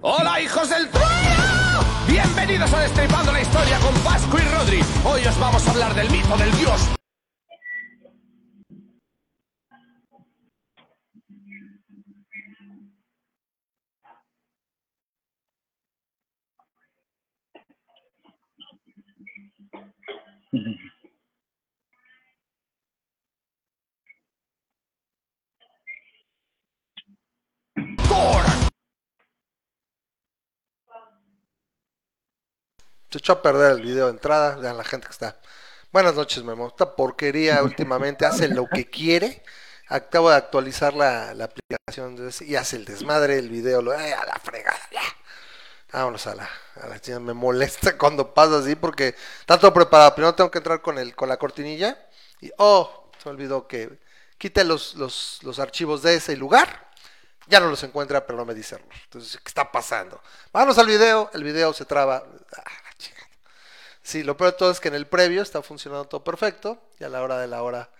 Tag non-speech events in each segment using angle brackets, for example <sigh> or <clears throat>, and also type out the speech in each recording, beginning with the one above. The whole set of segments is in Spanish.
¡Hola, hijos del trueno! Bienvenidos a Destripando la Historia con Pascu y Rodri. Hoy os vamos a hablar del mito del dios <laughs> echó a perder el video de entrada, vean la gente que está. Buenas noches, Memo. Esta porquería <laughs> últimamente hace lo que quiere. Acabo de actualizar la, aplicación y hace el desmadre, el video, lo, a la fregada, ya. Vámonos a la, a la. Me molesta <laughs> cuando pasa así porque está todo preparado. Primero tengo que entrar con el, con la cortinilla y oh, se me olvidó que quite los, los, los archivos de ese lugar ya no los encuentra, pero no me dice error. Entonces, ¿qué está pasando? Vamos al video, el video se traba. Sí, lo peor de todo es que en el previo está funcionando todo perfecto y a la hora de la hora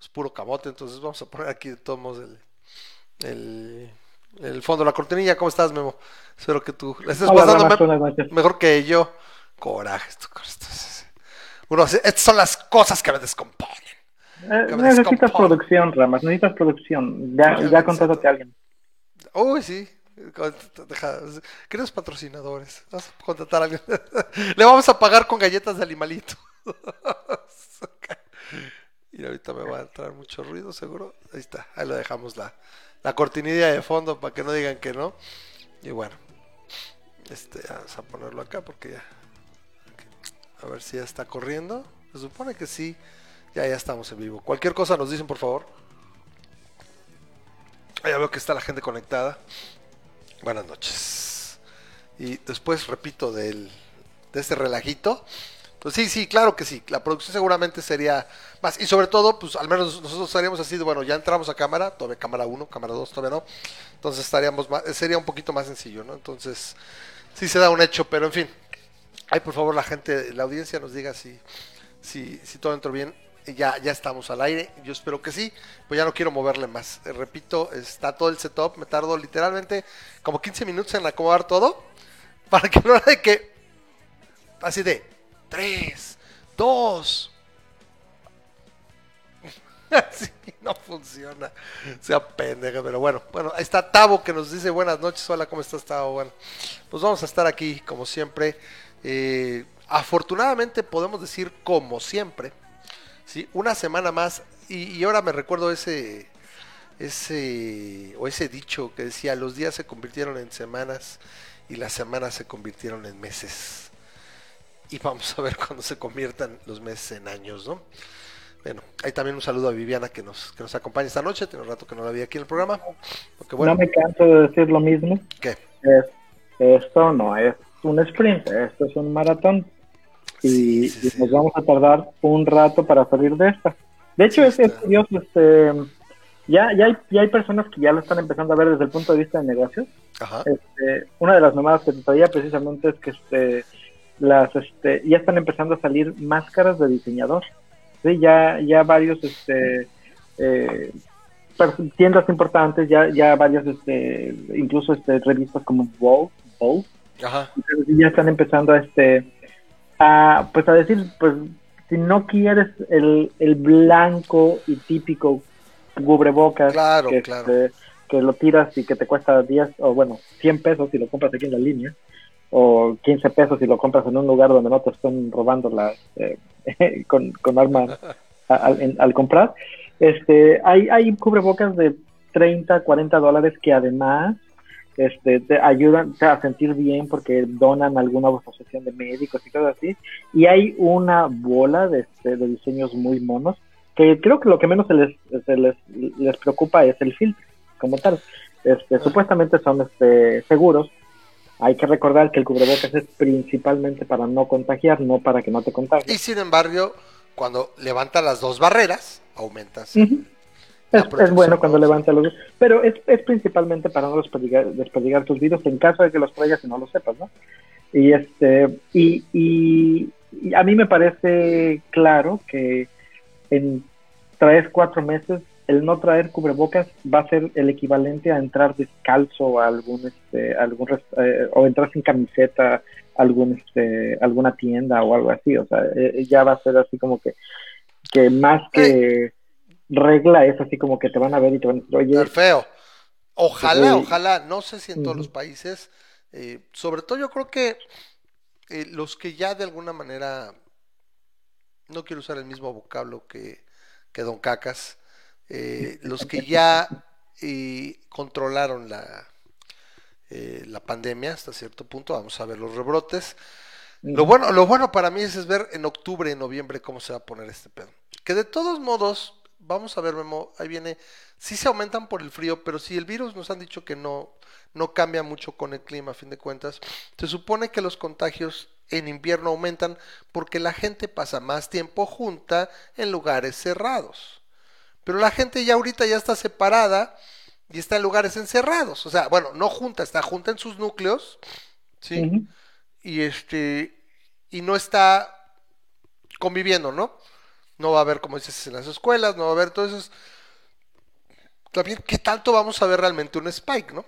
es puro camote. Entonces vamos a poner aquí de todos modos el, el, fondo de la cortinilla. ¿Cómo estás, Memo? Espero que tú le estés pasando mejor que yo. Coraje, esto, estas son las cosas que me descomponen. Eh, necesitas producción, Ramas, necesitas producción. Ya, ya a alguien. Uy, sí, Queridos patrocinadores, vamos a contratar a alguien. <laughs> Le vamos a pagar con galletas de animalito. <laughs> y ahorita me va a entrar mucho ruido, seguro. Ahí está, ahí lo dejamos la, la cortinilla de fondo para que no digan que no. Y bueno, este, vamos a ponerlo acá porque ya. A ver si ya está corriendo. Se supone que sí. Ya, ya estamos en vivo. Cualquier cosa nos dicen, por favor. Ya veo que está la gente conectada. Buenas noches. Y después, repito, del, de este relajito. Pues sí, sí, claro que sí. La producción seguramente sería más. Y sobre todo, pues al menos nosotros estaríamos así, bueno, ya entramos a cámara, todavía cámara 1, cámara 2, todavía no. Entonces estaríamos más, sería un poquito más sencillo, ¿no? Entonces, sí se da un hecho, pero en fin. Ay, por favor, la gente, la audiencia nos diga si, si, si todo entró bien ya, ya estamos al aire. Yo espero que sí, pues ya no quiero moverle más. Eh, repito, está todo el setup. Me tardo literalmente como 15 minutos en acomodar todo. <laughs> Para que no de que. Así de 3, 2. <laughs> Así no funciona. Sea pendeja, pero bueno. Bueno, ahí está Tavo que nos dice buenas noches. Hola, ¿cómo estás, Tavo? Bueno, pues vamos a estar aquí como siempre. Eh, afortunadamente podemos decir como siempre Sí, una semana más. Y, ahora me recuerdo ese, ese, o ese dicho que decía, los días se convirtieron en semanas y las semanas se convirtieron en meses. Y vamos a ver <laughs> cuándo se conviertan los meses en años, ¿no? Bueno, hay también un saludo a Viviana que nos, que nos acompaña esta noche, tiene un rato que no la vi aquí en el programa. no me canso de decir lo mismo. ¿Qué? esto no es un sprint, esto es un maratón y, nos vamos a tardar un rato para salir de esta. De hecho, es, curioso, este, ya, ya, hay, ya hay personas que ya lo están empezando a ver desde el punto de vista de negocios. Este, una de las nomás que te traía precisamente es que este, las, este, ya están empezando a salir máscaras de diseñador. ¿sí? Ya, ya varios este, eh, tiendas importantes, ya, ya varios, este, incluso este, revistas como Vogue, ya están empezando a este a, pues a decir, pues si no quieres el, el blanco y típico cubrebocas que, que lo tiras y que te cuesta 10 o bueno, 100 pesos si lo compras aquí en la línea o 15 pesos si lo compras en un lugar donde no te estén robando las eh, <laughs> con, con armas <laughs> al, al, comprar este hay, hay cubrebocas de 30, 40 dólares que además este, te ayudan a sentir bien porque donan alguna asociación de médicos y cosas así. Y hay una bola de, este, de diseños muy monos que creo que lo que menos se les, se les, les preocupa es el filtro como tal. Este, supuestamente son este, seguros. Hay que recordar que el cubrebocas es principalmente para no contagiar, no para que no te contagies. Y sin embargo, cuando levanta las dos barreras, aumentas. Ujú. Es, es bueno cuando levanta los pero es, es principalmente para no desperdigar, desperdigar tus virus en caso de que los traigas y no lo sepas, ¿no? Y este y, y, y a mí me parece claro que en tres, cuatro meses el no traer cubrebocas va a ser el equivalente a entrar descalzo a algún este algún eh, o entrar sin camiseta a algún este alguna tienda o algo así, o sea, eh, ya va a ser así como que que más que regla es así como que te van a ver y te van a decir, oye, feo. Ojalá, ojalá, no sé si en todos los países, eh, sobre todo yo creo que eh, los que ya de alguna manera, no quiero usar el mismo vocablo que, que Don Cacas, eh, los que ya controlaron la, eh, la pandemia hasta cierto punto, vamos a ver los rebrotes. Lo bueno, lo bueno para mí es, es ver en octubre, en noviembre cómo se va a poner este pedo. Que de todos modos, vamos a ver, Memo, ahí viene, sí se aumentan por el frío, pero si el virus nos han dicho que no, no cambia mucho con el clima, a fin de cuentas, se supone que los contagios en invierno aumentan porque la gente pasa más tiempo junta en lugares cerrados. Pero la gente ya ahorita ya está separada y está en lugares encerrados. O sea, bueno, no junta, está junta en sus núcleos, ¿sí? Y este y no está conviviendo, ¿no? No va a haber, como dices, en las escuelas, no va a haber, entonces también qué tanto vamos a ver realmente un spike, ¿no?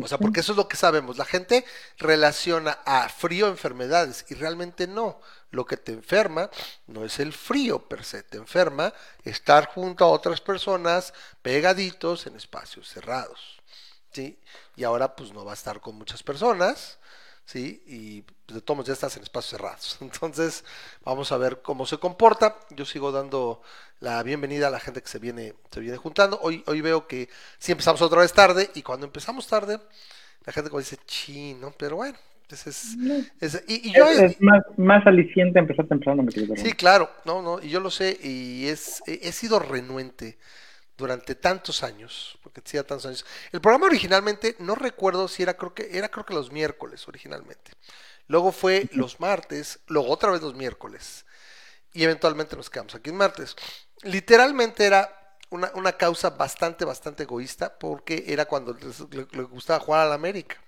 O sea, porque eso es lo que sabemos. La gente relaciona a frío enfermedades y realmente no. Lo que te enferma no es el frío per se, te enferma estar junto a otras personas pegaditos en espacios cerrados. ¿sí? Y ahora pues no va a estar con muchas personas, ¿sí? Y pues, de todos ya estás en espacios cerrados. <laughs> Entonces, vamos a ver cómo se comporta. Yo sigo dando la bienvenida a la gente que se viene, se viene juntando. Hoy, hoy veo que sí empezamos otra vez tarde, y cuando empezamos tarde, la gente como dice, chino, pero bueno, ese es, es- y, y yo es, es más, más aliciente empezar temprano, me. Sí, claro, no, no, y yo lo sé, y es, he sido renuente durante tantos años, porque hacía tantos años. El programa originalmente, no recuerdo si era, creo que, era creo que los miércoles originalmente. Luego fue los martes, luego otra vez los miércoles. Y eventualmente nos quedamos aquí en martes. Literalmente era una, una causa bastante, bastante egoísta, porque era cuando le, le gustaba jugar a la América.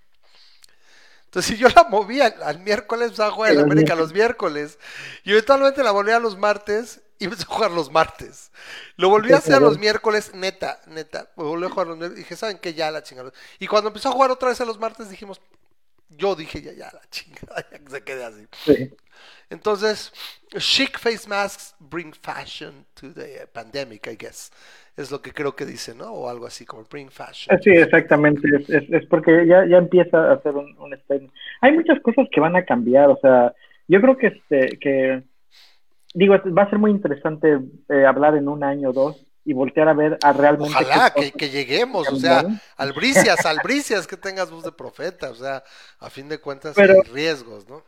Entonces, <laughs> si yo la movía al, al miércoles, empezaba a jugar a la Sí, los América los miércoles. Y eventualmente la volvía a los martes y empecé a jugar los martes. Lo volví a hacer los miércoles, neta, neta. Volví a jugar los miércoles. Dije, ¿saben qué? Ya la chingada. Y cuando empezó a jugar otra vez a los martes, dijimos, yo dije, ya, ya, la chingada, <laughs> ya que se quede así. Sí. Entonces, chic face masks bring fashion to the pandemic, I guess. Es lo que creo que dice, ¿no? O algo así como bring fashion. Sí, exactamente. Es, es, es porque ya, ya empieza a ser un, un statement. Hay muchas cosas que van a cambiar. O sea, yo creo que este, que digo, va a ser muy interesante eh, hablar en un año o dos y voltear a ver a realmente. Ojalá que, que lleguemos, o sea, albricias, albricias, que tengas voz de profeta, o sea, a fin de cuentas Pero- hay riesgos, ¿no?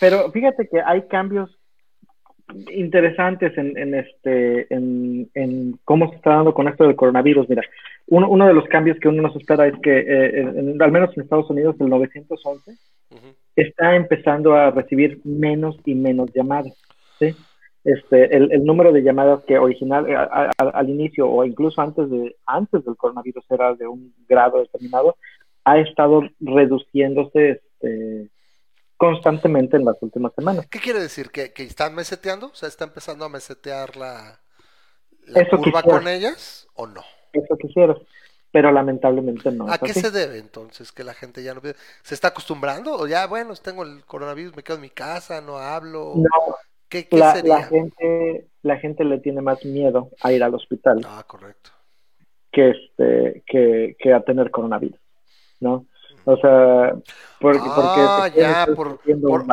Pero fíjate que hay cambios interesantes en, en este en, en cómo se está dando con esto del coronavirus. Mira, uno, uno de los cambios que uno nos espera es que, eh, en- al menos en Estados Unidos, el 911 Ujú. está empezando a recibir menos y menos llamadas. ¿sí? Este, el, el número de llamadas que original a- a- a- al inicio o incluso antes de antes del coronavirus era de un grado determinado ha estado reduciéndose este, constantemente en las últimas semanas. ¿Qué quiere decir? ¿Que, que están meseteando? O sea, ¿está empezando a mesetear la, la Eso curva quisiera. con ellas o no? Eso quisieras, pero lamentablemente no. ¿A qué así. se debe entonces que la gente ya no pide? ¿Se está acostumbrando? ¿O ya, bueno, tengo el coronavirus, me quedo en mi casa, no hablo? No, ¿Qué, qué la, sería? la gente la gente le tiene más miedo a ir al hospital Ah, correcto. que este que, que a tener coronavirus, ¿no? O sea, porque, ah, ya, por,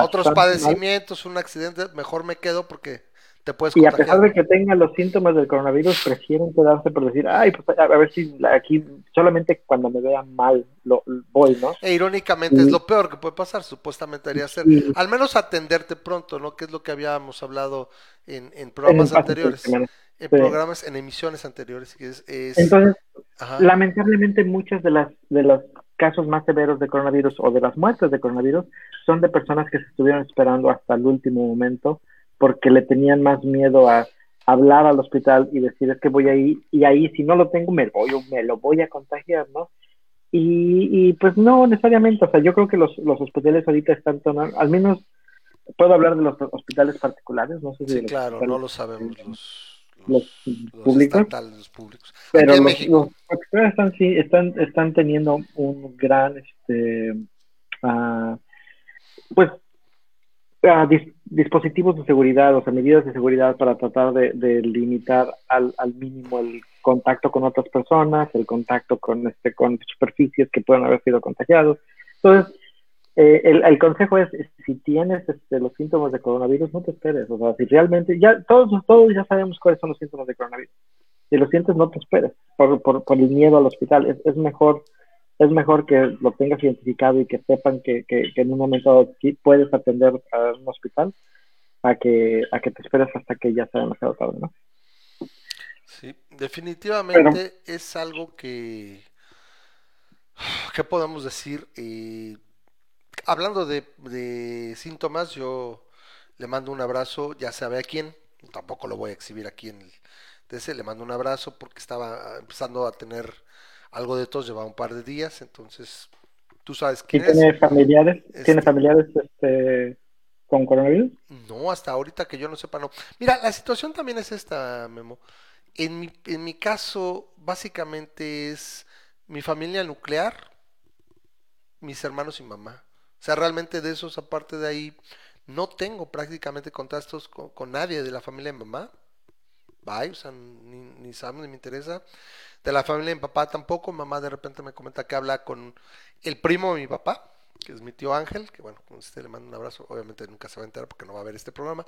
otros mal. padecimientos, un accidente, mejor me quedo porque te puedes Y a pesar de que tengan los síntomas del coronavirus, prefieren quedarse por decir, ay, pues a, ver si aquí solamente cuando me vea mal lo, voy, ¿no? E irónicamente es lo peor que puede pasar, supuestamente debería ser. Y- Al menos atenderte pronto, ¿no? Que es lo que habíamos hablado en, en en programas de anteriores. En Sí. programas, en emisiones anteriores. Que es, es- Entonces, ajá. lamentablemente muchas de las de los casos más severos de coronavirus o de las muertes de coronavirus son de personas que se estuvieron esperando hasta el último momento porque le tenían más miedo a hablar al hospital y decir es que voy ahí y ahí si no lo tengo me voy me lo voy a contagiar, ¿no? Y, y pues no necesariamente, o sea, yo creo que los, los hospitales ahorita están tomando, al menos puedo hablar de los hospitales particulares, no sé si Sí, los claro, no lo sabemos los, los los públicos. estatales, los públicos. pero los, hospitales están, sí, están, están teniendo un gran, este, ah, pues, dis- dispositivos de seguridad, o sea, medidas de seguridad para tratar de, de limitar al, al mínimo el contacto con otras personas, el contacto con, este, con superficies que puedan haber sido contagiados. Entonces, eh, el, el consejo es, si tienes este, los síntomas de coronavirus, no te esperes. O sea, si realmente, ya todos, todos ya sabemos cuáles son los síntomas de coronavirus. Si lo sientes, no te esperes por, por, por el miedo al hospital. Es, es mejor es mejor que lo tengas identificado y que sepan que, que, que en un momento dado sí puedes atender a un hospital a que, a que te esperes hasta que ya sea demasiado tarde, ¿no? Sí, definitivamente es algo que, ¿qué podemos decir? Eh, hablando de, de síntomas, yo le mando un abrazo, ya sabe a quién, tampoco lo voy a exhibir aquí en el TC, le mando un abrazo porque estaba empezando a tener algo de tos, llevaba un par de días, entonces tú sabes ¿Y quién es. tiene familiares, Este- tiene familiares este, con coronavirus? No, hasta ahorita que yo no sepa, no. Mira, la situación también es esta, Memo. En mi, en mi caso, básicamente es mi familia nuclear, mis hermanos y mamá. O sea, realmente de esos, aparte de ahí, no tengo prácticamente contactos con, con nadie de la familia de mamá. Bye, o sea, ni, ni sabemos ni me interesa. De la familia de mi papá tampoco. Mamá de repente me comenta que habla con el primo de mi papá, que es mi tío Ángel, que bueno, con este le mando un abrazo. Obviamente nunca se va a enterar porque no va a ver este programa.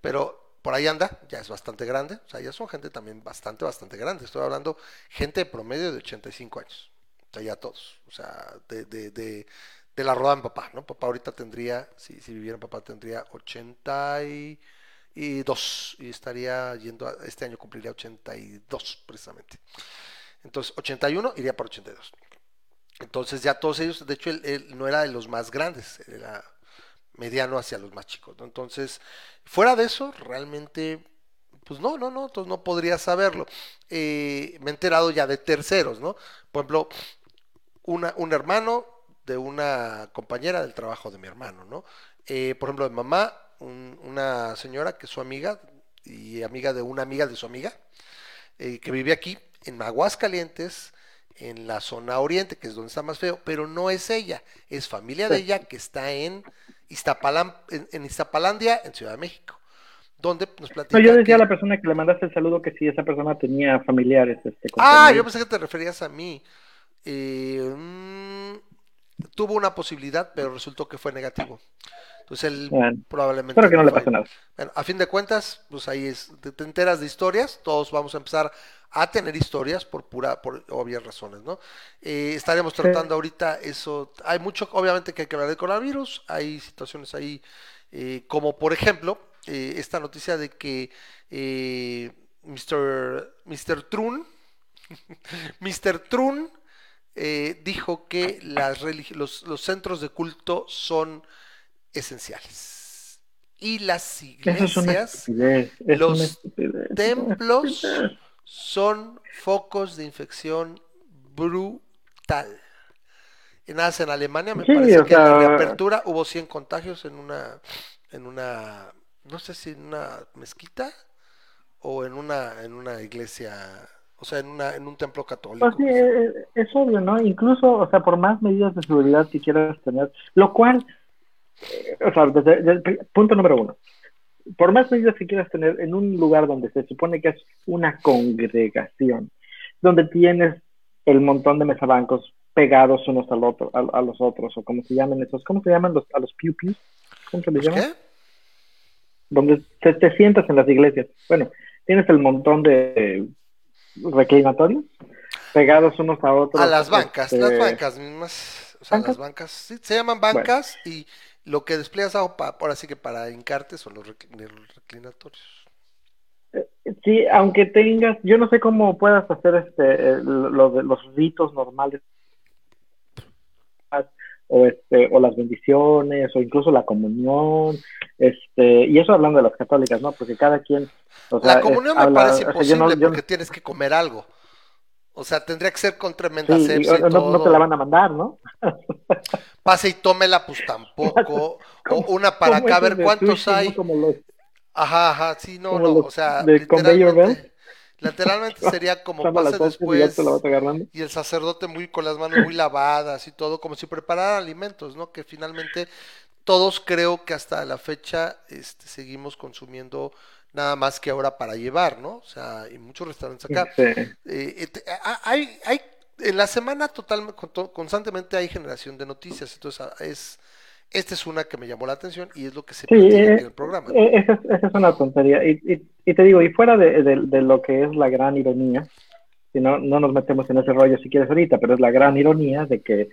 Pero por ahí anda, ya es bastante grande. O sea, ya son gente también bastante, bastante grande. Estoy hablando gente de promedio de 85 años. O sea, ya todos. O sea, de, de, de, de la roda mi papá, ¿no? Papá ahorita tendría, si, si viviera papá tendría 82 y estaría yendo, a, este año cumpliría 82 precisamente. Entonces, 81 iría para 82. Entonces ya todos ellos, de hecho él, no era de los más grandes, era mediano hacia los más chicos, ¿no? Entonces, fuera de eso, realmente, pues no, no, no, entonces no podría saberlo. Eh, me he enterado ya de terceros, ¿no? Por ejemplo, un hermano de una compañera del trabajo de mi hermano, ¿no? Eh, por ejemplo, de mamá, un, una señora que es su amiga y amiga de una amiga de su amiga, eh, que vive aquí en Aguascalientes, en la zona oriente, que es donde está más feo, pero no es ella, es familia de ella que está en, Iztapalan, en, en Iztapalandia, en Ciudad de México, donde nos platica No, yo decía que- a la persona que le mandaste el saludo que si esa persona tenía familiares. Este, Ah, yo pensé que te referías a mí. Eh, mm, tuvo una posibilidad, pero resultó que fue negativo. Entonces él Bueno, probablemente... espero que no le fue- pase nada. Bueno, a fin de cuentas, pues ahí es, te, te enteras de historias, todos vamos a empezar a tener historias por pura, por obvias razones, ¿no? Eh, estaremos Sí. tratando ahorita eso, hay mucho, obviamente que hay que hablar del coronavirus, hay situaciones ahí, eh, como por ejemplo, eh, esta noticia de que Mr. Mr. Trun, <laughs> Mr. Trun dijo que las los centros de culto son esenciales. Y las es iglesias. Es los es templos <laughs> son focos de infección brutal. Y nada, en Alemania me Sí, parece que en la sea- reapertura hubo 100 contagios en una, en una, no sé si en una mezquita o en una, en una iglesia, o sea, en una, en un templo católico. Pues sí, eh, es obvio, ¿no? Incluso, o sea, por más medidas de seguridad que quieras tener, lo cual, o sea, desde, desde- punto número uno, por más medidas que quieras tener en un lugar donde se supone que es una congregación, donde tienes el montón de mesabancos pegados unos al otro, a, a los otros, o como se llaman esos, ¿cómo se llaman los, a los piu pius? ¿Cómo se les ¿Los llama? qué? donde te, te sientas en las iglesias. Bueno, tienes el montón de reclinatorios pegados unos a otros. A las bancas, este, las bancas mismas. O sea, ¿Bancas? las bancas, sí, se llaman bancas y lo que despliegas pa- ahora sí que para hincarte son los recl- los reclinatorios. Sí, aunque tengas, yo no sé cómo puedas hacer este eh, lo de los ritos normales o este o las bendiciones o incluso la comunión, este y eso hablando de las católicas, ¿no? Porque cada quien o sea, La comunión es- me habla- parece o sea, yo no- imposible yo no- porque tienes que comer algo. O sea, tendría que ser con tremenda sí, y y no, te la van a mandar, ¿no? <laughs> Pase y tómela, pues tampoco. <laughs> o una para acá, a ver cuántos hay. Como los- Ajá, ajá, sí, no, Como no, los o sea, de literalmente, literalmente <laughs> sería como pase y después agarrando. y el sacerdote muy con las manos muy lavadas y todo, como si preparara alimentos, ¿no? Que finalmente todos creo que hasta la fecha este, seguimos consumiendo nada más que ahora para llevar, ¿no? O sea, y muchos restaurantes acá. Sí. Eh, eh, hay, hay, en la semana total, con- constantemente hay generación de noticias, entonces ah, es, esta es una que me llamó la atención y es lo que se Sí, eh, en el programa. ¿no? Esa es, esa es una tontería. Y, y, y te digo, y fuera de, de- de lo que es la gran ironía, si no, no nos metemos en ese rollo si quieres ahorita, pero es la gran ironía de que,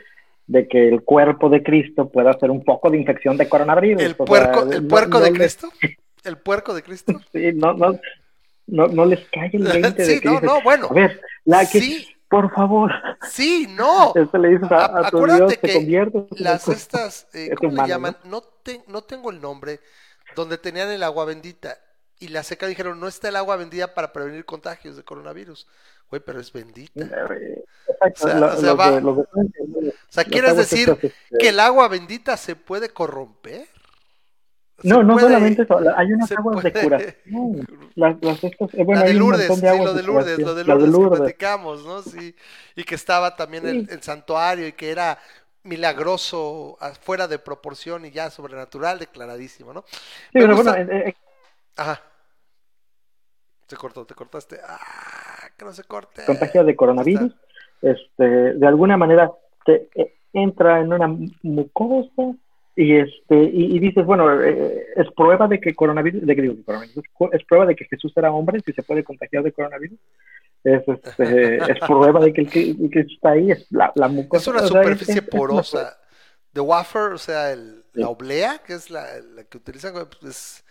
de que el cuerpo de Cristo pueda hacer un poco de infección de coronavirus. El O sea, puerco, el puerco no de Cristo, el puerco de Cristo. sí, no, no, no, no les cae el 20 <laughs> Sí, de que no, dices, no, bueno, a ver, la que, sí, por favor, sí, no. le dices a, A- a tu acuérdate Dios, te que conviertes el Las estas, eh, Es ¿cómo le llaman? No, te- no tengo el nombre, donde tenían el agua bendita y la seca dijeron, no está el agua bendita para prevenir contagios de coronavirus. Güey, pero es bendita. Exacto, O sea, lo- o sea, los va- de- los de- O sea, las ¿quieres decir estas, este, que el agua bendita se puede corromper? No, no puede- solamente eso, hay unas aguas de puede- curación. Las, las estas, bueno, la de Lourdes, sí, de aguas lo de de Lourdes, curación. lo de La Lourdes, que Lourdes. platicamos, ¿no? Sí, y que estaba también el, Sí. el santuario y que era milagroso, ah, fuera de proporción y ya sobrenatural, declaradísimo, ¿no? Sí, Me pero gusta- bueno, eh, eh, Ajá. Se cortó, te cortaste. Ah, que no se corte. contagio de coronavirus, este, de alguna manera te eh, entra en una mucosa y este y, y dices, bueno, eh, es prueba de que coronavirus, de que digo coronavirus, es prueba de que Jesús era hombre, si se puede contagiar de coronavirus. Es, este, <laughs> es prueba de que el que, que está ahí es la, la mucosa. Es una o sea, es- superficie una porosa. De wafer, o sea, el- Sí. la oblea, que es la, la que utilizan, pues, es,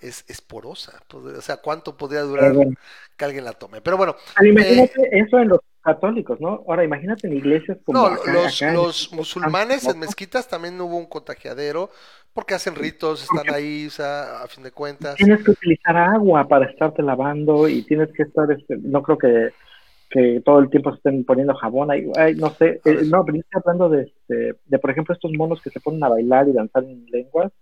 es, es porosa. Podría- O sea, ¿cuánto podría durar bueno. que alguien la tome? Pero bueno, imagínate eso en los católicos, ¿no? Ahora imagínate en iglesias como no, acá- los, acá los musulmanes en mezquitas también hubo un contagiadero, porque hacen ritos, están ahí, o sea, a fin de cuentas. tienes que utilizar agua para estarte lavando y tienes que estar, este, no creo que, que todo el tiempo se estén poniendo jabón, ahí, ay, no sé, eh, no, pero yo estoy hablando de, este, de, por ejemplo, estos monos que se ponen a bailar y danzar en lenguas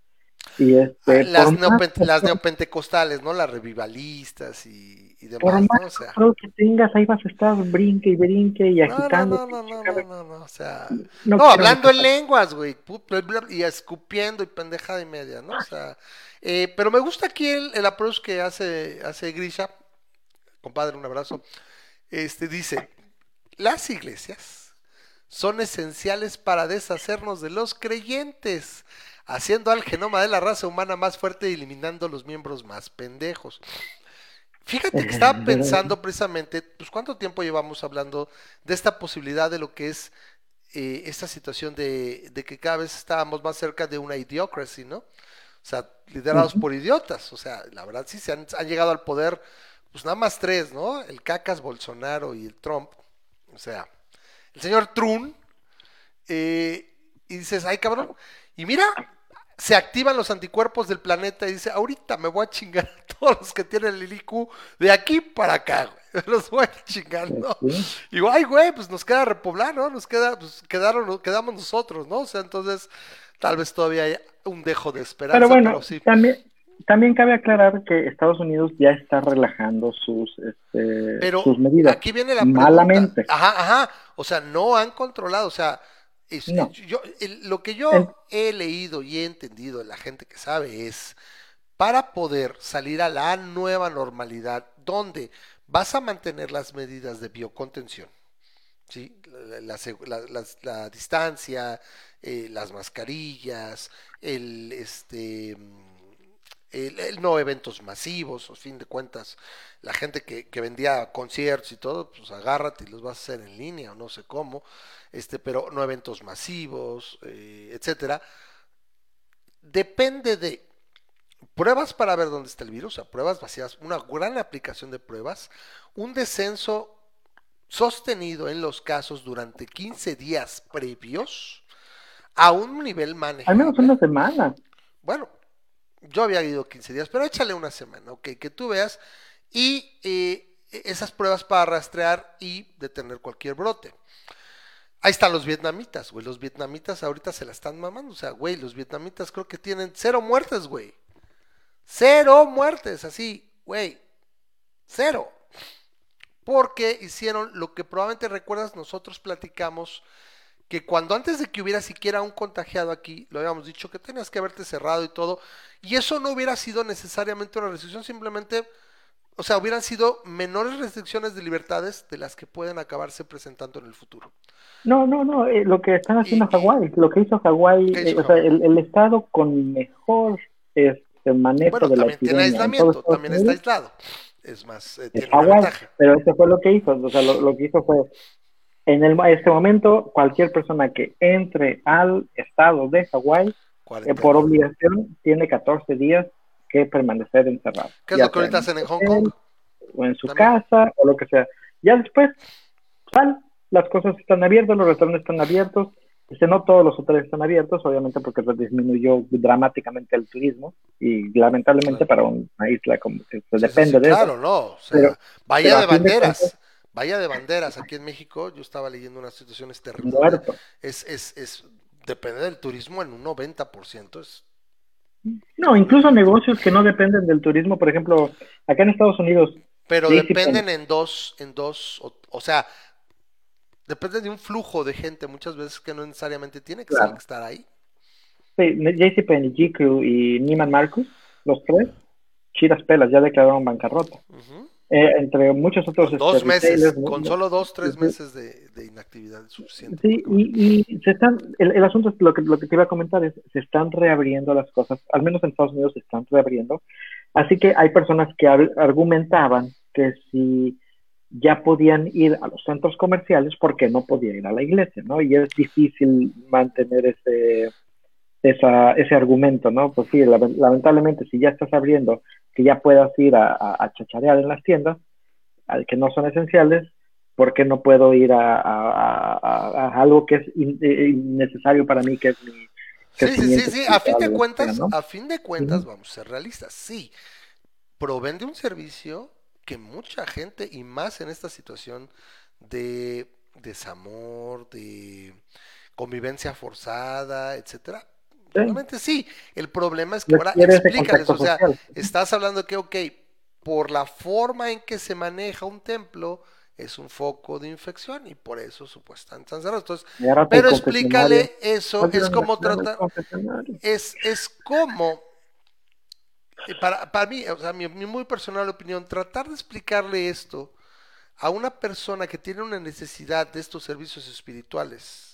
y este, las, por más neopen- las que- neopentecostales, ¿no? Las revivalistas y, y por demás, más ¿no? O sea, control que tengas, ahí vas a estar brinque y brinque y agitando. no, no, no, no, no, no, o sea, No hablando en lenguas, güey, y escupiendo y pendejada y media, ¿no? O sea, eh, pero me gusta aquí el, el approach que hace, hace Grisha, compadre, un abrazo, este, dice, las iglesias son esenciales para deshacernos de los creyentes, haciendo al genoma de la raza humana más fuerte y eliminando los miembros más pendejos. Fíjate que estaba pensando precisamente, pues cuánto tiempo llevamos hablando de esta posibilidad de lo que es eh, esta situación de, de que cada vez estábamos más cerca de una idiocracy, ¿no? O sea, liderados por idiotas. O sea, la verdad sí se han, han llegado al poder, pues nada más tres, ¿no? El Cacas, Bolsonaro y el Trump. O sea, el señor Trun. eh, y dices, ay cabrón. Y mira, se activan los anticuerpos del planeta y dice, ahorita me voy a chingar a todos los que tienen el IQ de aquí para acá, güey. <laughs> Los voy a ir chingando. Sí. Y digo, ay, güey, pues nos queda repoblar, ¿no? Nos queda, pues quedaron, quedamos nosotros, ¿no? O sea, entonces, tal vez todavía hay un dejo de esperanza, Pero pero, bueno, sí. también, también cabe aclarar que Estados Unidos ya está relajando sus, este, Pero sus medidas. aquí viene la pregunta. malamente. Ajá, ajá. O sea, no han controlado. O sea, es- No. yo, el- lo que yo he leído y he entendido de la gente que sabe es para poder salir a la nueva normalidad, donde vas a mantener las medidas de biocontención, ¿sí? la, la la- la distancia, eh, las mascarillas, el este no eventos masivos, a fin de cuentas, la gente que, que, vendía conciertos y todo, pues agárrate y los vas a hacer en línea o no sé cómo, este, pero no eventos masivos, eh, etcétera. Depende de pruebas para ver dónde está el virus, o sea, pruebas vacías, una gran aplicación de pruebas, un descenso sostenido en los casos durante 15 días previos a un nivel manejable. Al menos una semana. Bueno, yo había ido 15 días, pero échale una semana, ok, que tú veas y eh, esas pruebas para rastrear y detener cualquier brote. Ahí están los vietnamitas, güey. Los vietnamitas ahorita se la están mamando. O sea, güey, los vietnamitas creo que tienen cero muertes, güey. Cero muertes, así, güey. Cero. Porque hicieron lo que probablemente recuerdas, nosotros platicamos que cuando antes de que hubiera siquiera un contagiado aquí, lo habíamos dicho que tenías que haberte cerrado y todo, y eso no hubiera sido necesariamente una restricción, simplemente, o sea, hubieran sido menores restricciones de libertades de las que pueden acabarse presentando en el futuro. No, no, no, eh, lo que están haciendo Hawái, lo que hizo Hawái, eh, o sea, el, estado con mejor este, manejo bueno, de la también tiene aislamiento, también está aislado. Es más, eh, tiene Hawái, pero eso fue lo que hizo, o sea, lo, lo que hizo fue en el, este momento, cualquier persona que entre al estado de Hawái, eh, por obligación, tiene 14 días que permanecer encerrado. ¿Qué es lo que ahorita hacen en Hong Kong? O en su casa, o lo que sea. Ya después, sal, las cosas están abiertas, los restaurantes están abiertos. Dice, no todos los hoteles están abiertos, obviamente porque disminuyó dramáticamente el turismo y lamentablemente para una isla como que se depende de claro, no, o sea, vaya de banderas. Vaya de banderas aquí en México, yo estaba leyendo unas situaciones terribles. Es, es, es, depende del turismo en un 90%. Es... No, incluso negocios que no dependen del turismo, por ejemplo, acá en Estados Unidos. Pero dependen en dos, en dos, o, sea, depende de un flujo de gente muchas veces que no necesariamente tiene que estar ahí. Sí, JCPenney, GQ y Neiman Marcus, los tres, chidas pelas, ya declararon bancarrota. Eh, entre muchos otros. Con dos este, meses, con solo dos, tres meses de, inactividad suficiente. Sí, y, se están, el, asunto es lo que, lo que te iba a comentar es, se están reabriendo las cosas, al menos en Estados Unidos se están reabriendo, así que hay personas que argumentaban que si ya podían ir a los centros comerciales porque no podían ir a la iglesia, ¿no? Y es difícil mantener ese, esa, ese argumento, ¿no? Pues sí, lamentablemente si ya estás abriendo que ya puedas ir a, chacharear en las tiendas, que no son esenciales, ¿por qué no puedo ir a, algo que es eh, innecesario para mí, que es mi... sí, sí, sí, a fin de cuentas, a fin de cuentas, vamos a ser realistas, sí, provende un servicio que mucha gente, y más en esta situación de desamor, de convivencia forzada, etcétera, Realmente sí. El problema es que ahora explícales, o sea, estás hablando que, ok, por la forma en que se maneja un templo, es un foco de infección y por eso supuestamente están cerrados. Entonces, pero explícale eso, es como tratar, es, es como, para, para mí, o sea, mi, mi muy personal opinión, tratar de explicarle esto a una persona que tiene una necesidad de estos servicios espirituales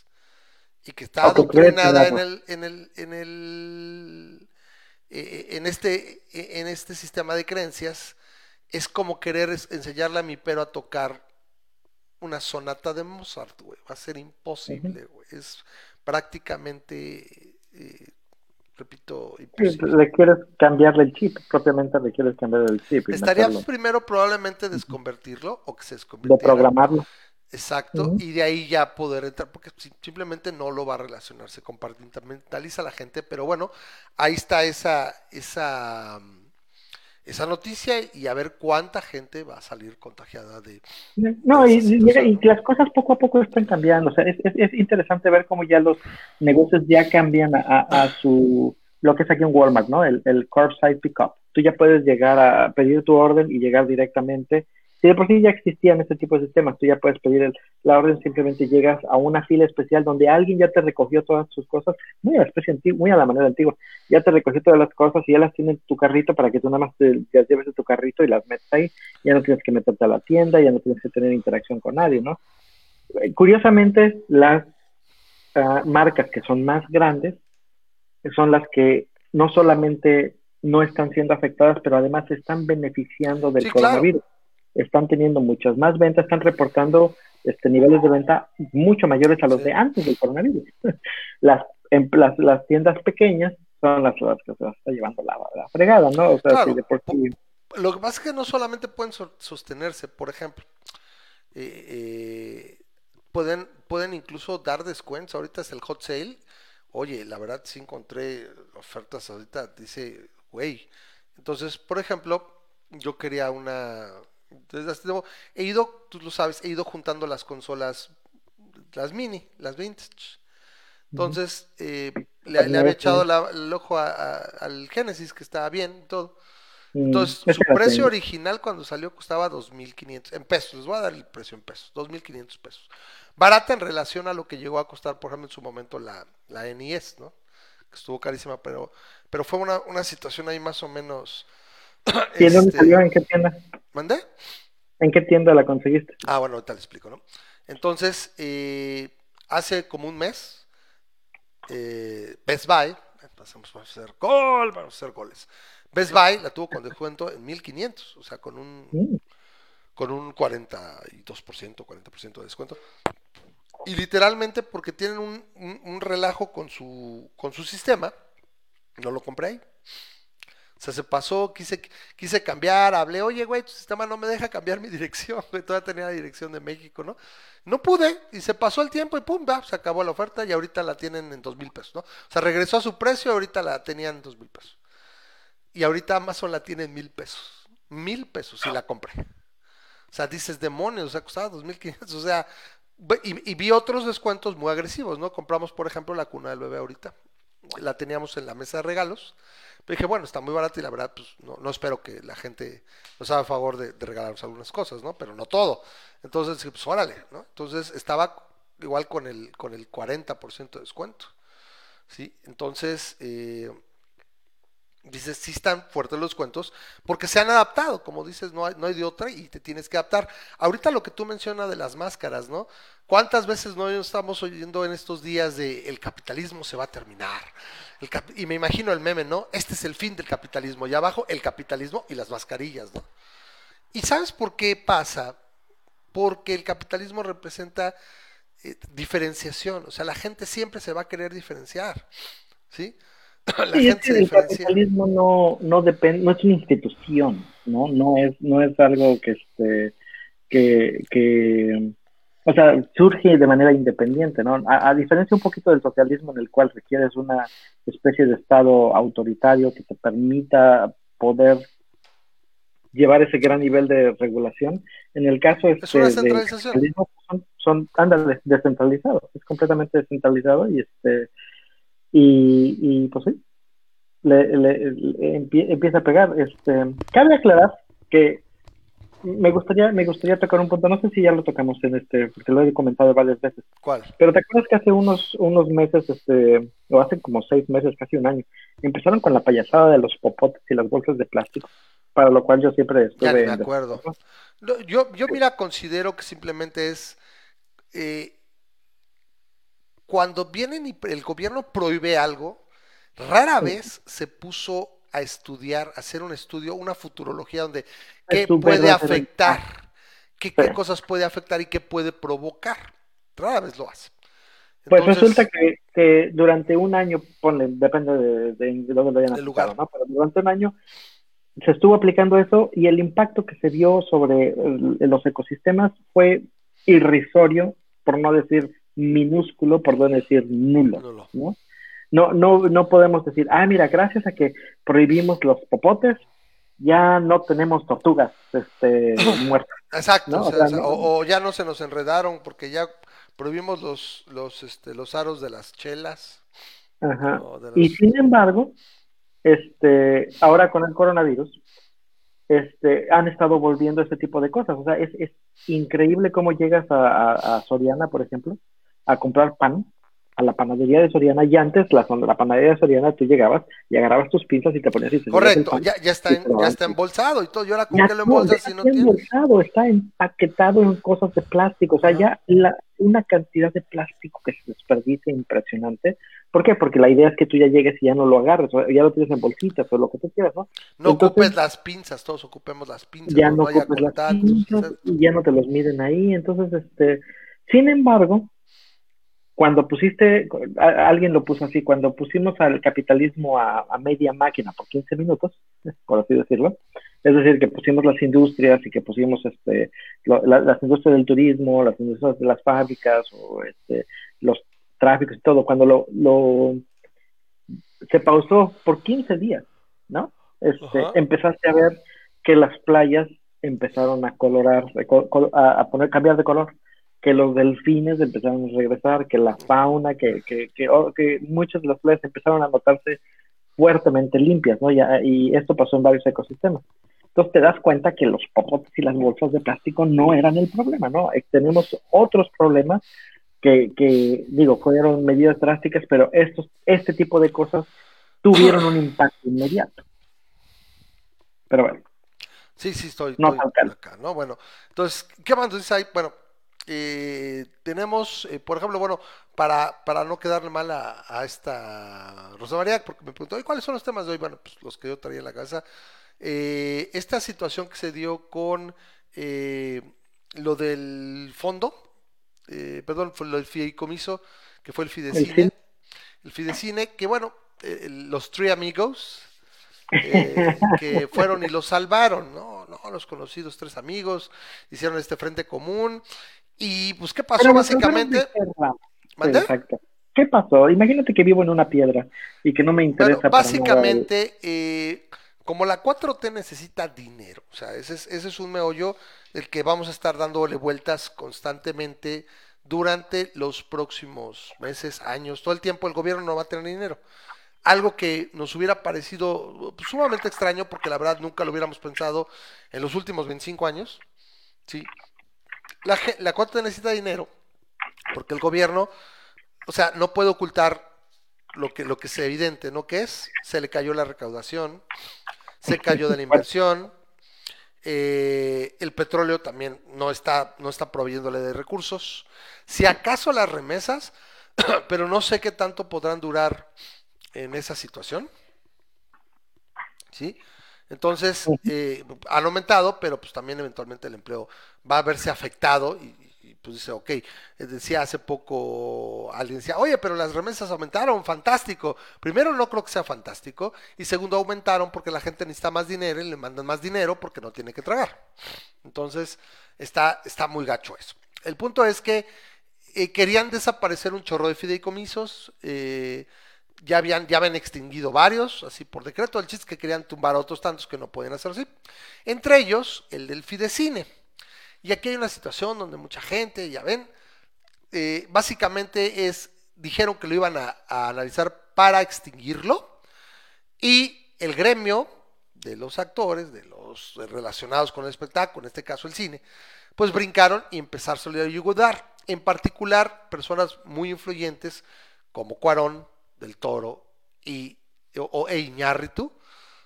y que está adoctrinada en el, en el, en el, eh, en este, en este sistema de creencias, es como querer enseñarle a mi pero a tocar una sonata de Mozart, güey. Va a ser imposible, güey. Es prácticamente, eh, repito, imposible. Le quieres cambiarle el chip, propiamente le quieres cambiar el chip. Estaría primero probablemente desconvertirlo o que se desconvirtiera. De programarlo. Exacto, y de ahí ya poder entrar, porque simplemente no lo va a relacionar, se compartimentaliza la gente, pero bueno, ahí está esa, esa, esa noticia y a ver cuánta gente va a salir contagiada de... No, y, y, las cosas poco a poco están cambiando, o sea, es, es, interesante ver cómo ya los negocios ya cambian a, a, su, lo que es aquí en Walmart, ¿no? El, el curbside pickup. Tú ya puedes llegar a pedir tu orden y llegar directamente si de por sí ya existían este tipo de sistemas, tú ya puedes pedir la orden, simplemente llegas a una fila especial donde alguien ya te recogió todas tus cosas, muy a la especie muy a la manera antigua, ya te recogió todas las cosas y ya las tiene en tu carrito para que tú nada más te, te lleves de tu carrito y las metas ahí, ya no tienes que meterte a la tienda, ya no tienes que tener interacción con nadie, ¿no? Eh, curiosamente, las ah, marcas que son más grandes son las que no solamente no están siendo afectadas, pero además se están beneficiando del coronavirus. Están teniendo muchas más ventas, están reportando este, niveles de venta mucho mayores a los de antes del coronavirus. <laughs> las, en, las, las, tiendas pequeñas son las, que se está llevando la, fregada, ¿no? O sea, de por Lo que pasa es que no solamente pueden sostenerse, por ejemplo, eh, eh, pueden, pueden incluso dar descuentos. Ahorita es el hot sale. Oye, la verdad sí encontré ofertas ahorita, dice, güey. Entonces, por ejemplo, yo quería una... He ido, tú lo sabes, he ido juntando las consolas, las mini, las vintage. Entonces, eh, le, había echado el ojo al Genesis, que estaba bien, todo. Mm, Entonces, <laughs> su precio original cuando salió costaba 2.500 en pesos. Les voy a dar el precio en pesos, 2.500 pesos. Barata en relación a lo que llegó a costar, por ejemplo, en su momento la, la NES, ¿no? Que estuvo carísima, pero, pero fue una, una situación ahí más o menos. <coughs> ¿Y dónde este, salió? ¿En qué tienda? ¿Mandé? ¿En qué tienda la conseguiste? Ah, bueno, ahorita le explico, ¿no? Entonces, eh, hace como un mes, eh, Best Buy, pasamos a hacer gol, vamos a hacer goles. Best Buy la tuvo con descuento en 1500, o sea, con un, mm. con un 42%, 40% de descuento. Y literalmente porque tienen un, relajo con su, con su sistema, no lo compré ahí. O sea, se pasó, quise, quise cambiar, hablé, oye, güey, tu sistema no me deja cambiar mi <laughs> dirección, güey, todavía tenía la dirección de México, ¿no? No pude, y se pasó el tiempo y pum, va, se acabó la oferta y ahorita la tienen en dos mil pesos, ¿no? O sea, regresó a su precio y ahorita la tenían en dos mil pesos. Y ahorita Amazon la tiene en mil pesos. Mil pesos si la compré. O sea, dices demonios, o sea, costaba dos mil quinientos. O sea, y, vi otros descuentos muy agresivos, ¿no? Compramos, por ejemplo, la cuna del bebé ahorita. La teníamos en la mesa de regalos. Dije, bueno, está muy barata y la verdad, pues no, no espero que la gente nos haga favor de, regalarnos algunas cosas, ¿no? Pero no todo. Entonces, pues órale, ¿no? Entonces estaba igual con el, con el 40% de descuento. ¿Sí? Entonces, eh, Dices, sí están fuertes los cuentos, porque se han adaptado, como dices, no hay, no hay de otra y te tienes que adaptar. Ahorita lo que tú mencionas de las máscaras, ¿no? ¿Cuántas veces no estamos oyendo en estos días de el capitalismo se va a terminar? y me imagino el meme, ¿no? Este es el fin del capitalismo, y abajo el capitalismo y las mascarillas, ¿no? ¿Y sabes por qué pasa? Porque el capitalismo representa eh, diferenciación, o sea, la gente siempre se va a querer diferenciar, ¿sí? <coughs> el capitalismo no, no depende, no es una institución, ¿no? No es, no es algo que este que, que o sea, surge de manera independiente, ¿no? A, diferencia un poquito del socialismo en el cual requieres una especie de estado autoritario que te permita poder llevar ese gran nivel de regulación. En el caso este, ¿Es una centralización? son, son anda, descentralizados, es completamente descentralizado y este y, y pues sí, le, empieza a pegar. Este, cabe aclarar que me gustaría, me gustaría tocar un punto, no sé si ya lo tocamos en este, porque lo he comentado varias veces. ¿Cuál? Pero te acuerdas que hace unos, unos meses, este, o hace como seis meses, casi un año, empezaron con la payasada de los popotes y las bolsas de plástico, para lo cual yo siempre estuve... Ya me acuerdo. yo, yo mira, considero que simplemente es... Eh, cuando vienen y el gobierno prohíbe algo, rara vez se puso a estudiar, a hacer un estudio, una futurología donde qué puede afectar, qué, cosas puede afectar y qué puede provocar. Rara vez lo hace. pues resulta que, durante un año, ponle, depende de, de, dónde lo hayan aplicado, lugar. ¿no? Pero durante un año se estuvo aplicando eso y el impacto que se dio sobre los ecosistemas fue irrisorio, por no decir minúsculo, por no decir nulo, ¿no? No, no, no podemos decir, ah, mira, gracias a que prohibimos los popotes, ya no tenemos tortugas este, <coughs> muertas. Exacto, o, ya no se nos enredaron porque ya prohibimos los, los, este, los aros de las chelas. Ajá. Y sin embargo, este, ahora con el coronavirus, este, han estado volviendo ese tipo de cosas. O sea, es, increíble cómo llegas a, a Soriana, por ejemplo, a comprar pan a la panadería de Soriana y antes la, la panadería de Soriana tú llegabas y agarrabas tus pinzas y te ponías y te Correcto, ya, ya, está, ya está embolsado y todo. Yo ahora con qué lo embolsas si no tiene. Está empaquetado en cosas de plástico, o sea, ya la, una cantidad de plástico que se desperdicia impresionante. ¿Por qué? Porque la idea es que tú ya llegues y ya no lo agarres, o ya lo tienes en bolsitas o lo que tú quieras, ¿no? No ocupes las pinzas, todos ocupemos las pinzas. Ya no, ocupes las pinzas y ya no te los miden ahí, entonces, este, sin embargo, cuando pusiste, alguien lo puso así, cuando pusimos al capitalismo a, media máquina por 15 minutos, por así decirlo, es decir, que pusimos las industrias y que pusimos este, las industrias del turismo, las industrias de las fábricas o este, los tráficos y todo, cuando lo, lo se pausó por 15 días, ¿no? Este, empezaste a ver que las playas empezaron a colorar, a poner, cambiar de color que los delfines empezaron a regresar, que la fauna, que, que, que, oh, que muchas de las playas empezaron a notarse fuertemente limpias, ¿no? y esto pasó en varios ecosistemas. Entonces te das cuenta que los popotes y las bolsas de plástico no eran el problema, ¿no? Eh, tenemos otros problemas que, que, digo, fueron medidas drásticas, pero estos, este tipo de cosas tuvieron un impacto inmediato. Pero bueno. Sí, sí, estoy, no acá, ¿no? Bueno, entonces, ¿qué más dices ahí? Bueno, eh, tenemos, eh, por ejemplo, bueno, para, para no quedarle mal a, esta Rosa María, porque me preguntó, ¿y cuáles son los temas de hoy? Bueno, pues los que yo traía en la cabeza. Eh, esta situación que se dio con lo del fondo, perdón, fue lo del fideicomiso, que fue el Fidecine. El Fidecine, que bueno, los Three Amigos, que <laughs> fueron y lo salvaron, ¿no? ¿no? Los conocidos tres amigos hicieron este frente común y pues, ¿qué pasó básicamente? exacto. ¿Qué pasó? Imagínate que vivo en una piedra y que no me interesa. básicamente, eh, como la 4T necesita dinero, o sea, ese es, ese es un meollo del que vamos a estar dándole vueltas constantemente durante los próximos meses, años, todo el tiempo el gobierno no va a tener dinero. Algo que nos hubiera parecido pues, sumamente extraño porque la verdad nunca lo hubiéramos pensado en los últimos 25 años, ¿sí? La, la necesita dinero porque el gobierno, o sea, no puede ocultar lo que, lo que es evidente, ¿no? Que es, se le cayó la recaudación, se cayó de la inversión, eh, el petróleo también no está, no está proveyéndole de recursos, si acaso las remesas, <clears throat> pero no sé qué tanto podrán durar en esa situación, ¿sí? Entonces, eh, han aumentado, pero pues también eventualmente el empleo va a verse afectado y, pues dice, ok, eh, decía hace poco alguien decía, oye, pero las remesas aumentaron, fantástico. Primero, no creo que sea fantástico. Y segundo, aumentaron porque la gente necesita más dinero y le mandan más dinero porque no tiene que tragar. Entonces, está, está muy gacho eso. El punto es que eh, querían desaparecer un chorro de fideicomisos. Eh, ya habían, ya habían extinguido varios, así por decreto. El chiste que querían tumbar otros tantos que no podían hacer así. Entre ellos, el del Fidecine. Y aquí hay una situación donde mucha gente, ya ven, eh, básicamente es, dijeron que lo iban a, analizar para extinguirlo. Y el gremio de los actores, de los relacionados con el espectáculo, en este caso el cine, pues brincaron y empezaron a ayudar. En particular, personas muy influyentes como Cuarón, del Toro y, o, e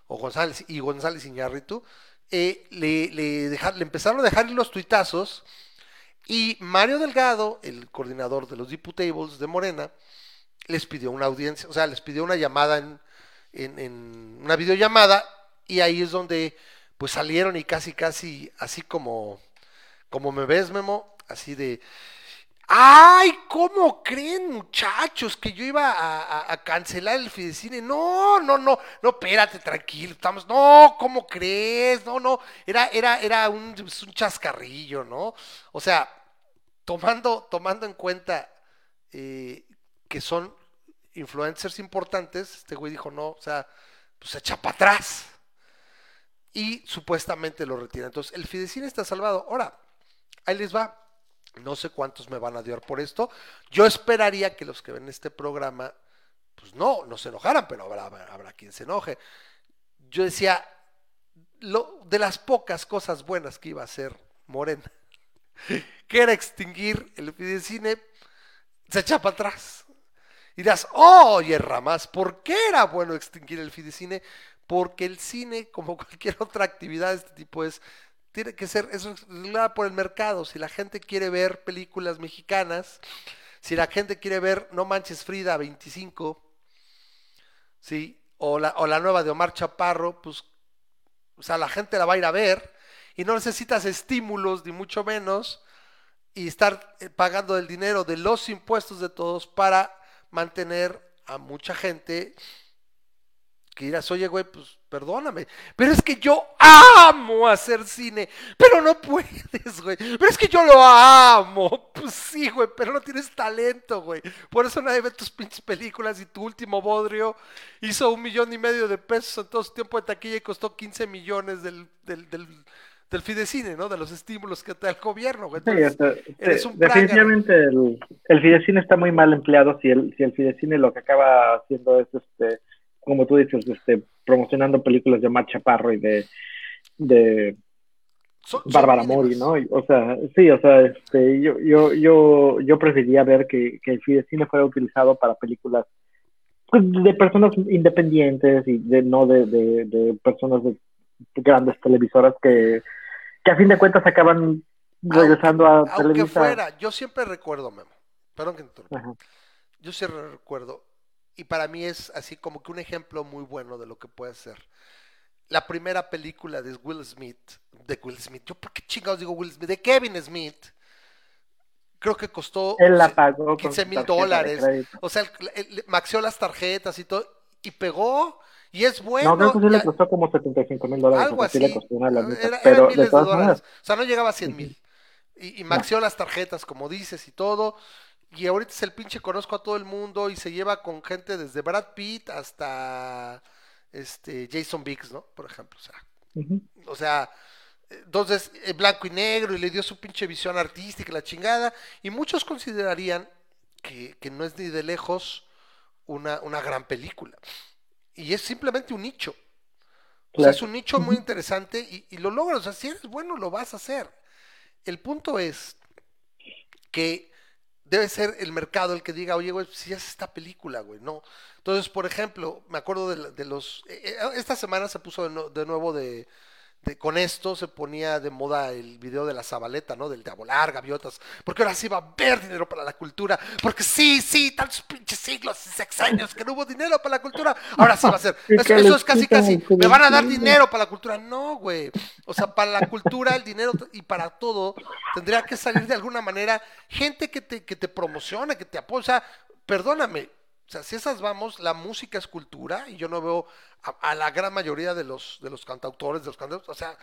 o González, y González Iñárritu, eh, le, le, empezaron a dejar los tuitazos y Mario Delgado, el coordinador de los Diputables de Morena, les pidió una audiencia, o sea, les pidió una llamada en, una videollamada y ahí es donde pues salieron y casi casi así como como me ves Memo, así de Ay, ¿cómo creen, muchachos, que yo iba a, cancelar el Fidecine? No, no, no, no, espérate, tranquilo, estamos. No, ¿cómo crees? No, no, era, era, era un, un chascarrillo, ¿no? O sea, tomando, tomando en cuenta eh, que son influencers importantes, este güey dijo, no, o sea, pues echa para atrás. Y supuestamente lo retira. Entonces, el Fidecine está salvado. Ahora, ahí les va no sé cuántos me van a odiar por esto. Yo esperaría que los que ven este programa, pues no, no se enojaran, pero habrá, habrá quien se enoje. Yo decía, lo, de las pocas cosas buenas que iba a hacer Morena, <laughs> que era extinguir el Fidecine, se echa para atrás. dirás, oye, Ramas, ¿por qué era bueno extinguir el fidecine? Porque el cine, como <laughs> cualquier otra actividad de este tipo, es tiene que ser es regulada por el mercado. Si la gente quiere ver películas mexicanas, si la gente quiere ver No Manches Frida 25, ¿sí? o, la, o la nueva de Omar Chaparro, pues, o sea, la gente la va a ir a ver y no necesitas estímulos, ni mucho menos, y estar eh, pagando el dinero de los impuestos de todos para mantener a mucha gente que dirás, oye, güey, pues perdóname, pero es que yo amo hacer cine, pero no <laughs> puedes, güey, pero es que yo lo amo, <laughs> pues sí, güey, pero no tienes talento, güey, por eso nadie ve tus pinches películas y tu último bodrio hizo un millón y medio de pesos en todo su tiempo de taquilla y costó 15 millones del, del, del, del fidecine, ¿no? De los estímulos que te da el gobierno, güey. Sí, Entonces, eres un definitivamente el, el fidecine está muy mal empleado si el, si el fidecine lo que acaba haciendo es, este, como tú dices, este, promocionando películas de Omar Chaparro y de, de Bárbara. Mori, ¿no? O sea, sí, o sea, este, yo, yo, yo, yo preferiría ver que, que el fidecine fuera utilizado para películas pues, de personas independientes y de no de, de, de personas de grandes televisoras que, que a fin de cuentas acaban regresando a Aunque Televisa. fuera, yo siempre recuerdo, Memo, perdón que te. Yo siempre recuerdo, y para mí es así como que un ejemplo muy bueno de lo que puede ser. La primera película de Will Smith, de Will Smith, yo por qué chingados digo Will Smith, de Kevin Smith, creo que costó Él la pagó con 15 su mil dólares. O sea, el- el- maxió las tarjetas y todo, y pegó, y es bueno. No, creo que sí le costó como 75 mil dólares. algo sí así. le costó una lanita, Era- pero miles de todas dólares. maneras, O sea, no llegaba a 100 mil. Y, y maxió las tarjetas, como dices, y todo. Y ahorita es el pinche conozco a todo el mundo y se lleva con gente desde Brad Pitt hasta este Jason Biggs, ¿no? Por ejemplo. O sea, o sea, entonces eh, blanco y negro y le dio su pinche visión artística la chingada. Y muchos considerarían que, que no es ni de lejos una, una gran película. Y es simplemente un nicho. O sea, es un nicho muy interesante y, y lo logras. O sea, si eres bueno, lo vas a hacer. El punto es que debe ser el mercado el que diga, oye, güey, si es esta película, güey, no. Entonces, por ejemplo, me acuerdo de, de los... eh, eh, esta semana se puso de, no- de nuevo de, de- Con esto se ponía de moda el video de la Zabaleta, ¿no? Del de a volar, gaviotas. Porque ahora sí va a haber dinero para la cultura. Porque sí, sí, tantos pinches siglos y sexenios que no hubo dinero para la cultura. Ahora sí va a ser. <laughs> Eso, es casi, casi. Me van a dar dinero para la cultura. No, güey. O sea, para la cultura, el dinero y para todo, tendría que salir de alguna manera gente que te, que te promocione, que te apoya. O sea, perdóname. O sea, si esas vamos, la música es cultura y yo no veo a, a la gran mayoría de los, de los cantautores, de los cantautores, o sea,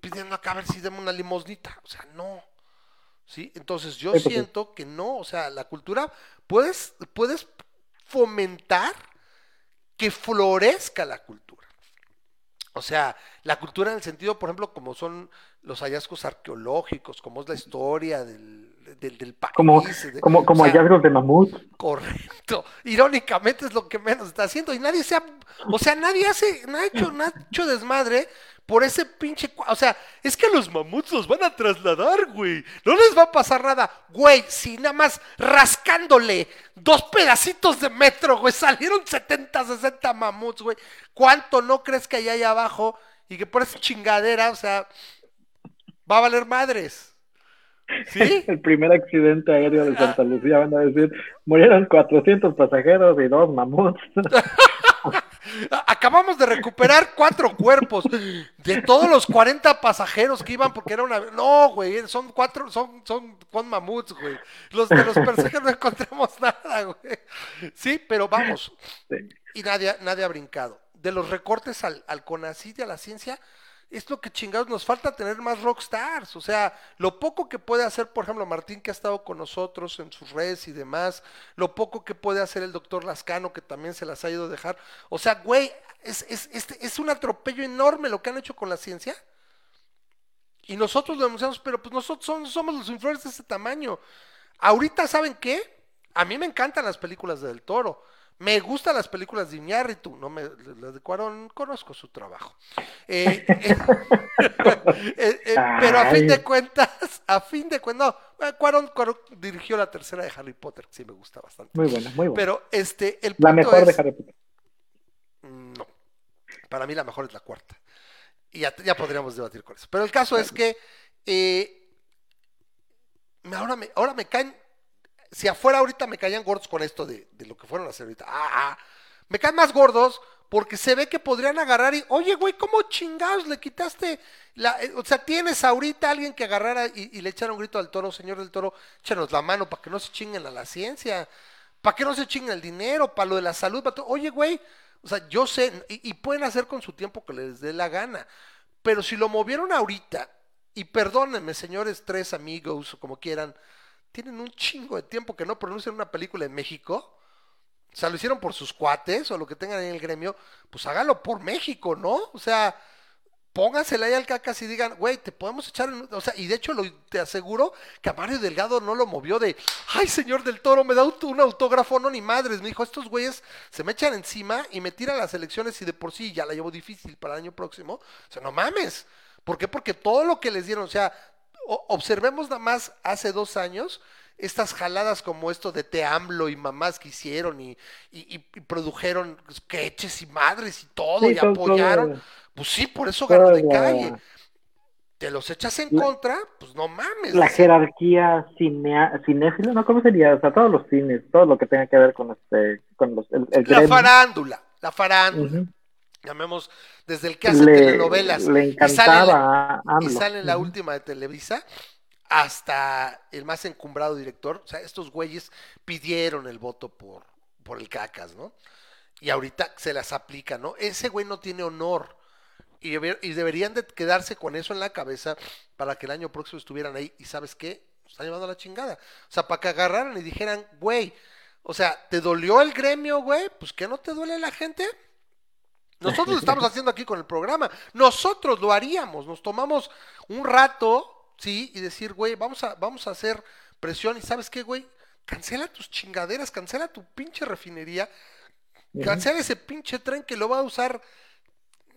pidiendo acá a ver si demos una limosnita. O sea, no. ¿Sí? Entonces yo Sí, sí. siento que no, o sea, la cultura, puedes, puedes fomentar que florezca la cultura. O sea, la cultura en el sentido, por ejemplo, como son los hallazgos arqueológicos, como es la historia del, del, del país. Como, de- como, como o sea, hallazgos de mamut. Correcto. Irónicamente es lo que menos está haciendo. Y nadie se ha, o sea, nadie hace, no ha hecho, no ha hecho desmadre por ese pinche, o sea, es que los mamuts los van a trasladar, güey. No les va a pasar nada, güey. Si nada más rascándole dos pedacitos de metro, güey, salieron 70, 60 mamuts, güey. ¿Cuánto no crees que hay ahí abajo? Y que por esa chingadera, o sea, va a valer madres. ¿Sí? <laughs> El primer accidente aéreo de Santa Lucía, van a decir, murieron 400 pasajeros y dos mamuts. <laughs> Acabamos de recuperar cuatro cuerpos de todos los 40 pasajeros que iban porque era una... No, güey, son cuatro, son, son con mamuts, güey. Los de los pasajeros no encontramos nada, güey. Sí, pero vamos. Sí. Y nadie, nadie ha brincado. De los recortes al, al CONACYT y a la ciencia, es lo que chingados nos falta tener más rockstars. O sea, lo poco que puede hacer, por ejemplo, Martín, que ha estado con nosotros en sus redes y demás, lo poco que puede hacer el doctor Lascano, que también se las ha ido a dejar. O sea, güey, es, es, es, es un atropello enorme lo que han hecho con la ciencia. Y nosotros lo denunciamos, pero pues nosotros son- somos los influencers de ese tamaño. Ahorita, ¿saben qué? A mí me encantan las películas de Del Toro. Me gustan las películas de Iñárritu, no me, las de Cuarón, conozco su trabajo. Eh, eh, <laughs> eh, pero a fin de cuentas, a fin de cuentas, no, Cuarón, Cuarón dirigió la tercera de Harry Potter, que sí me gusta bastante. Muy buena, muy buena. Pero este, el la punto mejor de Harry Potter. No. Para mí la mejor es la cuarta. Y ya, ya podríamos debatir con eso. Pero el caso es que ahora, me, ahora me caen. Si afuera ahorita me caían gordos con esto de, de lo que fueron a hacer ahorita. Ah, ah, me caen más gordos porque se ve que podrían agarrar y, oye, güey, ¿cómo chingados le quitaste? La, eh, o sea, tienes ahorita alguien que agarrara y, y le echara un grito al toro, señor del toro, échanos la mano para que no se chinguen a la ciencia, para que no se chinguen el dinero, para lo de la salud, para todo. Oye, güey, o sea, yo sé, y, y pueden hacer con su tiempo que les dé la gana, pero si lo movieron ahorita, y perdónenme, señores tres amigos, o como quieran, tienen un chingo de tiempo que no pronuncian una película en México. O sea, lo hicieron por sus cuates o lo que tengan en el gremio, pues hágalo por México, ¿no? O sea, póngansela ahí al cacas y digan, güey, te podemos echar. O sea, y de hecho te aseguro que a Mario Delgado no lo movió de, ay, señor del Toro, me da un autógrafo, no, ni madres. Me dijo, estos güeyes se me echan encima y me tiran las elecciones y de por sí ya la llevo difícil para el año próximo. O sea, no mames. ¿Por qué? Porque todo lo que les dieron, o sea, o- observemos nada más hace dos años estas jaladas como esto de Te AMLO y mamás que hicieron y, y- produjeron sketches y madres y todo Sí, y apoyaron. todo- Pues sí, por eso ganó de calle. Te los echas en La- contra, pues no mames. La jerarquía cinea, cinéfila, ¿no? ¿Cómo sería? O sea, todos los cines, todo lo que tenga que ver con este, con los, el, el la farándula, la farándula. Llamemos desde el que hace le, telenovelas le y sale, y la Ujú. última de Televisa hasta el más encumbrado director. O sea, estos güeyes pidieron el voto por, por el cacas, ¿no? Y ahorita se las aplica, ¿no? Ese güey no tiene honor. Y, y deberían de quedarse con eso en la cabeza para que el año próximo estuvieran ahí. ¿Y sabes qué? Nos están llevando a la chingada. O sea, para que agarraran y dijeran, güey, o sea, ¿te dolió el gremio, güey? Pues ¿qué no te duele la gente? Nosotros lo estamos haciendo aquí con el programa. Nosotros lo haríamos. Nos tomamos un rato, ¿sí? Y decir, güey, vamos a, vamos a hacer presión. ¿Y sabes qué, güey? Cancela tus chingaderas, cancela tu pinche refinería, cancela ese pinche tren que lo va a usar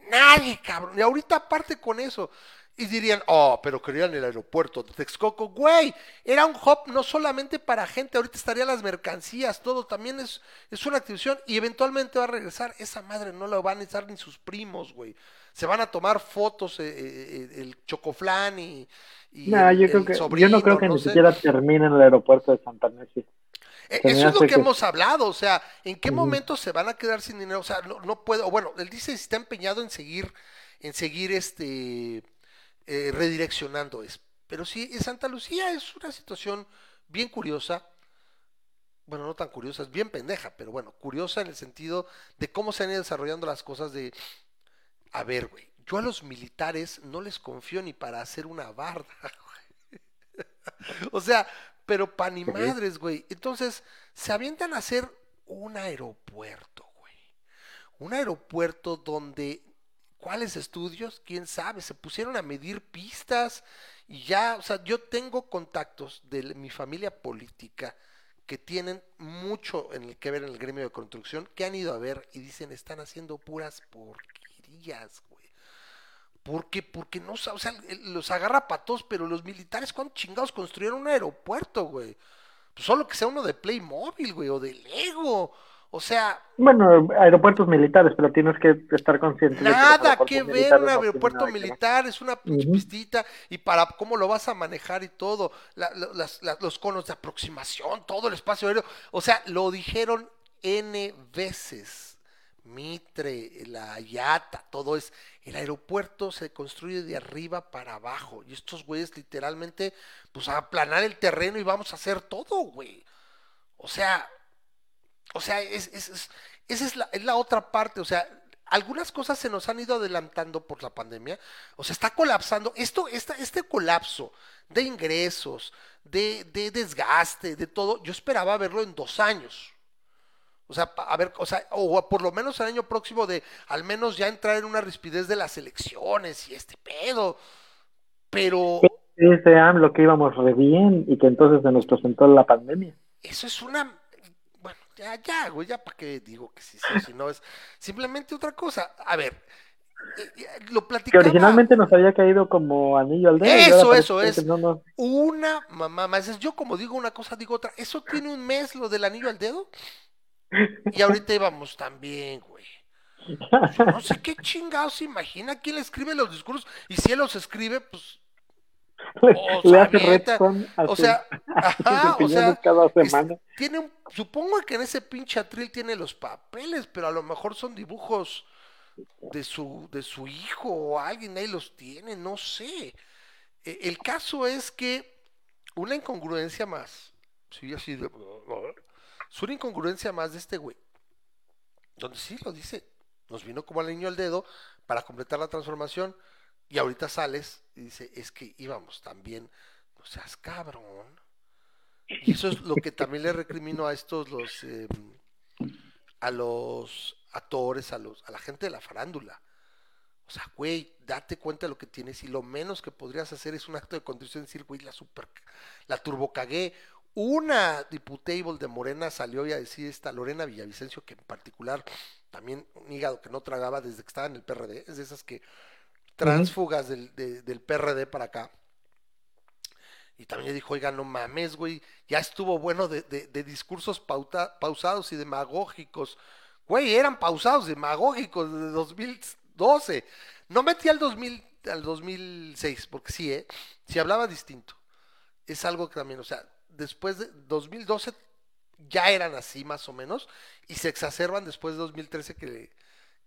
nadie, cabrón. Y ahorita aparte con eso. Y dirían, oh, pero querían el aeropuerto de Texcoco. Güey, era un hub no solamente para gente, ahorita estarían las mercancías, todo también es, es una activación y eventualmente va a regresar. Esa madre no la van a necesitar ni sus primos, güey. Se van a tomar fotos, eh, eh, eh, el chocoflán y, y No, el- yo creo que, yo no creo que no ni sé. siquiera termine en el aeropuerto de Santa Necia. Eh, Se me Eso es lo que que- hemos hablado, o sea, ¿en qué momento se van a quedar sin dinero? O sea, no, no puedo, bueno, él dice si está empeñado en seguir, en seguir este eh, redireccionando eso. Pero sí, en Santa Lucía es una situación bien curiosa. Bueno, no tan curiosa, es bien pendeja, pero bueno, curiosa en el sentido de cómo se han ido desarrollando las cosas de, a ver, güey, yo a los militares no les confío ni para hacer una barda, <laughs> güey. O sea, pero pa' ni Ok. madres, güey. Entonces, se avientan a hacer un aeropuerto, güey. Un aeropuerto donde, ¿cuáles estudios? ¿Quién sabe? Se pusieron a medir pistas y ya, o sea, yo tengo contactos de mi familia política que tienen mucho en el que ver en el gremio de construcción, que han ido a ver y dicen, están haciendo puras porquerías, güey. ¿Por qué? Porque no, o sea, los agarra patos, pero los militares, ¿cuándo chingados construyeron un aeropuerto, güey? Pues solo que sea uno de Playmobil, güey, o de Lego. O sea, Bueno, aeropuertos militares, pero tienes que estar consciente. de que nada que ver un aeropuerto nada militar, es una Ujú. pistita y para cómo lo vas a manejar y todo, la- la- las- la- los conos de aproximación, todo el espacio aéreo, o sea, lo dijeron N veces. Mitre, la Yata, todo es. El aeropuerto se construye de arriba para abajo. Y estos güeyes literalmente, pues a aplanar el terreno y vamos a hacer todo, güey. O sea, o sea, es, es- es- esa es la, es la otra parte. O sea, algunas cosas se nos han ido adelantando por la pandemia. O sea, está colapsando. Esto, esta, este colapso de ingresos, de, de desgaste, de todo, yo esperaba verlo en dos años. O sea, a ver, o sea, o por lo menos el año próximo de al menos ya entrar en una rispidez de las elecciones y este pedo. Pero Dice AMLO que íbamos re bien y que entonces se nos presentó la pandemia. eso es una. Bueno, Ya, ya, güey, ya para qué digo que sí, sí, si no es simplemente otra cosa. A ver, lo Que platicaba. originalmente nos había caído como anillo al dedo. Eso, eso es. que no Una mamá más. Es- Yo como digo una cosa, digo otra. Eso tiene un mes lo del anillo al dedo. Y ahorita íbamos también, güey. No sé qué chingados se imagina quién le escribe los discursos. Y si él los escribe, pues. O le sea, hace a O sea, <laughs> ajá, o sea. cada es- semana. tiene un, supongo que en ese pinche atril tiene los papeles, pero a lo mejor son dibujos de su, de su hijo o alguien ahí los tiene, no sé. E- El caso es que una incongruencia más, sí, así de- es una incongruencia más de este güey, donde sí lo dice, nos vino como al niño al dedo para completar la transformación y ahorita sales y dice, es que íbamos también, no seas cabrón. Y eso es lo que también le recrimino a estos los eh, a los actores, a los a la gente de la farándula. O sea, güey, date cuenta de lo que tienes y lo menos que podrías hacer es un acto de contrición y decir, güey, la super la turbocagué. Una diputable de Morena salió y a decir esta Lorena Villavicencio que en particular también un hígado que no tragaba desde que estaba en el PRD, es de esas que transfugas del, de- del PRD para acá. Y también dijo, oiga, no mames, güey, ya estuvo bueno de, de- de discursos pausados y demagógicos. Güey, eran pausados, demagógicos de 2012. No metí al 2000, al 2006, porque sí, ¿eh? Si hablaba distinto. Es algo que también, o sea, después de 2012 ya eran así más o menos y se exacerban después de 2013 que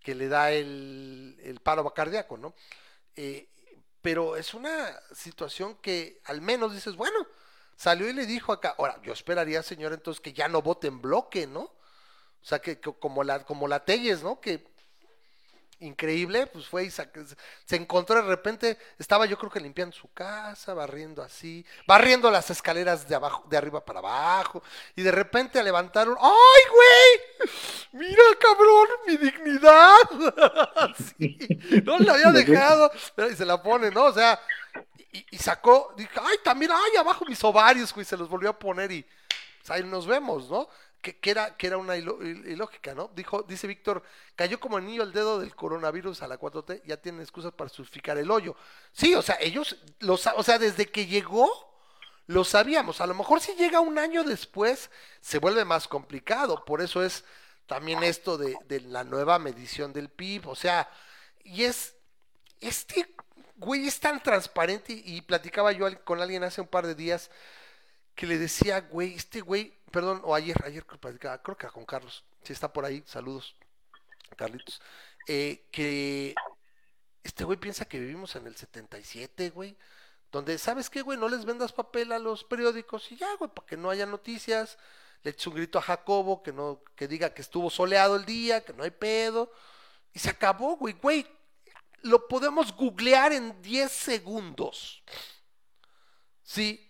que le da el, el paro cardíaco, ¿no? Eh, pero es una situación que al menos dices, bueno, salió y le dijo acá, ahora, yo esperaría, señor, entonces que ya no vote en bloque, ¿no? O sea, que, como la como la Telles, ¿no? Que increíble, pues fue y se encontró de repente, estaba yo creo que limpiando su casa, barriendo así, barriendo las escaleras de abajo, de arriba para abajo, y de repente levantaron, ¡ay, güey! Mira, cabrón, mi dignidad. <laughs> Sí, no la había dejado, y se la pone, ¿no? O sea, y, y sacó, dije, ay, también, ay, abajo mis ovarios, güey, se los volvió a poner y pues, ahí nos vemos, ¿no? Que, era, que era una ilógica, ¿no? Dijo, dice Víctor, cayó como anillo al dedo del coronavirus a la 4T, ya tienen excusas para justificar el hoyo. Sí, o sea, ellos, lo sa- o sea, desde que llegó, lo sabíamos. A lo mejor si llega un año después, se vuelve más complicado. Por eso es también esto de, de la nueva medición del PIB. O sea, y es, este güey es tan transparente y platicaba yo con alguien hace un par de días que le decía, güey, este güey, perdón, o ayer, ayer platicaba, creo que con Carlos, si está por ahí, saludos, Carlitos, eh, que este güey piensa que vivimos en el 77, güey, donde, ¿sabes qué, güey? No les vendas papel a los periódicos y ya, güey, para que no haya noticias, le eches un grito a Jacobo que no, que diga que estuvo soleado el día, que no hay pedo, y se acabó, güey, güey, lo podemos googlear en 10 segundos. Sí.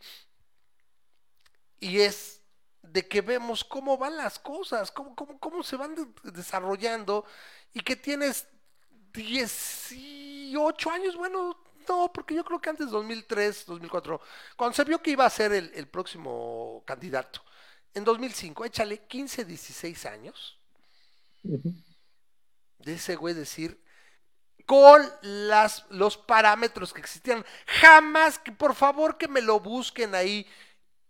Y es de que vemos cómo van las cosas, cómo, cómo, cómo se van de- desarrollando y que tienes 18 años, bueno, no, porque yo creo que antes 2003, 2004, cuando se vio que iba a ser el, el próximo candidato, en 2005, échale 15, 16 años de ese güey decir con las, los parámetros que existían. Jamás, que por favor que me lo busquen ahí,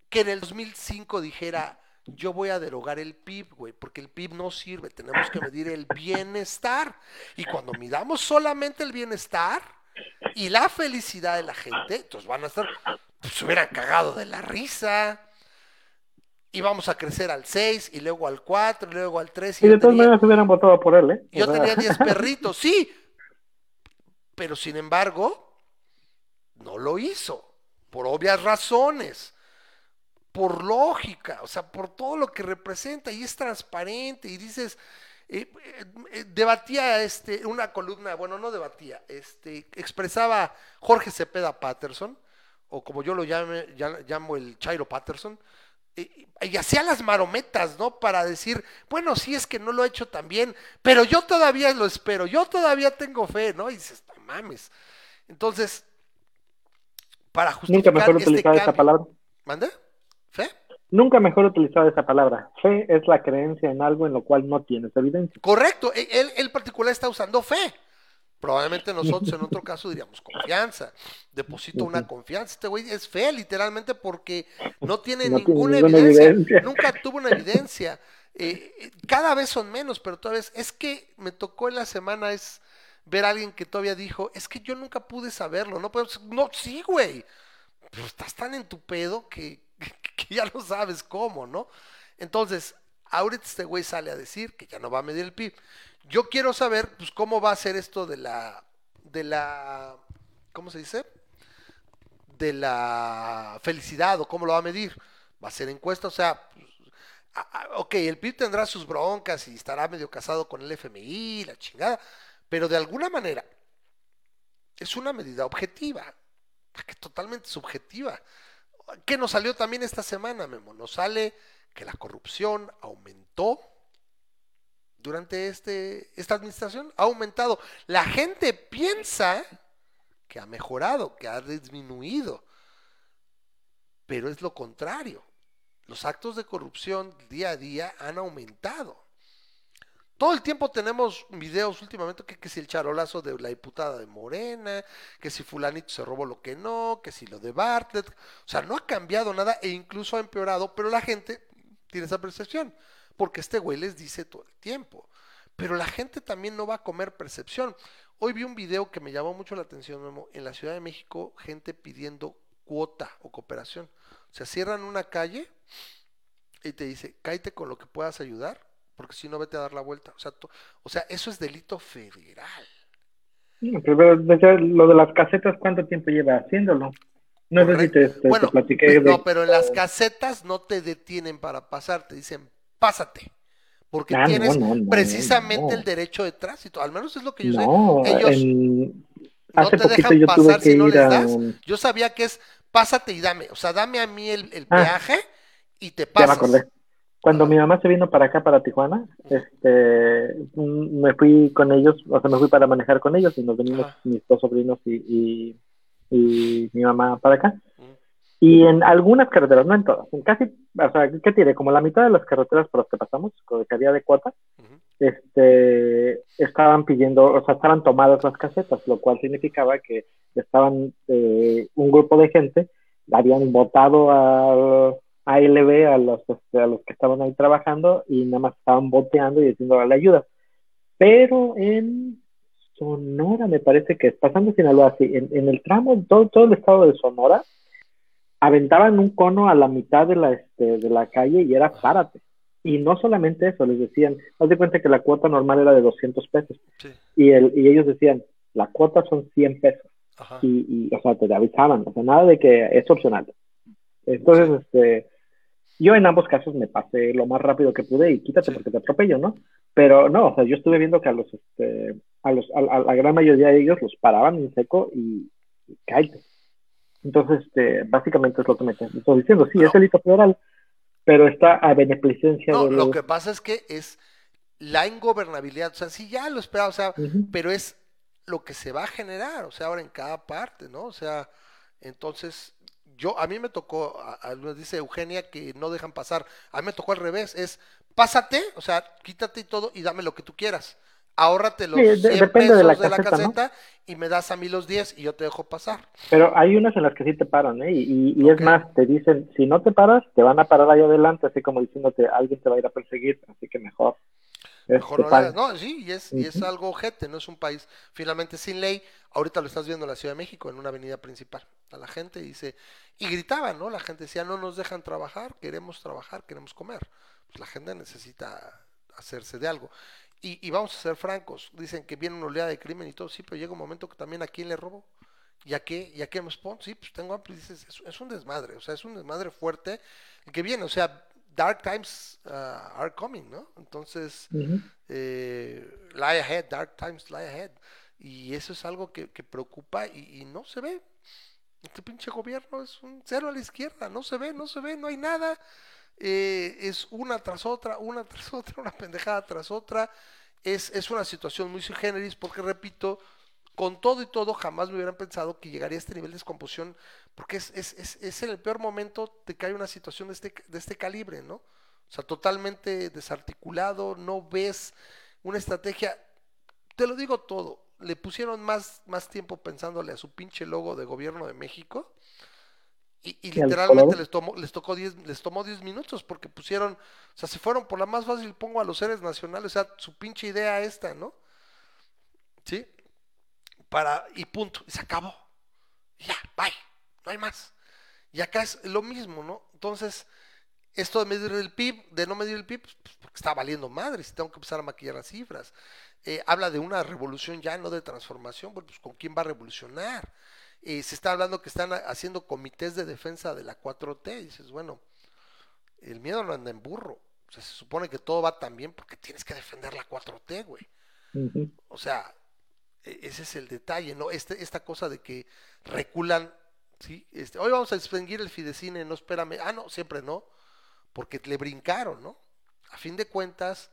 que en el 2005 dijera, yo voy a derogar el PIB, güey, porque el PIB no sirve, tenemos que medir el bienestar. Y cuando midamos solamente el bienestar y la felicidad de la gente, entonces van a estar, pues se hubieran cagado de la risa. Y vamos a crecer al 6 y luego al 4 y luego al 3. Y de todas maneras hubieran votado por él, ¿eh? O Yo sea, tenía 10 <laughs> perritos, sí. Pero sin embargo, no lo hizo. Por obvias razones. Por lógica. O sea, por todo lo que representa. Y es transparente. Y dices. eh, eh, eh, debatía este, una columna, bueno, no debatía, este, expresaba Jorge Cepeda Patterson, o como yo lo llame- ya- llamo el Chairo Patterson, y, y hacía las marometas, ¿no? Para decir, bueno, sí es que no lo he hecho tan bien, pero yo todavía lo espero, yo todavía tengo fe, ¿no? Y dices, no mames. Entonces, para Nunca justificar mejor este utilizar cambio- palabra. ¿Mande? ¿Fe? Nunca mejor utilizado esa palabra. Fe es la creencia en algo en lo cual no tienes evidencia. Correcto, e, él, él particular está usando fe. Probablemente nosotros en otro caso diríamos confianza. Deposito una confianza. Este güey es fe, literalmente, porque no tiene No tiene ninguna, evidencia. evidencia. Nunca tuvo una evidencia. Eh, cada vez son menos, pero todavía es, es que me tocó en la semana es ver a alguien que todavía dijo, es que yo nunca pude saberlo, no puedo, no, sí, güey, pero estás tan en tu pedo que, <laughs> que ya no sabes cómo, ¿no? Entonces, ahorita este güey sale a decir que ya no va a medir el PIB. Yo quiero saber, pues, cómo va a ser esto de la, de la, ¿cómo se dice? De la felicidad o cómo lo va a medir. Va a ser encuesta, o sea, pues, ok, el PIB tendrá sus broncas y estará medio casado con el FMI, la chingada, pero de alguna manera es una medida objetiva, totalmente subjetiva. ¿Qué nos salió también esta semana, Memo? Nos sale que la corrupción aumentó durante este, esta administración, ha aumentado. La gente piensa que ha mejorado, que ha disminuido, pero es lo contrario. Los actos de corrupción día a día han aumentado. Todo el tiempo tenemos videos últimamente que, si el charolazo de la diputada de Morena, que si fulanito se robó lo que no, que si lo de Bartlett. O sea, no ha cambiado nada e incluso ha empeorado, pero la gente tiene esa percepción, porque este güey les dice todo el tiempo. Pero la gente también no va a comer percepción. Hoy vi un video que me llamó mucho la atención, Memo, en la Ciudad de México, gente pidiendo cuota o cooperación. O sea, cierran una calle y te dice, cállate con lo que puedas ayudar, porque si no vete a dar la vuelta. O sea, to- o sea, eso es delito federal. Pero lo de las casetas, ¿cuánto tiempo lleva haciéndolo? No sé si te, te- te Bueno, platiqué de... no, pero en las casetas no te detienen para pasar, te dicen, pásate, porque Ah, tienes no, no, precisamente el derecho de tránsito, al menos es lo que yo sé. Ellos en- no hace te poquito dejan yo pasar si no les a... das. Yo sabía que es, pásate y dame, o sea, dame a mí el, el Ah. peaje y te Ya me pasas. acordé. Cuando mi mamá se vino para acá, para Tijuana, este, mm, me fui con ellos, o sea, me fui para manejar con ellos y nos venimos mis dos sobrinos y, y, y mi mamá para acá. Mm. Y en algunas carreteras, no en todas, en casi, o sea, ¿qué tiene? Como la mitad de las carreteras por las que pasamos, que había de cuota, este, estaban pidiendo, o sea, estaban tomadas las casetas, lo cual significaba que estaban eh, un grupo de gente, habían votado a, a LB, a los, este, a los que estaban ahí trabajando, y nada más estaban boteando y diciendo la ayuda. Pero en Sonora, me parece que es, pasando Sinaloa, sí, en, en el tramo, todo, todo el estado de Sonora, aventaban un cono a la mitad de la, este, de la calle y era párate. Y no solamente eso, les decían, haz de cuenta que la cuota normal era de 200 pesos. Sí, Y, el, y ellos decían, la cuota son 100 pesos. ajá. Y, y, o sea, te avisaban, o sea, nada de que es opcional. Entonces, este, yo en ambos casos me pasé lo más rápido que pude y quítate Sí. porque te atropello, ¿no? Pero no, o sea, yo estuve viendo que a los, este, a los, a, a la gran mayoría de ellos los paraban en seco y, y cállate. Entonces, este, básicamente es lo que me estoy diciendo. Sí, No. es delito federal, pero está a beneficencia No, de lo que pasa es que es la ingobernabilidad, o sea, sí ya lo esperaba, o sea, pero es lo que se va a generar, o sea, ahora en cada parte, ¿no? O sea, entonces, yo, a mí me tocó, a- a- nos dice Eugenia que no dejan pasar, a mí me tocó al revés, es pásate, o sea, quítate y todo y dame lo que tú quieras. Ahórrate los Sí, de- 100 depende pesos de de la caseta, ¿no? y me das a mí los 10 y yo te dejo pasar. Pero hay unas en las que sí te paran, ¿eh? Y, y es más, te dicen, si no te paras, te van a parar ahí adelante, así como diciéndote, alguien te va a ir a perseguir, así que mejor. Mejor este, no, le paga. hagas- no, sí, y es, y es algo ojete, no es un país finalmente sin ley. Ahorita lo estás viendo en la Ciudad de México, en una avenida principal. A la gente dice, y gritaban, ¿no? La gente decía, no nos dejan trabajar, queremos trabajar, queremos comer. Pues la gente necesita hacerse de algo. Y, y vamos a ser francos, dicen que viene una oleada de crimen y todo, sí, pero llega un momento que también a quién le robo. ¿Y a qué? ¿Y a qué me respondo? Sí, pues tengo hambre dices, es, es un desmadre, o sea, es un desmadre fuerte el que viene, o sea, dark times uh, are coming, ¿no? Entonces, eh, lie ahead, dark times lie ahead. Y eso es algo que, que preocupa y, y no se ve. Este pinche gobierno es un cero a la izquierda, no se ve, no se ve, no hay nada. Eh, es una tras otra, una tras <laughs> otra, una pendejada tras otra. Es, es una situación muy sui generis porque, repito, con todo y todo, jamás me hubieran pensado que llegaría a este nivel de descomposición, porque es, es, es, es en el peor momento de que hay una situación de este, de este calibre, ¿no? O sea, totalmente desarticulado, no ves una estrategia, te lo digo todo, le pusieron más, más tiempo pensándole a su pinche logo de gobierno de México y, y literalmente les tomó, les tocó 10, les tomó 10 minutos porque pusieron, o sea, si fueron por la más fácil, pongo a los seres nacionales, o sea, su pinche idea esta, ¿no? ¿Sí? Para, y punto, y se acabó. ya, bye, no hay más. Y acá es lo mismo, ¿no? Entonces, esto de medir el PIB, de no medir el PIB, pues, pues porque está valiendo madre, si tengo que empezar a maquillar las cifras. Eh, habla de una revolución ya, no de transformación, pues ¿con quién va a revolucionar? Eh, se está hablando que están haciendo comités de defensa de la 4T, y dices, bueno, el miedo no anda en burro, o sea, se supone que todo va tan bien porque tienes que defender la 4T, güey. O sea, e, ese es el detalle, ¿no? Este, esta cosa de que reculan, ¿sí? Este, hoy vamos a extinguir el Fidecine, no espérame, ah, no, siempre no, porque le brincaron, ¿no? A fin de cuentas,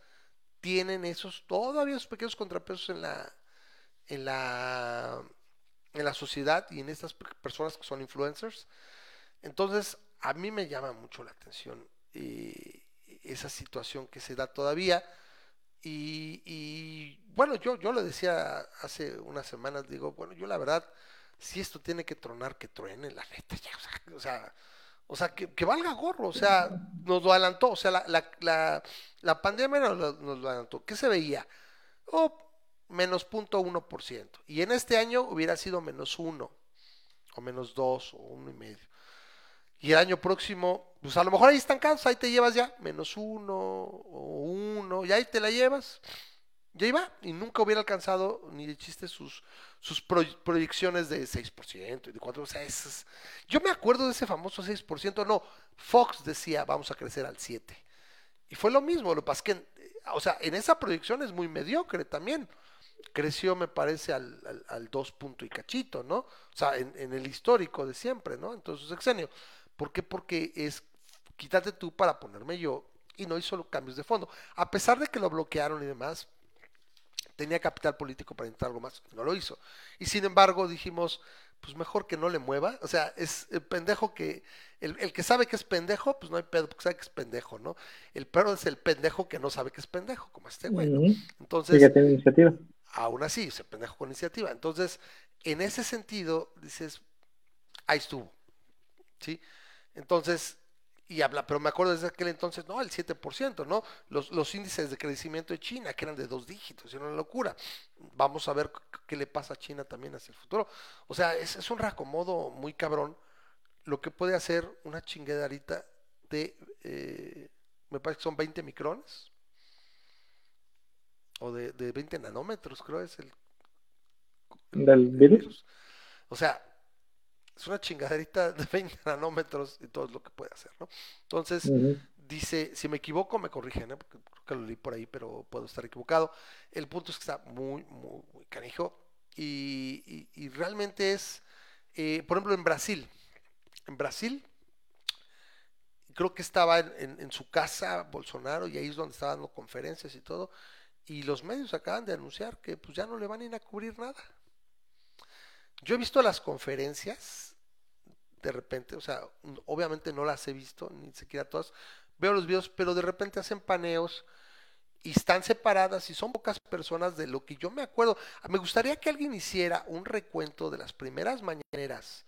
tienen esos, todavía esos pequeños contrapesos en la, en la, en la sociedad y en estas personas que son influencers. Entonces, a mí me llama mucho la atención eh, esa situación que se da todavía. Y, bueno, yo, yo lo decía hace unas semanas, digo, bueno, yo la verdad, si esto tiene que tronar, que truene, la neta, ya, o sea, o sea, que, valga gorro, o sea, nos lo adelantó, o sea, la, la, la, la pandemia nos lo, adelantó. ¿Qué se veía? Oh, menos 0.1%. Y en este año hubiera sido menos 1, o menos 2, o 1 y. Y el año próximo, pues a lo mejor ahí estancados, ahí te llevas ya menos 1 o 1, y ahí te la llevas. Ya iba, y nunca hubiera alcanzado ni de chiste sus, sus proyecciones de 6% y de 4%. O sea, yo me acuerdo de ese famoso 6%. No, Fox decía, vamos a crecer al 7%. Y fue lo mismo, lo que, o sea, en esa proyección es muy mediocre también. Creció, me parece, al, al, 2 punto y cachito, ¿no? O sea, en, en, el histórico de siempre, ¿no? Entonces, sexenio. ¿Por qué? Porque es quítate tú para ponerme yo y no hizo cambios de fondo. A pesar de que lo bloquearon y demás, tenía capital político para intentar algo más, no lo hizo. Y sin embargo dijimos, pues mejor que no le mueva, o sea, es el pendejo que, el, el que sabe que es pendejo, pues no hay pedo, porque sabe que es pendejo, ¿no? El perro es el pendejo que no sabe que es pendejo, como este güey, ¿no? Entonces, ya tiene iniciativa. Aún así, es el pendejo con iniciativa. Entonces, en ese sentido, dices, ahí estuvo, ¿sí? Entonces, y habla, pero me acuerdo desde aquel entonces, no, el 7%, ¿no? Los, los índices de crecimiento de China, que eran de dos dígitos, era una locura. Vamos a ver qué le pasa a China también hacia el futuro. O sea, es, es un reacomodo muy cabrón lo que puede hacer una chingaderita de, eh, me parece que son 20 micrones, o de, de 20 nanómetros, creo es el... ¿Del virus? O sea, es una chingaderita de 20 <laughs> nanómetros y todo es lo que puede hacer, ¿no? Entonces, dice, si me equivoco, me corrigen, ¿eh? porque creo que lo leí por ahí, pero puedo estar equivocado. El punto es que está muy, muy, muy canijo y, y, realmente es, eh, por ejemplo, en Brasil, en Brasil, creo que estaba en, en, su casa Bolsonaro y ahí es donde estaba dando conferencias y todo, y los medios acaban de anunciar que pues ya no le van a ir a cubrir nada. Yo he visto las conferencias de repente, o sea, obviamente no las he visto, ni siquiera todas. Veo los videos, pero de repente hacen paneos y están separadas y son pocas personas de lo que yo me acuerdo. Me gustaría que alguien hiciera un recuento de las primeras mañaneras,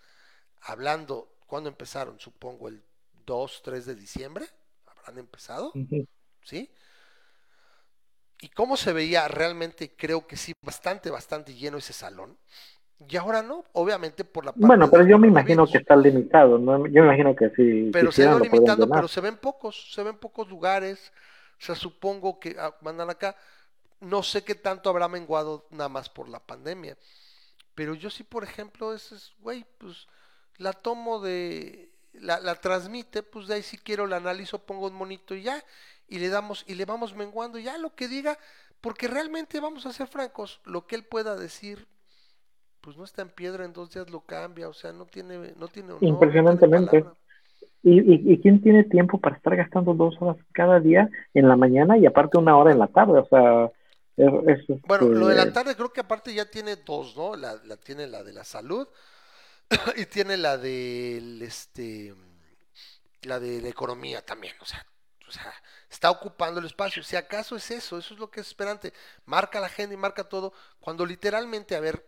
hablando cuando empezaron, supongo el 2, 3 de diciembre, habrán empezado, ¿sí? Y cómo se veía realmente, creo que sí, bastante, bastante lleno ese salón. Y ahora no, obviamente por la parte Bueno, pero yo me imagino que está limitado, ¿no? Yo me imagino que sí. Pero se ha limitando, pero se ven pocos, se ven pocos lugares. O sea, supongo que ah, mandan acá. No sé qué tanto habrá menguado nada más por la pandemia. Pero yo sí, por ejemplo, es, güey, pues la tomo de, la, la transmite, pues de ahí si quiero la analizo, pongo un monito y ya, y le damos, y le vamos menguando ya lo que diga, porque realmente vamos a ser francos, lo que él pueda decir pues no está en piedra, en dos días lo cambia, o sea, no tiene, no tiene Impresionantemente. ¿Y, y, y quién tiene tiempo para estar gastando dos horas cada día en la mañana y aparte una hora en la tarde? O sea, bueno, lo de la este, tarde creo que aparte ya tiene dos, ¿no? La, la tiene la de la salud <coughs> y tiene la del este la de la economía también, o sea, o sea, está ocupando el espacio. Si acaso es eso, eso es lo que es esperante. Marca la agenda y marca todo, cuando literalmente, a ver,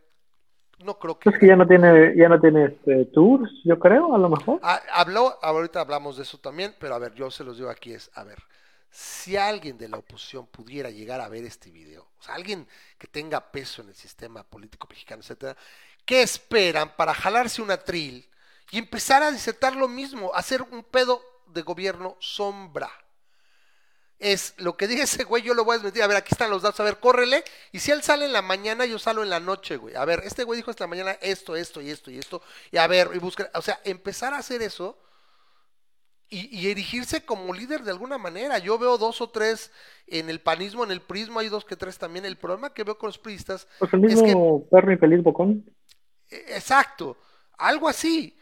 no creo que... Es que ya no tiene, ya no tiene este, tours, yo creo, a lo mejor. Ah, habló, ahorita hablamos de eso también, pero a ver, yo se los digo aquí es, a ver, si alguien de la oposición pudiera llegar a ver este video, o sea, alguien que tenga peso en el sistema político mexicano, etcétera, ¿qué esperan para jalarse una tril y empezar a disertar lo mismo, hacer un pedo de gobierno sombra? Es lo que dije ese güey, yo lo voy a desmentir. A ver, aquí están los datos. A ver, córrele. Y si él sale en la mañana, yo salgo en la noche, güey. A ver, este güey dijo esta mañana esto, esto y esto y esto. Y a ver, y buscar. O sea, empezar a hacer eso y, erigirse como líder de alguna manera. Yo veo dos o tres en el panismo, en el prismo, hay dos que tres también. El problema que veo con los pristas. Pues el mismo perro infeliz bocón. E, exacto, algo así.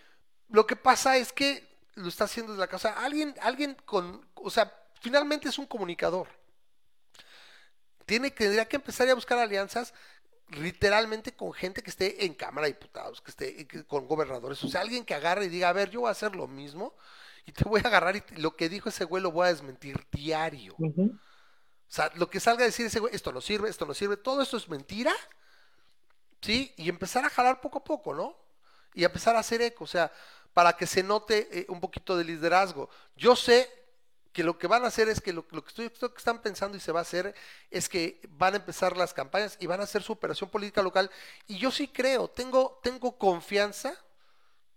Lo que pasa es que lo está haciendo desde la casa. Alguien, alguien con. O sea finalmente es un comunicador. Tiene, tendría que empezar a buscar alianzas literalmente con gente que esté en Cámara de Diputados, que esté con gobernadores, o sea, alguien que agarre y diga, a ver, yo voy a hacer lo mismo y te voy a agarrar y lo que dijo ese güey lo voy a desmentir diario. O sea, lo que salga a decir ese güey, esto no sirve, esto no sirve, todo esto es mentira, ¿sí? Y empezar a jalar poco a poco, ¿no? Y empezar a hacer eco, o sea, para que se note eh, un poquito de liderazgo. Yo sé que lo que van a hacer es que lo, que, estoy, que están pensando y se va a hacer es que van a empezar las campañas y van a hacer su operación política local. Y yo sí creo, tengo, tengo confianza,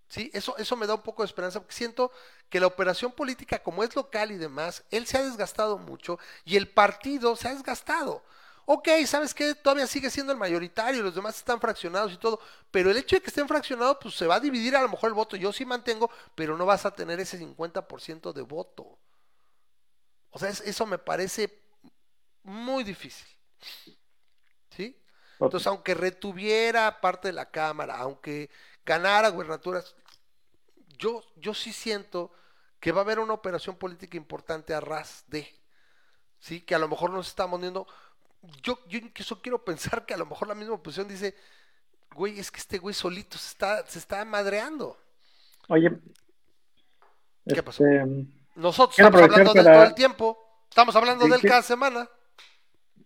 ¿sí? Eso, eso me da un poco de esperanza, porque siento que la operación política, como es local y demás, él se ha desgastado mucho y el partido se ha desgastado. Ok, ¿sabes qué? Todavía sigue siendo el mayoritario, los demás están fraccionados y todo, pero el hecho de que estén fraccionados, pues se va a dividir a lo mejor el voto. Yo sí mantengo, pero no vas a tener ese 50% de voto. O sea, eso me parece muy difícil. ¿Sí? Entonces, aunque retuviera parte de la Cámara, aunque ganara gubernaturas, yo, yo sí siento que va a haber una operación política importante a ras de, ¿sí? Que a lo mejor nos estamos viendo. Yo, yo incluso quiero pensar que a lo mejor la misma oposición dice, güey, es que este güey solito se está, se está madreando. Oye, ¿qué pasó? Nosotros estamos hablando de todo el tiempo. Estamos hablando de él cada semana.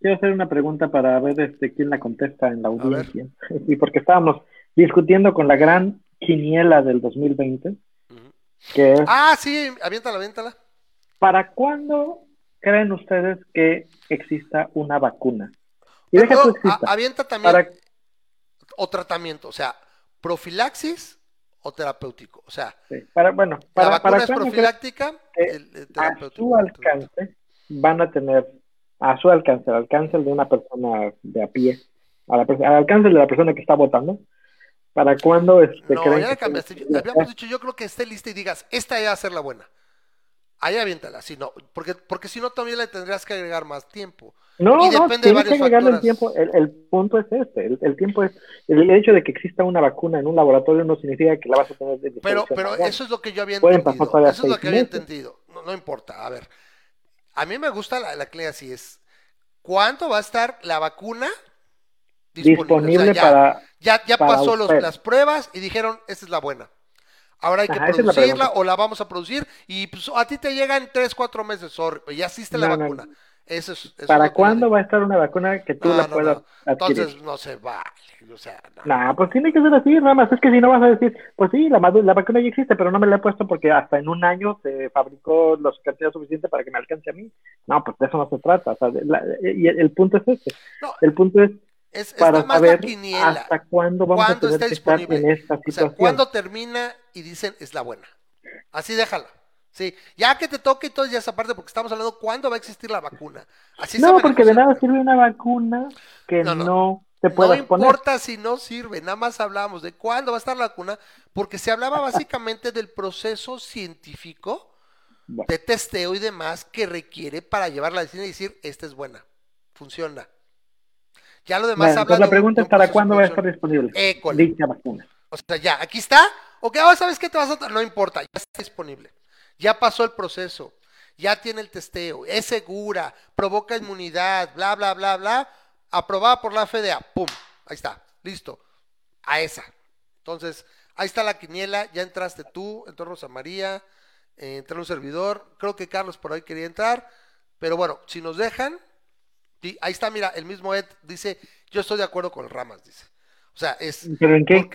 Quiero hacer una pregunta para ver este, quién la contesta en la audiencia. <laughs> Y porque estábamos discutiendo con la gran quiniela del 2020. que ah, sí, aviéntala, aviéntala. ¿Para cuándo creen ustedes que exista una vacuna? Y deja exista. avienta también o tratamiento, o sea, profilaxis o terapéutico. O sea, para, bueno, para, la vacuna es profiláctica, a su alcance van a tener, a su alcance, al alcance de una persona de a pie, a la, al alcance de la persona que está votando, para cuando este, no, ya cambiaste. Habíamos dicho, yo creo que esté lista y digas, esta ya va a ser la buena. Ahí aviéntala, si no, porque, porque si no también le tendrías que agregar más tiempo. No, no, tienes que agregarle el tiempo. El, punto es este, el, tiempo es, el, hecho de que exista una vacuna en un laboratorio no significa que la vas a tener de Pero, pero eso es lo que yo había entendido. Eso es lo que había entendido. No, no, importa, a ver. A mí me gusta la, la así es. ¿Cuánto va a estar la vacuna disponible, para ya, ya pasó los, las pruebas y dijeron, esta es la buena. Ahora hay que producirla o la vamos a producir y pues, a ti te llega en 3, 4 meses, sorry, ya la vacuna. Eso es, ¿Para cuándo va a estar una vacuna que tú la puedas Entonces no se vale. O sea, no. pues tiene que ser así, nada más. Es que si no vas a decir, pues sí, la, la vacuna ya existe, pero no me la he puesto porque hasta en un año se fabricó los cantidad suficiente para que me alcance a mí. No, pues de eso no se trata. O sea, y el, punto es este. el punto es es, para saber hasta cuándo vamos a tener que estar en esta situación. O sea, cuándo termina y dicen es la buena. Así déjala. Sí, ya que te toque y todo ya esa parte, porque estamos hablando cuándo va a existir la vacuna. Así no, porque de nada sirve una vacuna que no, te pueda No importa si no sirve, nada más hablamos de cuándo va a estar la vacuna, porque se hablaba <laughs> básicamente del proceso científico de testeo y demás que requiere para llevar la decisión y decir, esta es buena, funciona. Ya lo demás habla La pregunta es para cuándo va a estar disponible dicha vacuna. O sea, ya, aquí está. Ok, ahora sabes qué te vas a... No importa, ya está disponible ya pasó el proceso, ya tiene el testeo, es segura, provoca inmunidad, bla, bla, bla, bla, aprobada por la FDA, pum, ahí está, listo, a esa. Entonces, ahí está la quiniela, ya entraste tú, entró Rosa María, eh, entró un servidor, creo que Carlos por ahí quería entrar, pero bueno, si nos dejan, y ahí está, mira, el mismo Ed dice, yo estoy de acuerdo con Ramas, dice. O sea, es... ¿Pero en qué?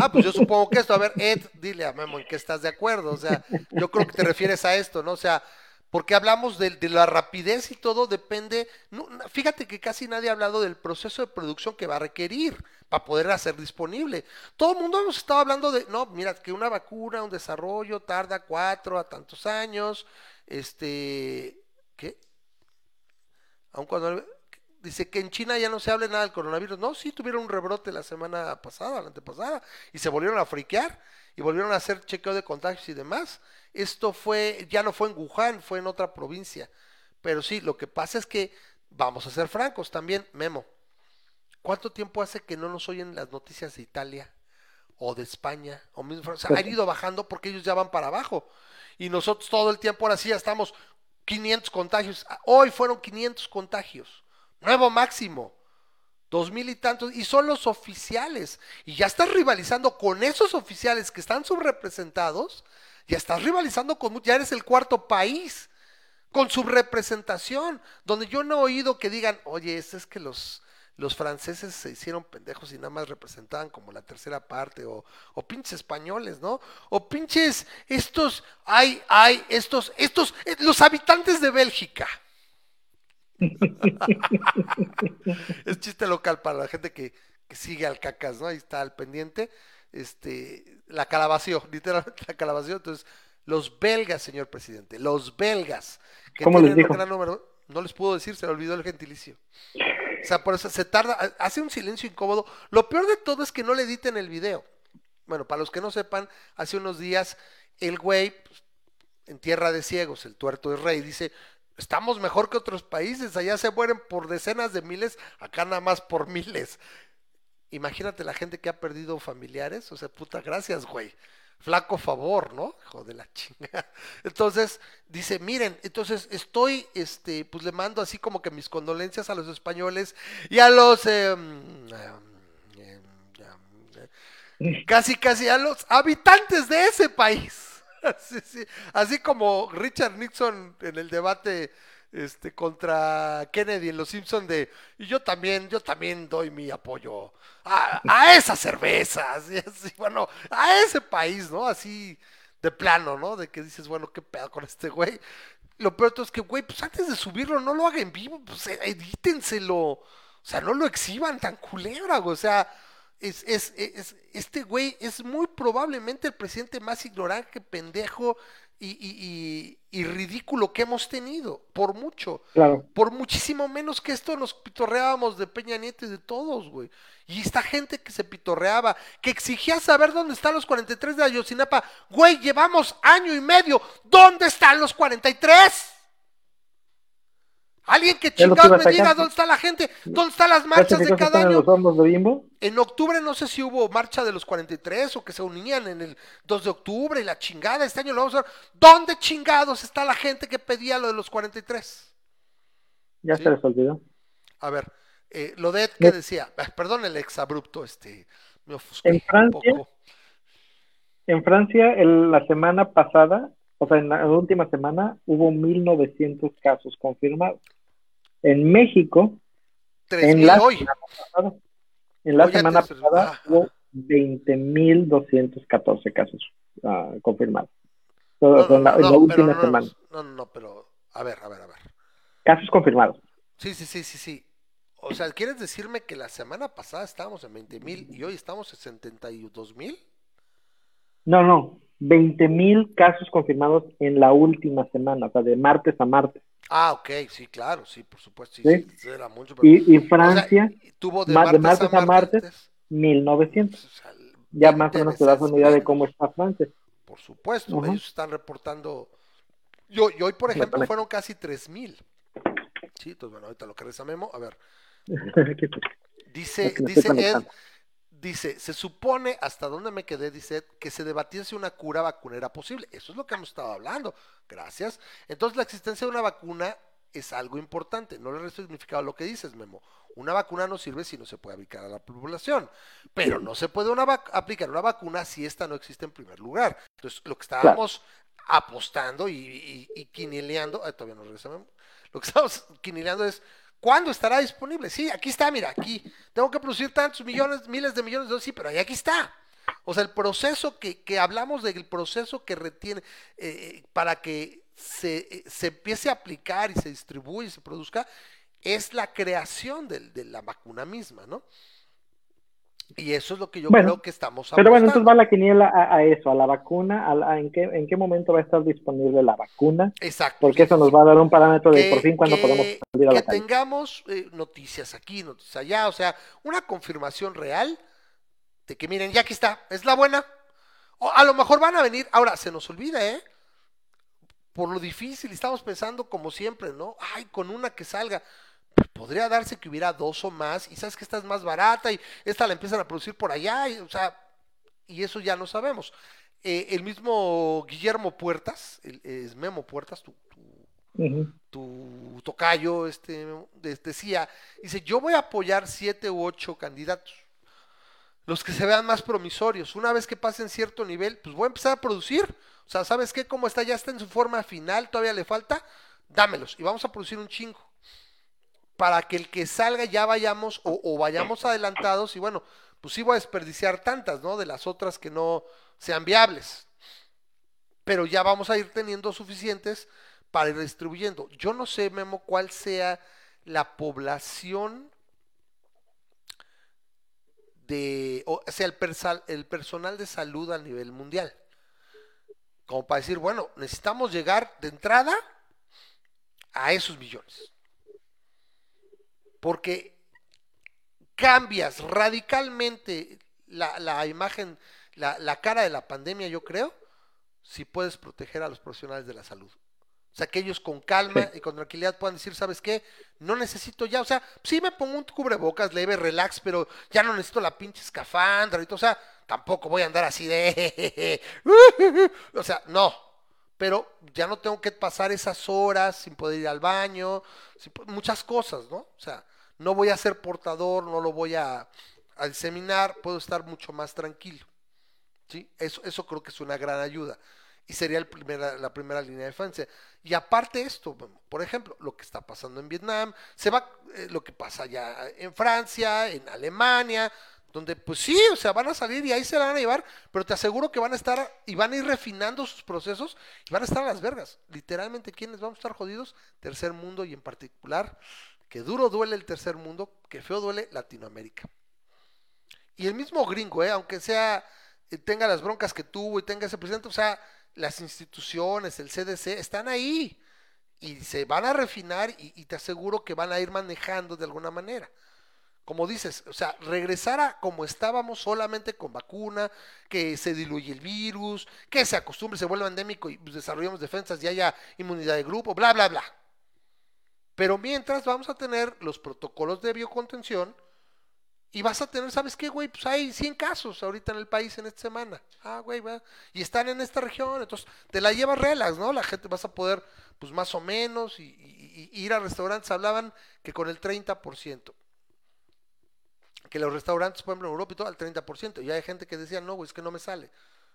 Ah, pues yo supongo que esto, a ver, Ed, dile a Memo en qué estás de acuerdo, o sea, yo creo que te refieres a esto, ¿no? O sea, porque hablamos de, de la rapidez y todo depende, no, fíjate que casi nadie ha hablado del proceso de producción que va a requerir para poder hacer disponible. Todo el mundo hemos estado hablando de, no, mira, que una vacuna, un desarrollo tarda cuatro a tantos años, este, ¿qué? Aun cuando dice que en China ya no se hable nada del coronavirus. No, sí tuvieron un rebrote la semana pasada, la antepasada, y se volvieron a friquear y volvieron a hacer chequeo de contagios y demás. Esto fue, ya no fue en Wuhan, fue en otra provincia. Pero sí, lo que pasa es que, vamos a ser francos también, Memo. ¿Cuánto tiempo hace que no nos oyen las noticias de Italia o de España? O mismo, o sea, han ido bajando porque ellos ya van para abajo. Y nosotros todo el tiempo ahora sí ya estamos 500 contagios. Hoy fueron 500 contagios. Nuevo máximo. Dos mil y tantos. Y son los oficiales. Y ya estás rivalizando con esos oficiales que están subrepresentados. Ya estás rivalizando con... Ya eres el cuarto país. Con subrepresentación. Donde yo no he oído que digan, oye, es, es que los los franceses se hicieron pendejos y nada más representaban como la tercera parte, o, o pinches españoles, ¿no? O pinches estos, hay, hay, estos, estos, eh, los habitantes de Bélgica. <laughs> es chiste local para la gente que, que sigue al cacas, ¿no? Ahí está al pendiente. Este, la calabació, <laughs> literalmente la calabació. Entonces, los belgas, señor presidente, los belgas, que ¿Cómo les tienen dijo? un gran número, no les puedo decir, se le olvidó el gentilicio. O sea, por eso se tarda, hace un silencio incómodo. Lo peor de todo es que no le editen el video. Bueno, para los que no sepan, hace unos días el güey, pues, en tierra de ciegos, el tuerto es rey, dice, estamos mejor que otros países, allá se mueren por decenas de miles, acá nada más por miles. Imagínate la gente que ha perdido familiares, o sea, puta, gracias, güey. Flaco favor, ¿no? Hijo de la chinga. <laughs> Entonces, dice, miren, entonces estoy, este, pues le mando así como que mis condolencias a los españoles y a los, mm, eh, eh, casi, casi a los habitantes de ese país. <laughs> Así, sí, así como Richard Nixon en el debate este contra Kennedy en Los Simpson de y yo también yo también doy mi apoyo a, a esas cervezas <laughs> y así bueno a ese país no así de plano no de que dices bueno qué pedo con este güey lo peor es que güey pues antes de subirlo no lo hagan en vivo pues edítenselo. O sea no lo exhiban tan culebra güey, o sea es, es, es, este güey es muy probablemente el presidente más ignorante, pendejo y, y, y, y ridículo que hemos tenido, por mucho. Claro. Por muchísimo menos que esto nos pitorreábamos de Peña Nieto y de todos, güey. Y esta gente que se pitorreaba, que exigía saber dónde están los 43 de Ayotzinapa. Güey, llevamos año y medio. ¿Dónde están los 43? Alguien que chingados me diga dónde está la gente, dónde están las ¿Ya marchas de cada año. de? En octubre no sé si hubo marcha de los 43 o que se unían en el 2 de octubre y la chingada. Este año lo vamos a ver. ¿Dónde chingados está la gente que pedía lo de los 43? Ya Sí. se les olvidó. A ver, eh, lo de Ed que decía, perdón el exabrupto, este, me ofusqué En un Francia, poco. En Francia, el- la semana pasada, o sea, en la última semana, hubo 1.900 casos confirmados. En México, 3.000 la- hoy. pasada- en la Oye, semana te- pasada ah. hubo 20.214 casos ah, confirmados. No, en la, no, en la no, última semana. no, no, no, pero a ver, a ver, a ver. Casos confirmados. Sí, sí, sí, sí, sí. O sea, ¿quieres decirme que la semana pasada estábamos en 20.000 y hoy estamos en 72.000? No, no. 20.000 casos confirmados en la última semana, o sea, de martes a martes. Ah, ok, sí, claro, sí, por supuesto, sí, Sí. sí, era mucho. pero- Y, y o sea, Francia, tuvo de ma- de martes, martes a a martes, 1.900. o sea, Ya 20 más o menos te das una idea de cómo está Francia. Por supuesto, ellos están reportando. Yo, y hoy, por ejemplo, fueron casi 3000. Sí, entonces, bueno, ahorita lo que reza Memo. A ver, <laughs> dice, dice Ed. Dice, se supone, hasta dónde me quedé, dice que se debatía si una cura vacunera posible. Eso es lo que hemos estado hablando. Gracias. Entonces, la existencia de una vacuna es algo importante. No le resto significado lo que dices, Memo. Una vacuna no sirve si no se puede aplicar a la población, pero no se puede una aplicar una vacuna si esta no existe en primer lugar. Entonces, lo que estábamos apostando y, y, quinileando, todavía no regresamos, lo que estamos quinileando es, ¿cuándo estará disponible? Sí, aquí está, mira, aquí. Tengo que producir tantos millones, miles de millones de dólares, sí, pero ahí aquí está. O sea, el proceso que, que hablamos del proceso que retiene eh, para que se, se, empiece a aplicar y se distribuya y se produzca, es la creación de la vacuna misma, ¿no? Y eso es lo que yo creo que estamos Pero bueno, entonces va la quiniela a, eso, a la vacuna, a, en, qué, en qué momento va a estar disponible la vacuna. Exacto. Porque eso nos va a dar un parámetro de por fin cuando podemos salir a la Que tengamos eh, noticias aquí, noticias allá, o sea, una confirmación real de que miren, ya aquí está, es la buena. O a lo mejor van a venir, ahora se nos olvida, ¿eh? Por lo difícil, estamos pensando como siempre, ¿no? Ay, con una que salga podría darse que hubiera dos o más, y sabes que esta es más barata, y esta la empiezan a producir por allá, y, o sea, y eso ya no sabemos. Eh, el mismo Guillermo Puertas, el, es Memo Puertas, tu, tu, tocayo, este, decía, dice, yo voy a apoyar siete u ocho candidatos, los que se vean más promisorios. Una vez que pasen cierto nivel, pues voy a empezar a producir. O sea, ¿sabes qué? Como está, ya está en su forma final, todavía le falta, dámelos y vamos a producir un chingo para que el que salga ya vayamos o, vayamos adelantados y bueno, pues sí voy a desperdiciar tantas, ¿no? De las otras que no sean viables. Pero ya vamos a ir teniendo suficientes para ir distribuyendo. Yo no sé, Memo, cuál sea la población de, o sea, el, el personal de salud a nivel mundial. Como para decir, bueno, necesitamos llegar de entrada a esos millones porque cambias radicalmente la, imagen, la, cara de la pandemia, yo creo, si puedes proteger a los profesionales de la salud. O sea, que ellos con calma y con tranquilidad puedan decir, ¿sabes qué? No necesito ya, o sea, sí me pongo un cubrebocas leve, relax, pero ya no necesito la pinche escafandra y todo, o sea, tampoco voy a andar así de... <laughs> o sea, no, pero ya no tengo que pasar esas horas sin poder ir al baño, muchas cosas, ¿no? O sea, no voy a ser portador, no lo voy a, diseminar, puedo estar mucho más tranquilo. ¿sí? Eso, eso creo que es una gran ayuda y sería el primera, la primera línea de defensa. Y aparte esto, por ejemplo, lo que está pasando en Vietnam, se va eh, lo que pasa ya en Francia, en Alemania, donde pues sí, o sea, van a salir y ahí se la van a llevar, pero te aseguro que van a estar y van a ir refinando sus procesos y van a estar a las vergas. Literalmente, ¿quiénes vamos a estar jodidos? Tercer mundo y en particular, que duro duele el tercer mundo, que feo duele Latinoamérica. Y el mismo gringo, ¿eh? aunque sea, eh, tenga las broncas que tuvo y tenga ese presidente, o sea, las instituciones, el CDC, están ahí y se van a refinar y te aseguro que van a ir manejando de alguna manera como dices, o sea, regresar a como estábamos solamente con vacuna, que se diluye el virus, que se acostumbre, se vuelva endémico y pues, desarrollemos defensas y haya inmunidad de grupo, bla, bla, bla. Pero mientras vamos a tener los protocolos de biocontención y vas a tener, ¿sabes qué, güey? Pues hay 100 casos ahorita en el país en esta semana. Ah, güey, va. Y están en esta región, entonces te la llevas relax, ¿no? La gente vas a poder, pues más o menos, y, y ir a restaurantes. Hablaban que con el 30% que los restaurantes, por ejemplo, en Europa y todo, al 30%. Y hay gente que decía, no, güey, es que no me sale.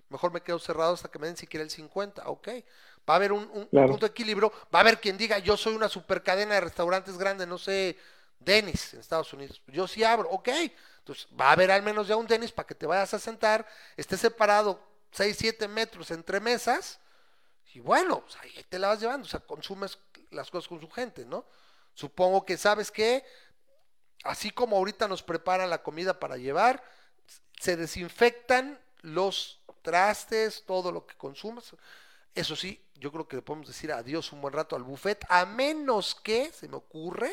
Mejor me quedo cerrado hasta que me den siquiera el 50%. Ok. Va a haber un, punto de equilibrio. Va a haber quien diga, yo soy una super cadena de restaurantes grande, no sé, Denis en Estados Unidos. Yo sí abro. Ok. Entonces, va a haber al menos ya un Denis para que te vayas a sentar, esté separado 6, 7 metros entre mesas. Y bueno, pues, ahí te la vas llevando. O sea, consumes las cosas con su gente, ¿no? Supongo que sabes que así como ahorita nos preparan la comida para llevar, se desinfectan los trastes, todo lo que consumas. Eso sí, yo creo que le podemos decir adiós un buen rato al buffet, a menos que, se me ocurre,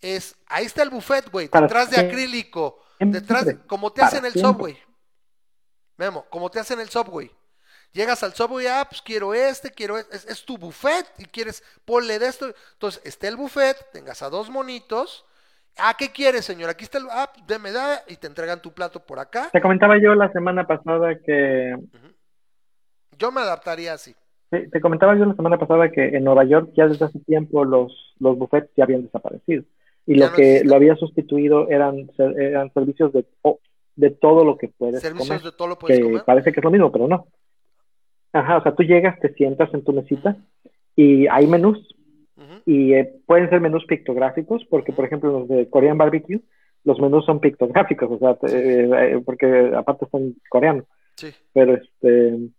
es, ahí está el buffet, güey, detrás de acrílico, detrás, como te hacen el subway. Memo, como te hacen el subway. Llegas al subway, ah, pues quiero este, quiero este, es, es tu buffet y quieres ponle de esto. Entonces, está el buffet, tengas a dos monitos, Ah, ¿qué quieres, señor? Aquí está el. Ah, deme da y te entregan tu plato por acá. Te comentaba yo la semana pasada que. Yo me adaptaría así. te comentaba yo la semana pasada que en Nueva York ya desde hace tiempo los, los buffets ya habían desaparecido. Y lo que lo había sustituido eran, eran servicios de, de todo lo que puedes ¿Servicios de todo lo puedes que Parece que es lo mismo, pero no. Ajá, o sea, tú llegas, te sientas en tu mesita y hay menús. Y eh, pueden ser menús pictográficos, porque, por ejemplo, los de Korean Barbecue, los menús son pictográficos, o sea, eh, eh, porque aparte están coreanos. Sí. Pero este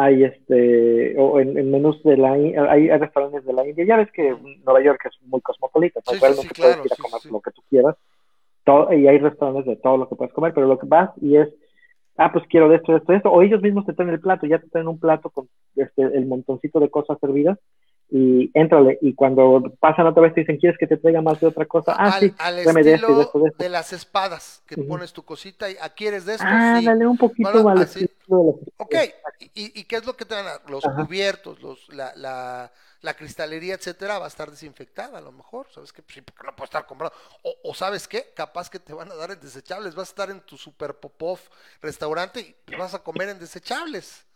hay este o en, menús de la hay, restaurantes de la India. Ya ves que Nueva York es muy cosmopolita sí, sí, puedes ir a comer lo que tú quieras. Todo, y hay restaurantes de todo lo que puedes comer pero lo que vas y es ah pues quiero de esto de esto de esto o ellos mismos te traen el plato ya te traen un plato con este el montoncito de cosas servidas y éntrale. Y cuando pasan otra vez te dicen, ¿quieres que te traiga más de otra cosa? Ah, sí, al estilo de, esto, de, esto, de, las espadas, que pones tu cosita y ¿a ah, quieres de esto? Ah, dale un poquito más. Ok, ¿Y, ¿Y, qué es lo que te dan? Los cubiertos, los, la, la, la, cristalería, etcétera, va a estar desinfectada a lo mejor, ¿sabes qué? Pues sí, porque no puede estar comprado. O, o, ¿sabes qué? Capaz que te van a dar en desechables, vas a estar en tu super popov restaurante y vas a comer en desechables.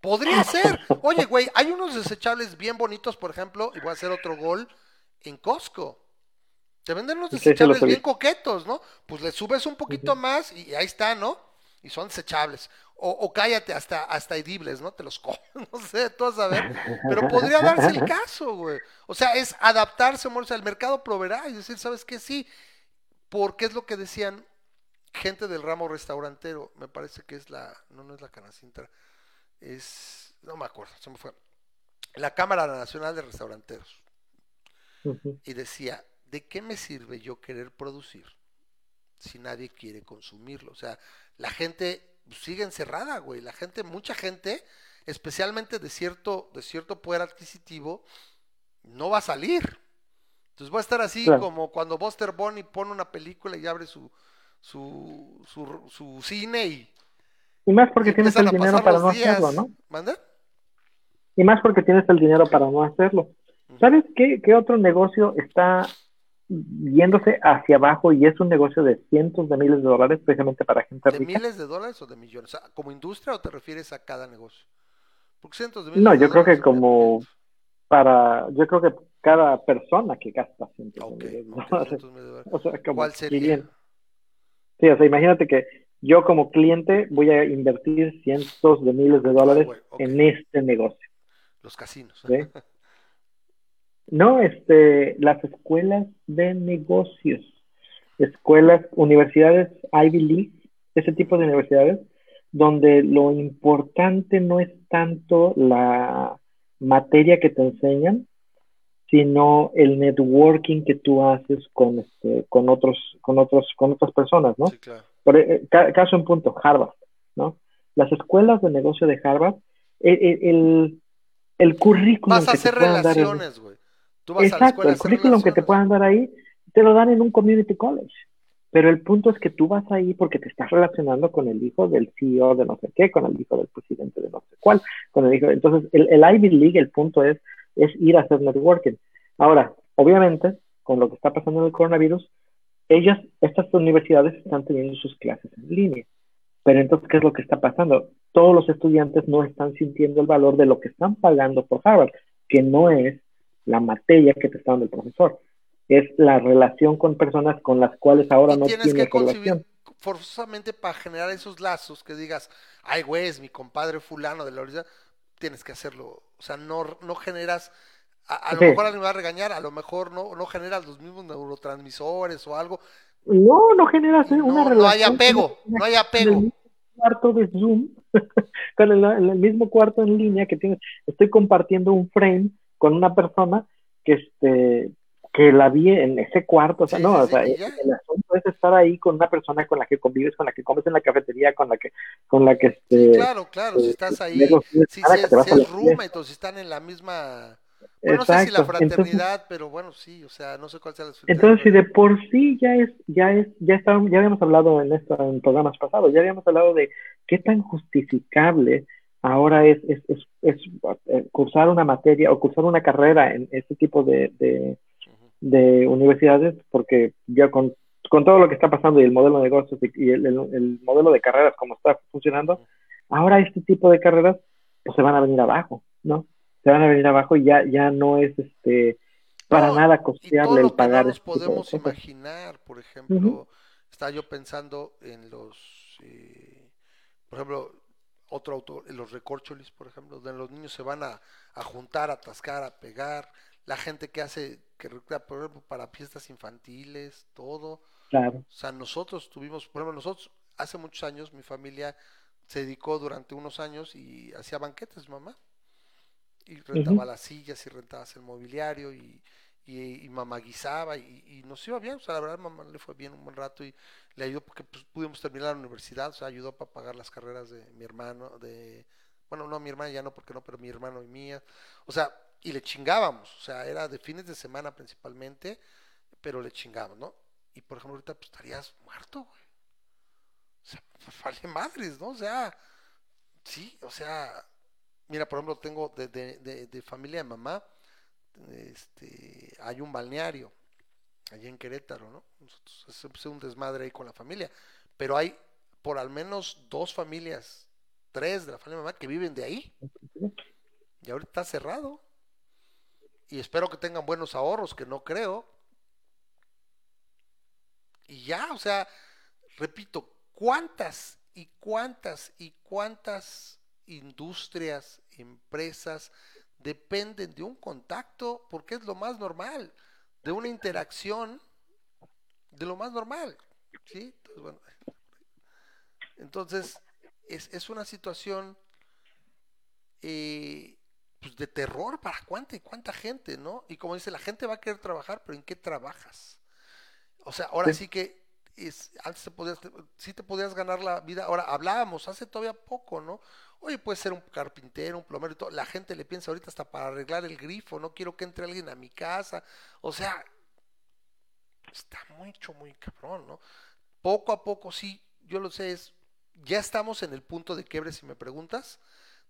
Podría <laughs> ser. Oye, güey, hay unos desechables bien bonitos, por ejemplo, y voy a hacer otro gol en Costco. Te venden unos desechables bien coquetos, ¿no? Pues le subes un poquito más y ahí está, ¿no? Y son desechables. O, cállate, hasta, hasta edibles, ¿no? Te los <laughs> comes, no sé, tú vas a ver. Pero podría darse el <laughs> caso, güey. O sea, es adaptarse, amor. O sea, el mercado proveerá y decir, ¿sabes qué? Sí. Porque es lo que decían gente del ramo restaurantero. Me parece que es la, no, no es la canacintra es, no me acuerdo, se me fue, la Cámara Nacional de Restauranteros. Y decía, ¿de qué me sirve yo querer producir si nadie quiere consumirlo? O sea, la gente sigue encerrada, güey. La gente, mucha gente, especialmente de cierto, de cierto poder adquisitivo, no va a salir. Entonces va a estar así como cuando Buster Bonnie pone una película y abre su, su, su, su cine y y más porque tienes el dinero para no hacerlo, ¿no? Y más porque tienes el dinero para no hacerlo. ¿Sabes qué, qué otro negocio está yéndose hacia abajo y es un negocio de cientos de miles de dólares precisamente para gente ¿De miles de dólares o de millones? ¿Como industria o te refieres a cada negocio? Porque cientos de miles no, yo creo que como para, yo creo que cada persona que gasta cientos de miles de dólares. O sea, ¿Cuál sería? Sí, o sea, imagínate que yo como cliente voy a invertir cientos de miles de dólares en este negocio. Los casinos. <laughs> No, este, las escuelas de negocios, escuelas, universidades Ivy League, ese tipo de universidades, donde lo importante no es tanto la materia que te enseñan, sino el networking que tú haces con este, con otros con otros con otras personas no por eh, caso en punto Harvard no las escuelas de negocio de Harvard el, el, el currículum vas a hacer relaciones güey exacto el currículum que te puedan dar ahí te lo dan en un community college pero el punto es que tú vas ahí porque te estás relacionando con el hijo del CEO de no sé qué, con el hijo del presidente de no sé cuál, con el hijo. Entonces, el, el Ivy League, el punto es es ir a hacer networking. Ahora, obviamente, con lo que está pasando en el coronavirus, ellas, estas universidades están teniendo sus clases en línea. Pero entonces, ¿qué es lo que está pasando? Todos los estudiantes no están sintiendo el valor de lo que están pagando por Harvard, que no es la materia que te está dando el profesor, es la relación con personas con las cuales ahora no tienes que relación. Forzosamente para generar esos lazos que digas, ay, güey, es mi compadre fulano de la universidad, tienes que hacerlo. O sea, no, no generas, a, lo mejor alguien va a regañar, a lo mejor no, no generas los mismos neurotransmisores o algo. No, no generas eh, una relación. No hay apego, no hay apego. En el cuarto de Zoom, <laughs> con el, el, mismo cuarto en línea que tienes, estoy compartiendo un frame con una persona que este que la vi en ese cuarto, o sea, no, o sea, el, asunto es estar ahí con una persona con la que convives, con la que comes en la cafetería, con la que, con la que este, claro, claro, si estás ahí, si, si, es roommate o si están en la misma, no sé si la fraternidad, pero bueno, sí, o sea, no sé cuál sea la Entonces, si de por sí ya es, ya es, ya estábamos, ya habíamos hablado en esto en programas pasados, ya habíamos hablado de qué tan justificable ahora es, es, es, es eh, cursar una materia o cursar una carrera en este tipo de, de de universidades, porque ya con, con, todo lo que está pasando y el modelo de negocios y, el, el, modelo de carreras como está funcionando, ahora este tipo de carreras pues se van a venir abajo, ¿no? Se van a venir abajo y ya, ya no es este para No, nada costeable el pagar. no nos este de podemos imaginar, por ejemplo, Ujú. estaba yo pensando en los, eh, por ejemplo, otro autor, en los recorcholis, por ejemplo, donde los niños se van a, a juntar, a atascar, a pegar, la gente que hace, que recrea, por ejemplo, para fiestas infantiles, todo. Claro. O sea, nosotros tuvimos, por ejemplo, nosotros hace muchos años, mi familia se dedicó durante unos años y hacía banquetes, mamá. Y rentaba las sillas y rentabas el mobiliario y, y, y mamá guisaba y, y nos iba bien. O sea, la verdad, mamá le fue bien un buen rato y le ayudó porque pues, pudimos terminar la universidad. O sea, ayudó para pagar las carreras de mi hermano, de, bueno, no, mi hermana ya no, porque no, pero mi hermano y mía. O sea, y le chingábamos. O sea, era de fines de semana principalmente, pero le chingábamos, ¿no? Y por ejemplo, ahorita pues estarías muerto, güey. O sea, <laughs> vale madres, ¿no? O sea, sí, o sea, mira, por ejemplo, tengo de, de, de, familia de mamá, este, hay un balneario allá en Querétaro, ¿no? Nosotros hacemos un desmadre ahí con la familia, pero hay por al menos dos familias, tres de la familia de mamá que viven de ahí, y ahorita está cerrado. Y espero que tengan buenos ahorros, que no creo. Y ya, o sea, repito, ¿cuántas y cuántas y cuántas industrias, empresas dependen de un contacto? Porque es lo más normal, de una interacción, de lo más normal. ¿sí? Entonces, bueno, entonces es, es una situación eh, pues de terror para cuánta y cuánta gente, ¿no? Y como dice, la gente va a querer trabajar, pero ¿en qué trabajas? O sea, ahora sí, Sí. que es, antes te podías, sí te podías ganar la vida. Ahora hablábamos hace todavía poco, ¿no? Oye, puede ser un carpintero, un plomero y todo. La gente le piensa ahorita hasta para arreglar el grifo, no quiero que entre alguien a mi casa. O sea, está mucho, muy cabrón, ¿no? Poco a poco, sí, yo lo sé, es, ya estamos en el punto de quiebre, si me preguntas,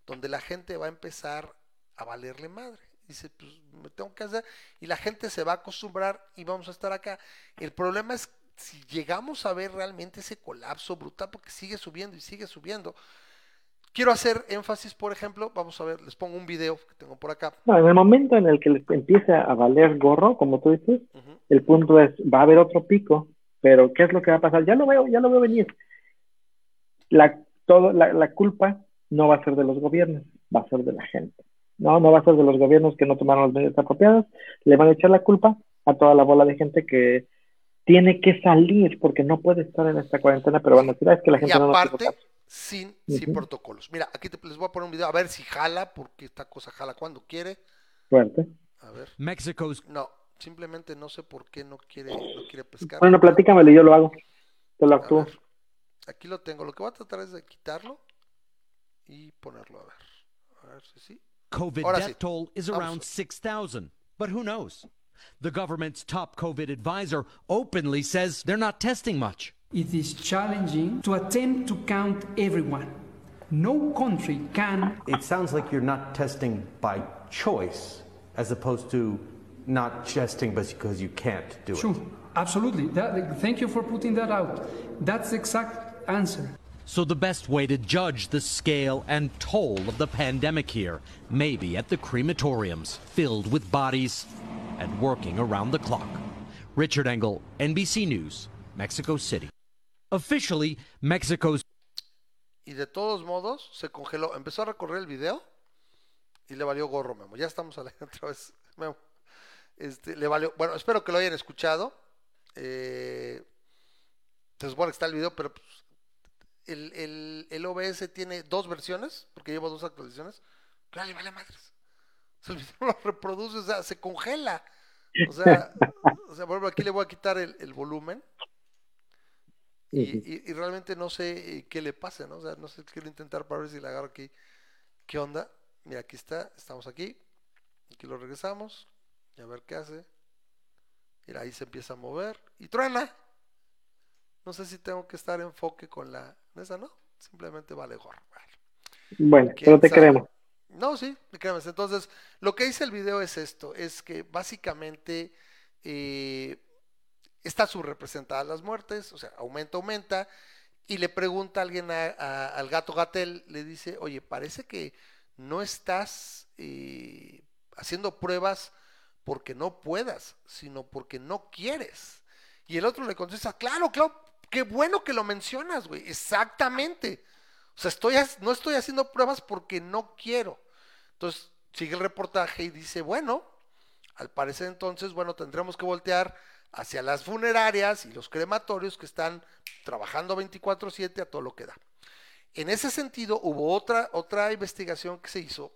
donde la gente va a empezar a valerle madre. Dice, pues me tengo que hacer, y la gente se va a acostumbrar y vamos a estar acá. El problema es si llegamos a ver realmente ese colapso brutal, porque sigue subiendo y sigue subiendo. Quiero hacer énfasis, por ejemplo, vamos a ver, les pongo un video que tengo por acá. No, en el momento en el que les empiece a valer gorro, como tú dices, el punto es, va a haber otro pico, pero ¿qué es lo que va a pasar? Ya lo veo, ya lo veo venir. La, todo, la, la culpa no va a ser de los gobiernos, va a ser de la gente. No, no va a ser de los gobiernos que no tomaron las medidas apropiadas, le van a echar la culpa a toda la bola de gente que tiene que salir porque no puede estar en esta cuarentena, pero van a decir, "Ah, es que la Y gente no nos hizo aparte, caso". sin, sin protocolos. Mira, aquí te- les voy a poner un video a ver si jala, porque esta cosa jala cuando quiere. Fuerte. A ver. Mexico's No, simplemente no sé por qué no quiere, no quiere pescar. Bueno, platícamelo y yo lo hago. Te lo actúo. aquí lo tengo. Lo que voy a tratar es de quitarlo y ponerlo a ver. A ver si sí. COVID Ahora death sí. toll is around 6,000. But who knows? The government's top COVID advisor openly says they're not testing much. It is challenging to attempt to count everyone. No country can It sounds like you're not testing by choice as opposed to not testing because you can't do Sure, it. absolutely. That, thank you for putting that out. That's the exact answer. So the best way to judge the scale and toll of the pandemic here may be at the crematoriums, filled with bodies and working around the clock. Richard Engel, NBC News, Mexico City. Officially, Mexico's Y de todos modos, se congeló. Empezó a recorrer el video y le valió gorro, Memo. Ya estamos a la <laughs> otra vez, Memo. Este, le valió. Bueno, espero que lo hayan escuchado. Eh, se supone que está el video, pero pues, el, el, el OBS tiene dos versiones, porque lleva dos actualizaciones. Claro, le vale madres. <laughs> Video lo reproduce, o sea, se congela. O sea, por ejemplo, aquí le voy a quitar el volumen. Y, y- y realmente no sé eh, qué le pase, ¿no? O sea, no sé, quiero intentar para ver si le agarro aquí. ¿Qué onda? Mira, aquí está, estamos aquí. Aquí lo regresamos. Y a ver qué hace. Mira, ahí se empieza a mover. Y truena. No sé si tengo que estar en enfoque con la... Esa no. Simplemente vale gorro. Bueno, ¿Quién pero te sabe? queremos. No, sí, te queremos. Entonces, lo que dice el video es esto, es que básicamente eh, está subrepresentada las muertes, o sea, aumenta, aumenta, y le pregunta alguien al gato Gatel, le dice, oye, parece que no estás eh, haciendo pruebas porque no puedas, sino porque no quieres. Y el otro le contesta, claro, claro, qué bueno que lo mencionas, güey, exactamente. O sea, estoy, no estoy haciendo pruebas porque no quiero. Entonces, sigue el reportaje y dice, bueno, al parecer entonces, bueno, tendremos que voltear hacia las funerarias y los crematorios que están trabajando 24/7 a todo lo que da. En ese sentido, hubo otra, otra investigación que se hizo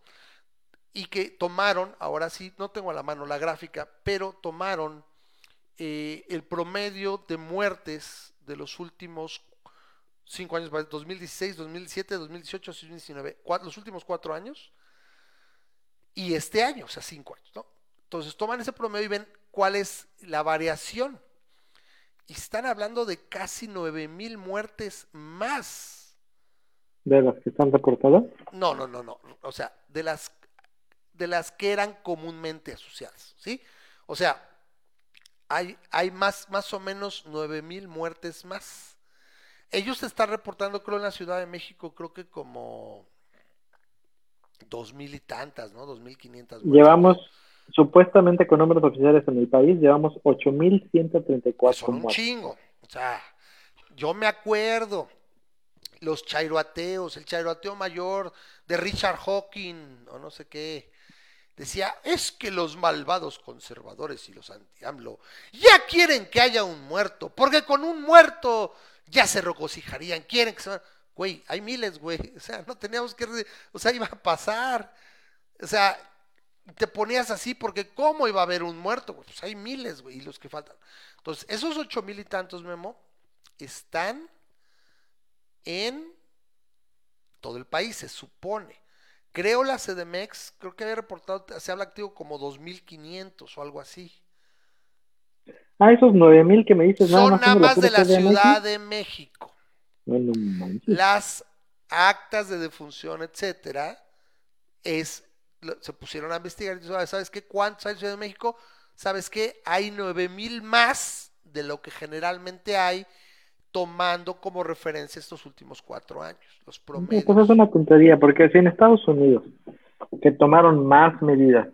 y que tomaron, ahora sí, no tengo a la mano la gráfica, pero tomaron eh, el promedio de muertes de los últimos cinco años, 2016, 2017, 2018, 2019, los últimos cuatro años y este año, o sea, cinco años, ¿no? Entonces toman ese promedio y ven cuál es la variación. Y están hablando de casi nueve mil muertes más. ¿De las que están reportadas? No, no, no, no. O sea, de las, de las que eran comúnmente asociadas, ¿sí? O sea, hay, hay más, más o menos nueve mil muertes más. Ellos están reportando, creo, en la Ciudad de México, creo que como dos mil y tantas, ¿no? Dos mil quinientas. Llevamos, supuestamente con números oficiales en el país, llevamos ocho mil ciento treinta y cuatro Son un chingo. O sea, yo me acuerdo, los chairoateos, el chairoateo mayor de Richard Hawking, o no sé qué, decía, es que los malvados conservadores y los anti-AMLO ya quieren que haya un muerto, porque con un muerto ya se regocijarían, quieren que se... Güey, hay miles, güey. <laughs> O sea, no teníamos que... O sea, iba a pasar. O sea, te ponías así porque ¿cómo iba a haber un muerto? Pues hay miles, güey, y los que faltan. Entonces, esos ocho mil y tantos, Memo, están en todo el país, se supone. Creo la CDMX, creo que había reportado, se habla activo como 2.500 o algo así. Ah, esos 9.000 que me dices. Son nada más, de la Ciudad de México. Las actas de defunción, etcétera, es, se pusieron a investigar. ¿Sabes qué? ¿Cuántos hay en Ciudad de México? ¿Sabes qué? Hay 9.000 más de lo que generalmente hay tomando como referencia estos últimos cuatro años, los promedios. Pues es una tontería, porque si en Estados Unidos, que tomaron más medidas,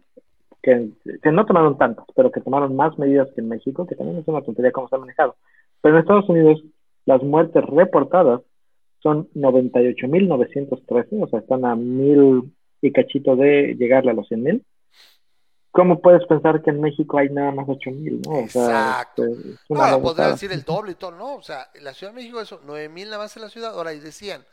que, que, no tomaron tantas, pero que tomaron más medidas que en México, que también es una tontería cómo se ha manejado. Pero en Estados Unidos las muertes reportadas son 98.913, o sea, están a mil y cachito de llegarle a los 100.000. ¿Cómo puedes pensar que en México hay nada más 8.000? ¿no? Exacto. Este, no, podría decir el doble y todo, ¿no? O sea, en la Ciudad de México eso, 9.000 nada más en la ciudad. Ahora, y decían,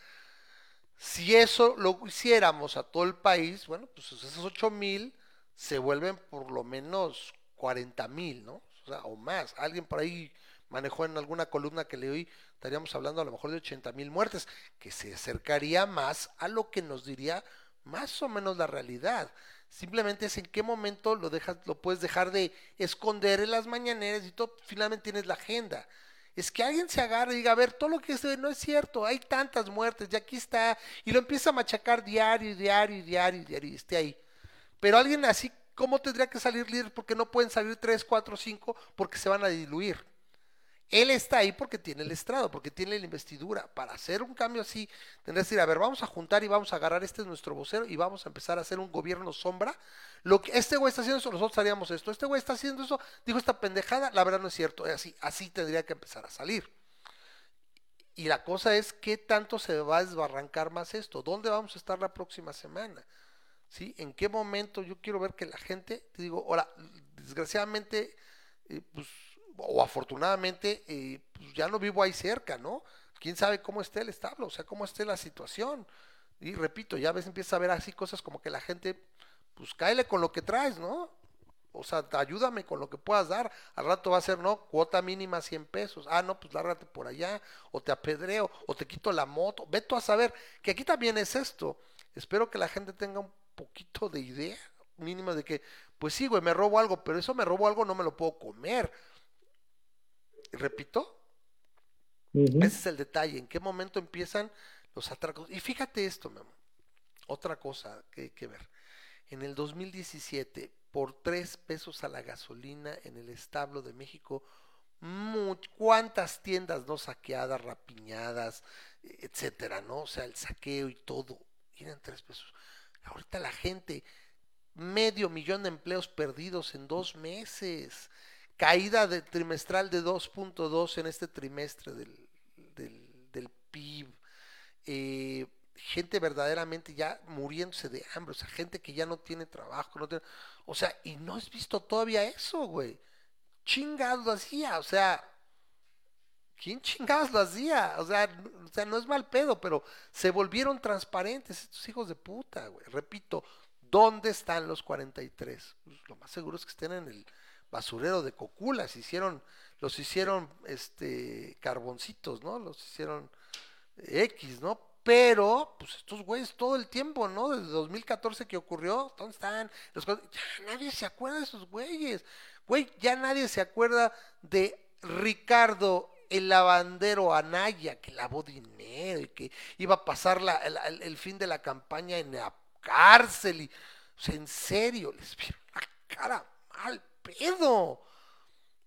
si eso lo hiciéramos a todo el país, bueno, pues esos 8.000 se vuelven por lo menos 40.000, ¿no? O sea, o más. Alguien por ahí manejó en alguna columna que le oí, estaríamos hablando a lo mejor de 80 mil muertes, que se acercaría más a lo que nos diría más o menos la realidad. Simplemente es en qué momento lo dejas, lo puedes dejar de esconder en las mañaneras y todo, finalmente tienes la agenda. Es que alguien se agarre y diga, a ver, todo lo que se no es cierto, hay tantas muertes, y aquí está, y lo empieza a machacar diario, diario, diario, diario, y esté ahí. Pero alguien así, ¿cómo tendría que salir líder? Porque no pueden salir 3, 4, 5, porque se van a diluir. Él está ahí porque tiene el estrado, porque tiene la investidura. Para hacer un cambio así, tendrás que decir, a ver, vamos a juntar y vamos a agarrar, este es nuestro vocero y vamos a empezar a hacer un gobierno sombra. Lo que este güey está haciendo eso, nosotros haríamos esto. Este güey está haciendo eso, dijo esta pendejada, la verdad no es cierto. Así, así tendría que empezar a salir. Y la cosa es, ¿qué tanto se va a desbarrancar más esto? ¿Dónde vamos a estar la próxima semana? ¿Sí? ¿En qué momento yo quiero ver que la gente, te digo, ahora, desgraciadamente, eh, pues o afortunadamente, eh, pues ya no vivo ahí cerca, ¿no? Quién sabe cómo esté el establo, o sea, cómo esté la situación. Y repito, ya a veces empieza a ver así cosas como que la gente, pues cáele con lo que traes, ¿no? O sea, ayúdame con lo que puedas dar. Al rato va a ser, ¿no? Cuota mínima 100 pesos. Ah, no, pues lárgate por allá. O te apedreo. O te quito la moto. Ve tú a saber que aquí también es esto. Espero que la gente tenga un poquito de idea mínima de que, pues sí, güey, me robo algo, pero eso me robo algo, no me lo puedo comer repito, ese es el detalle, en qué momento empiezan los atracos. Y fíjate esto, Memo, otra cosa que hay que ver. En el 2017, por tres pesos a la gasolina en el establo de México, cuántas tiendas no saqueadas, rapiñadas, etcétera, ¿no? O sea, el saqueo y todo, eran tres pesos. Ahorita la gente, medio millón de empleos perdidos en dos meses, caída de, trimestral de 2.2 en este trimestre del, del, PIB, eh, gente verdaderamente ya muriéndose de hambre, o sea, gente que ya no tiene trabajo, no tiene, o sea, y no has visto todavía eso, güey. Chingados lo hacía, o sea, ¿quién chingados lo hacía? O sea, o sea, no es mal pedo, pero se volvieron transparentes estos hijos de puta, güey. Repito, ¿dónde están los 43? Pues, lo más seguro es que estén en el basurero de Coculas, hicieron, los hicieron este carboncitos, ¿no? Los hicieron X, ¿no? Pero, pues estos güeyes todo el tiempo, ¿no? Desde 2014 que ocurrió, ¿dónde están? Ya nadie se acuerda de esos güeyes. Güey, ya nadie se acuerda de Ricardo el lavandero Anaya, que lavó dinero y que iba a pasar la- el, fin de la campaña en la cárcel. Y, en serio, les vieron la cara mal pedo.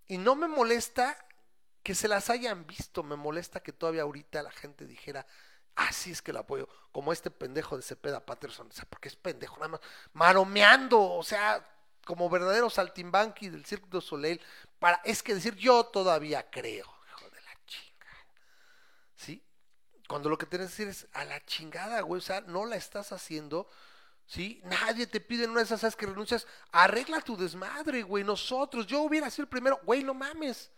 Y no me molesta que se las hayan visto, me molesta que todavía ahorita la gente dijera, ah, sí es que lo apoyo, como este pendejo de Cepeda Patterson, o sea, porque es pendejo, nada más, maromeando, o sea, como verdadero saltimbanqui del Cirque du Soleil, para, es que decir, yo todavía creo, hijo de la chingada, ¿sí? Cuando lo que tienes que decir es, a la chingada, güey, o sea, no la estás haciendo, ¿sí? Nadie te pide en una de esas, ¿sabes que renuncias? Arregla tu desmadre, güey, nosotros, yo hubiera sido el primero, güey, no mames.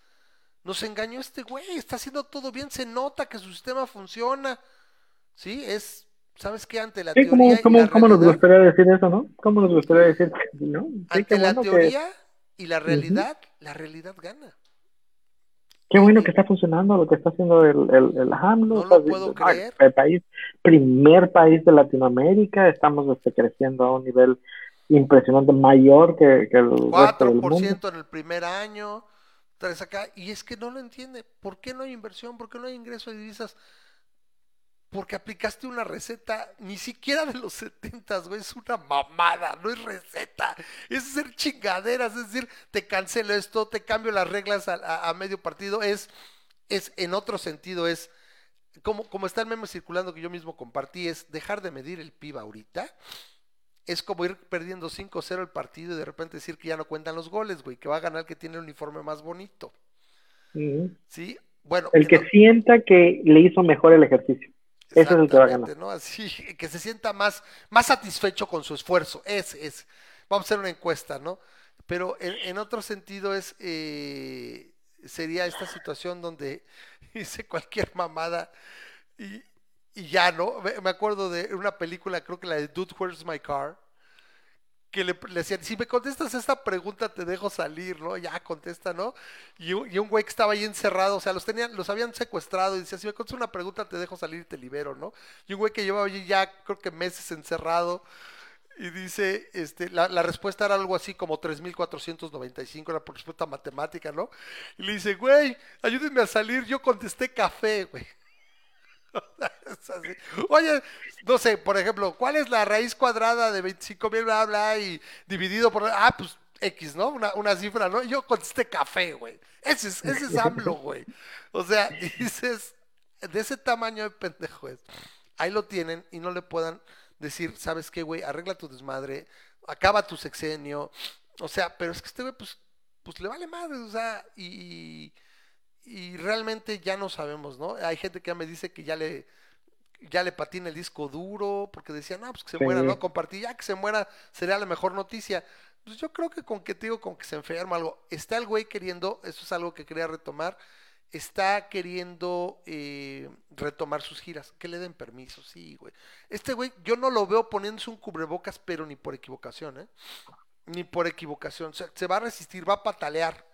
Nos engañó este güey, está haciendo todo bien, se nota que su sistema funciona. Sí, es, ¿sabes qué? Ante la Sí, ¿cómo, teoría y cómo, la cómo nos gustaría decir eso, no? ¿Cómo nos gustaría decir, no? Sí, ante la bueno que, teoría y la realidad, la realidad gana. Qué bueno que está funcionando lo que está haciendo el, el, el AMLO. No o sea, lo puedo ah, creer. El país, primer país de Latinoamérica, estamos este, creciendo a un nivel impresionante, mayor que, que el resto del mundo. 4% en el primer año, traes acá, y es que no lo entiende. ¿Por qué no hay inversión? ¿Por qué no hay ingreso de divisas? Porque aplicaste una receta ni siquiera de los 70, güey, es una mamada, no es receta, es hacer chingaderas, es decir, te cancelo esto, te cambio las reglas a, a- a medio partido, es, es en otro sentido, es como, como está el meme circulando que yo mismo compartí, es dejar de medir el PIB ahorita, es como ir perdiendo 5-0 el partido y de repente decir que ya no cuentan los goles, güey, que va a ganar el que tiene el uniforme más bonito. ¿sí? Bueno, El que no- sienta que le hizo mejor el ejercicio. Ese es el que va a ganar. ¿no? Así, <laughs> que se sienta más, más satisfecho con su esfuerzo. Es, es. Vamos a hacer una encuesta, ¿no? Pero en, en otro sentido es, eh, sería esta situación donde <laughs> hice cualquier mamada y, y ya, ¿no? Me, me acuerdo de una película, creo que la de Dude, Where's My Car? Que le, le decían, si me contestas esta pregunta te dejo salir, ¿no? Ya contesta, ¿no? Y, un- güey que estaba ahí encerrado, o sea, los tenían, los habían secuestrado y decía, si me contestas una pregunta te dejo salir y te libero, ¿no? Y un güey que llevaba allí ya creo que meses encerrado y dice, este, la, la respuesta era algo así como 3.495, era por respuesta matemática, ¿no? Y le dice, güey, ayúdenme a salir, yo contesté café, güey. Es <laughs> así. Oye, no sé, por ejemplo, ¿cuál es la raíz cuadrada de 25 mil, bla, bla, y dividido por... Ah, pues X, ¿no? Una, una cifra, ¿no? Yo contesté café, güey. Ese es, ese es AMLO, <laughs> güey. O sea, y <laughs> dices, de ese tamaño de pendejo es. Ahí lo tienen y no le puedan decir, ¿sabes qué, güey? Arregla tu desmadre, acaba tu sexenio. O sea, pero es que este güey, pues, pues le vale madre, o sea, y, y realmente ya no sabemos, ¿no? Hay gente que ya me dice que ya le ya le patina el disco duro porque decían, no, pues que se Sí. muera, no compartí, ya que se muera sería la mejor noticia. Pues yo creo que con que te digo, con que se enferma algo, está el güey queriendo, eso es algo que quería retomar, está queriendo eh, retomar sus giras, que le den permiso, sí, güey. Este güey, yo no lo veo poniéndose un cubrebocas, pero ni por equivocación, ¿eh? Ni por equivocación, o sea, se va a resistir, va a patalear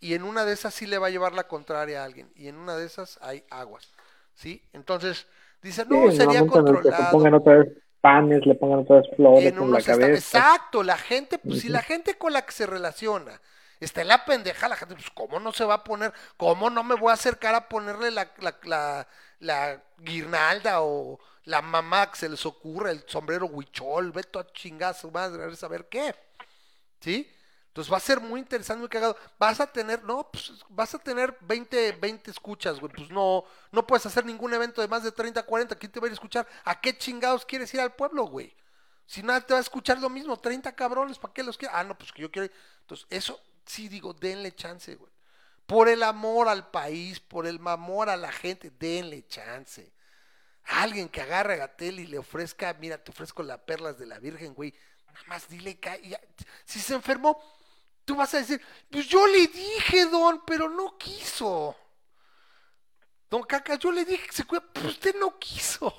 y en una de esas sí le va a llevar la contraria a alguien y en una de esas hay aguas, ¿sí? Entonces dice, no, Sí, sería controlado. pongan otra vez panes, le pongan otra vez flores En en, la cabeza. Exacto, la gente, pues si la gente con la que se relaciona está en la pendeja, la gente, pues cómo no se va a poner, cómo no me voy a acercar a ponerle la, la, la, la guirnalda o la mamá que se les ocurra, el sombrero huichol, ve a chingar a su madre, a ver saber qué. ¿Sí? Entonces va a ser muy interesante, muy cagado. Vas a tener, no, pues vas a tener 20, 20 escuchas, güey. Pues no, no puedes hacer ningún evento de más de 30, 40. ¿Quién te va a ir a escuchar? ¿A qué chingados quieres ir al pueblo, güey? Si nada te va a escuchar lo mismo, 30 cabrones, ¿para qué los quiero? Ah, no, pues que yo quiero. Entonces, eso sí digo, denle chance, güey. Por el amor al país, por el amor a la gente, denle chance. Alguien que agarre a Gatel y le ofrezca, mira, te ofrezco las perlas de la Virgen, güey. Nada más dile que si se enfermó, tú vas a decir, pues yo le dije, don, pero no quiso. Don Caca, yo le dije que se cuida, pues usted no quiso.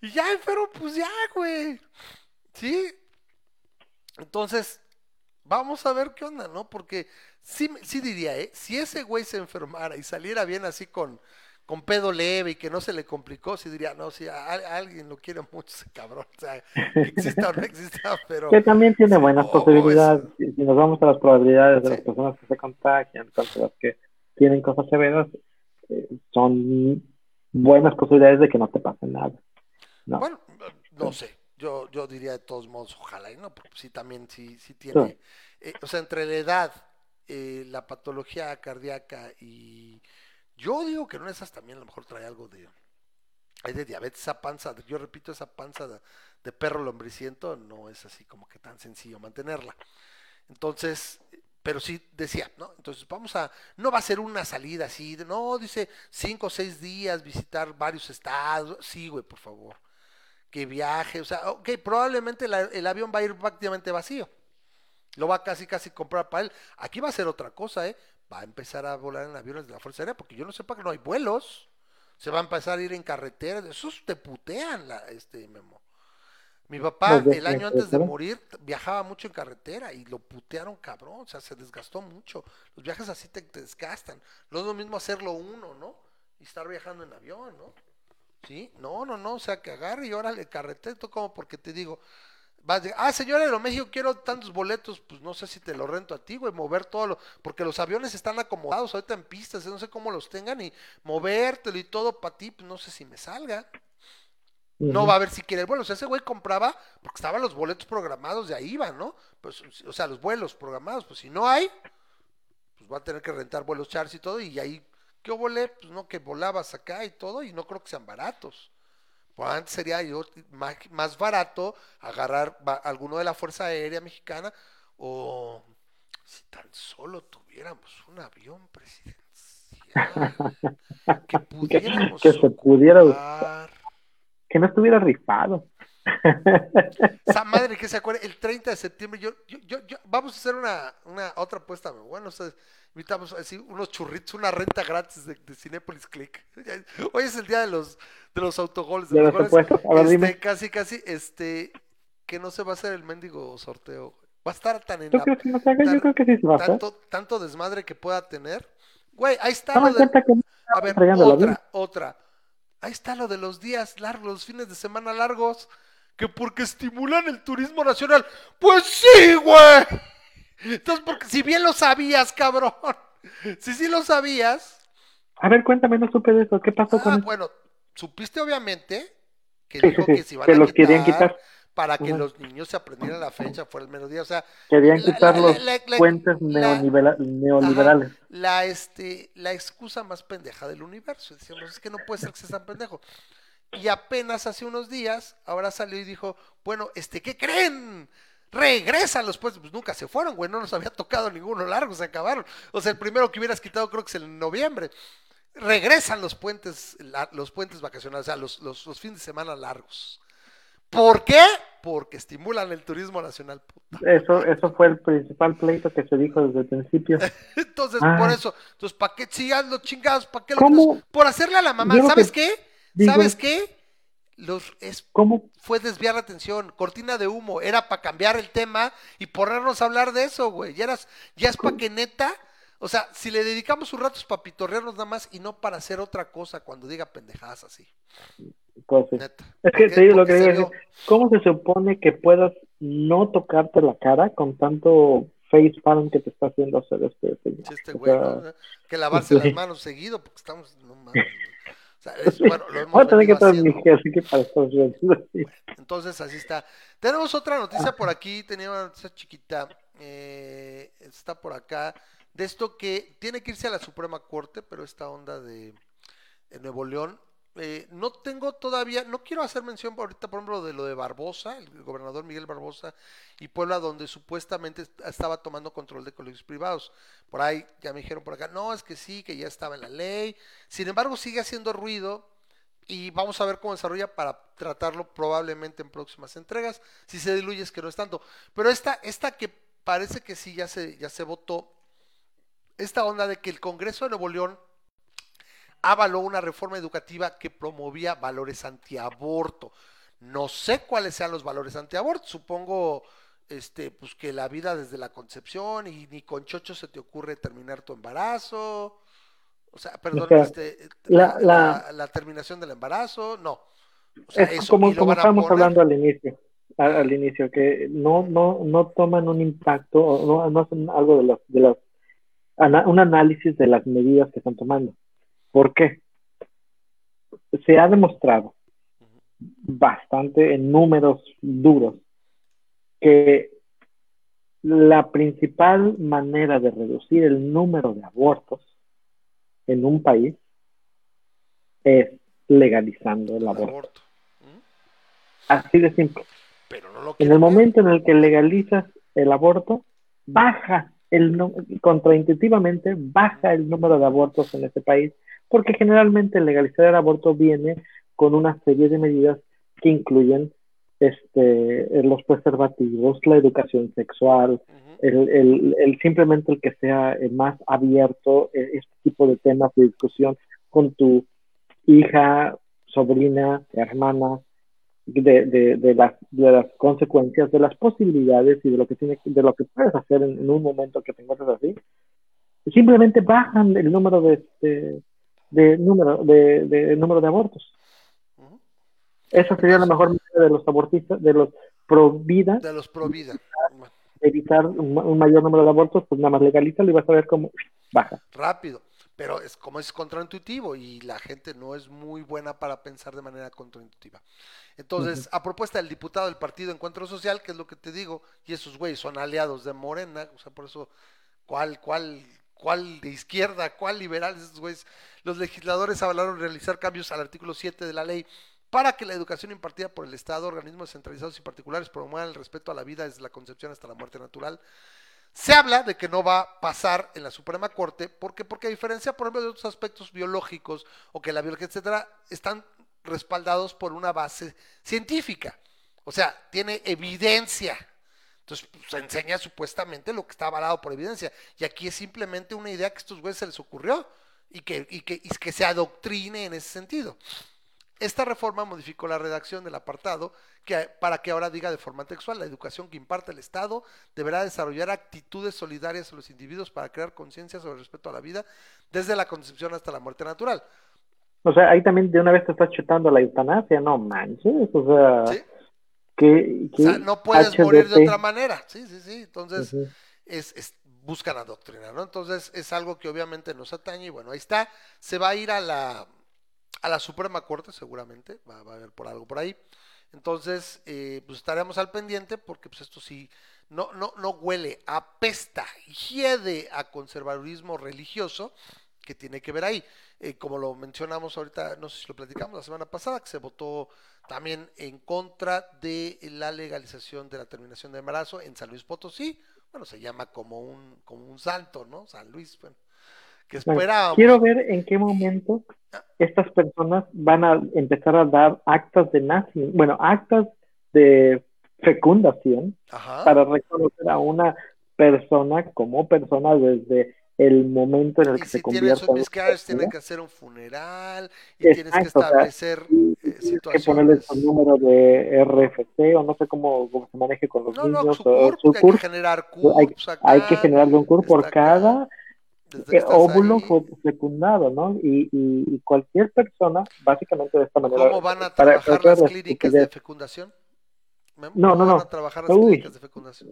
Y ya enfermo, pues ya, güey. ¿Sí? Entonces, vamos a ver qué onda, ¿no? Porque sí, sí diría, ¿eh? Si ese güey se enfermara y saliera bien así con, con pedo leve y que no se le complicó, sí diría, no, sí, a, a alguien lo quiere <laughs> mucho ese cabrón. O sea, exista o no exista, <laughs> pero... Que también tiene buenas oh, posibilidades. es- Si si nos vamos a las probabilidades de Sí. las personas que se contagian contra las que tienen cosas severas, eh, son buenas posibilidades de que no te pase nada. ¿no? Bueno, no sé. Yo, yo diría de todos modos, ojalá y no, porque sí también sí, sí tiene. eh, o sea, entre la edad, eh, la patología cardíaca y. Yo digo que no esas también a lo mejor trae algo de. Hay de diabetes, esa panza, yo repito, esa panza de, perro lombriciento no es así como que tan sencillo mantenerla. Entonces, pero sí decía, ¿no? Entonces vamos a, no va a ser una salida así, de, no, dice cinco o seis días, visitar varios estados, sí, güey, por favor, que viaje, o sea, ok, probablemente el avión va a ir prácticamente vacío, lo va a casi casi comprar para él, aquí va a ser otra cosa, ¿eh? Va a empezar a volar en aviones de la Fuerza Aérea, porque yo no sepa que no hay vuelos, se va a empezar a ir en carreteras, esos te putean, la, este, Memo. Mi papá, el año antes de carretera. morir, viajaba mucho en carretera y lo putearon cabrón, o sea, se desgastó mucho. Los viajes así te, te desgastan. No es lo mismo hacerlo uno, ¿no? Y estar viajando en avión, ¿no? Sí, no, no, no, o sea, que agarre y órale, carretera, tú como porque te digo, vas de, ah, señor Aeroméxico, quiero tantos boletos, pues no sé si te lo rento a ti, güey, mover todo lo, porque los aviones están acomodados ahorita en pistas, no sé cómo los tengan y movértelo y todo para ti, pues no sé si me salga. No va a ver si quiere el vuelo. O sea, ese güey compraba porque estaban los boletos programados, de ahí iban, ¿no? Pues, o sea, los vuelos programados. Pues si no hay, pues va a tener que rentar vuelos chars y todo. Y ahí, ¿qué volé? Pues no, que volabas acá y todo. Y no creo que sean baratos. Pues antes sería yo más, más barato agarrar alguno de la Fuerza Aérea Mexicana o si tan solo tuviéramos un avión presidencial <laughs> que pudiéramos que se pudiera- ocupar. Que no estuviera rifado. Esa madre que se acuerda, el 30 de septiembre, yo, yo, yo, yo- vamos a hacer una, una otra apuesta, bueno, ustedes, invitamos así unos churritos, una renta gratis de, de Cinépolis Click. Hoy es el día de los, de los autogoles, De los los goles. A ver, Este, dime. casi, casi, este, que no se va a hacer el mendigo sorteo. Va a estar tan en ¿Tú la, crees que no se haga? tan- Yo creo que sí se va a hacer. tanto, tanto desmadre que pueda tener. Güey, ahí está lo de, que a ver, otra, otra. Ahí está lo de los días largos, los fines de semana largos, que porque estimulan el turismo nacional. Pues sí, güey. Entonces, porque si bien lo sabías, cabrón. Si sí lo sabías, A ver, cuéntame, no supe de eso. ¿Qué pasó con ah, eso? bueno, supiste obviamente que Sí, dijo sí, que se iban que a los querían quitar para que los niños se aprendieran la fecha fuera el mediodía. O sea, Querían la- quitar los puentes neoliberales. Ajá, la, este, la excusa más pendeja del universo. Decíamos, es que no puede ser que sea tan pendejo. Y apenas hace unos días, ahora salió y dijo, bueno, este, ¿qué creen? Regresan los puentes. Pues nunca se fueron, güey, no nos había tocado ninguno largo, se acabaron. O sea, el primero que hubieras quitado creo que es en noviembre. Regresan los puentes, la- los puentes vacacionales, o sea, los, los, los fines de semana largos. ¿Por qué? Porque estimulan el turismo nacional. puta. Eso, eso fue el principal pleito que se dijo desde el principio. <laughs> Entonces, Ah. por eso, entonces, ¿para qué sigan los chingados? ¿Para qué lo ¿Cómo? quitas? Por hacerle a la mamá, Yo ¿sabes que qué? Digo ¿Sabes es- qué? Los, es, ¿Cómo? fue desviar la atención, cortina de humo, era para cambiar el tema y ponernos a hablar de eso, güey. Ya, eras, ya es para que neta, o sea, si le dedicamos un rato es para pitorrearnos nada más y no para hacer otra cosa cuando diga pendejadas así, Pues, sí. neta. Es que te digo lo que digo, ¿cómo se supone que puedas no tocarte la cara con tanto face palm que te está haciendo hacer este? Sí, este O güey, Que lavarse sí. las <laughs> manos seguido porque estamos, no mames, bueno, lo hemos Voy a tener que haciendo. <laughs> Entonces, así está. Tenemos otra noticia por aquí, tenía una noticia chiquita, eh, está por acá, de esto que tiene que irse a la Suprema Corte, pero esta onda de Nuevo León, Eh, no tengo todavía, no quiero hacer mención ahorita, por ejemplo, de lo de Barbosa, el gobernador Miguel Barbosa y Puebla, donde supuestamente estaba tomando control de colegios privados. Por ahí ya me dijeron por acá, no, es que sí, que ya estaba en la ley. Sin embargo, sigue haciendo ruido y vamos a ver cómo desarrolla para tratarlo probablemente en próximas entregas. Si se diluye es que no es tanto. Pero esta, esta que parece que sí ya se, ya se votó, esta onda de que el Congreso de Nuevo León avaló una reforma educativa que promovía valores antiaborto. No sé cuáles sean los valores antiaborto, supongo este, pues que la vida desde la concepción y ni con chocho se te ocurre terminar tu embarazo. O sea, perdón, este, la, la, terminación del embarazo, no. es como, como estábamos hablando al inicio, al, inicio, que no, no, no toman un impacto, no, no hacen algo de las, de las, un análisis de las medidas que están tomando. ¿Por qué? Se ha demostrado bastante en números duros que la principal manera de reducir el número de abortos en un país es legalizando el aborto. Así de simple. en el momento en el que legalizas el aborto, baja el contraintuitivamente baja el número de abortos en ese país porque generalmente legalizar el aborto viene con una serie de medidas que incluyen este, los preservativos, la educación sexual, el, simplemente el que sea más abierto eh, este tipo de temas de discusión con tu hija, sobrina, hermana, de, de, las, de las consecuencias, de las posibilidades y de lo que tiene, de lo que puedes hacer en, un momento que te encuentres así, simplemente bajan el número de, este, de número de, de número de abortos. Esa sería la mejor medida de los abortistas, de los pro vida. De los pro vida. Evitar un, mayor número de abortos, pues nada más legalízalo y vas a ver cómo baja. Rápido. Pero es como es contraintuitivo y la gente no es muy buena para pensar de manera contraintuitiva. Entonces, a propuesta del diputado del Partido Encuentro Social, que es lo que te digo, y esos güeyes son aliados de Morena, o sea, por eso, ¿cuál, cuál cuál de izquierda, cuál liberal, esos güeyes. Los legisladores hablaron realizar cambios al artículo 7 de la ley para que la educación impartida por el Estado, organismos centralizados y particulares promuevan el respeto a la vida desde la concepción hasta la muerte natural. Se habla de que no va a pasar en la Suprema Corte, porque porque a diferencia, por ejemplo, de otros aspectos biológicos o que la biología, etcétera, están respaldados por una base científica. O sea, tiene evidencia entonces, pues, se enseña supuestamente lo que está avalado por evidencia. Y aquí es simplemente una idea que a estos güeyes se les ocurrió y que, y que, y que se adoctrine en ese sentido. Esta reforma modificó la redacción del apartado que, para que ahora diga de forma textual, la educación que imparte el Estado deberá desarrollar actitudes solidarias a los individuos para crear conciencia sobre el respeto a la vida desde la concepción hasta la muerte natural. O sea, ahí también de una vez te estás chutando la eutanasia, no manches, o sea... ¿Sí? Que, no puedes morir de otra manera, sí, sí, sí, entonces es, buscan adoctrinar, ¿no? Entonces es algo que obviamente nos atañe y bueno, ahí está, se va a ir a la, a la Suprema Corte seguramente, va, a haber por algo por ahí, entonces eh, pues estaremos al pendiente porque pues esto sí, no, no, no huele, apesta, hiede a conservadurismo religioso que tiene que ver ahí. Eh, como lo mencionamos ahorita, no sé si lo platicamos la semana pasada, que se votó también en contra de la legalización de la terminación de embarazo en San Luis Potosí. Bueno, se llama como un, como un santo, ¿no? San Luis, bueno, que esperábamos. Quiero ver en qué momento estas personas van a empezar a dar actas de nacimiento, bueno, actas de fecundación para reconocer a una persona como persona desde el momento en el que se convierte en miscarriage tienen que hacer un funeral y tienes que establecer eh, situaciones. que ponerle su número de RFC o no sé cómo, se maneje con los niños o su hay que generar CURPS hay, que generarle un CURP por cada óvulo fecundado, ¿no? Y, y, cualquier persona, básicamente de esta manera. ¿Cómo van a trabajar las clínicas de fecundación? No, no, no. Van a trabajar las clínicas de fecundación?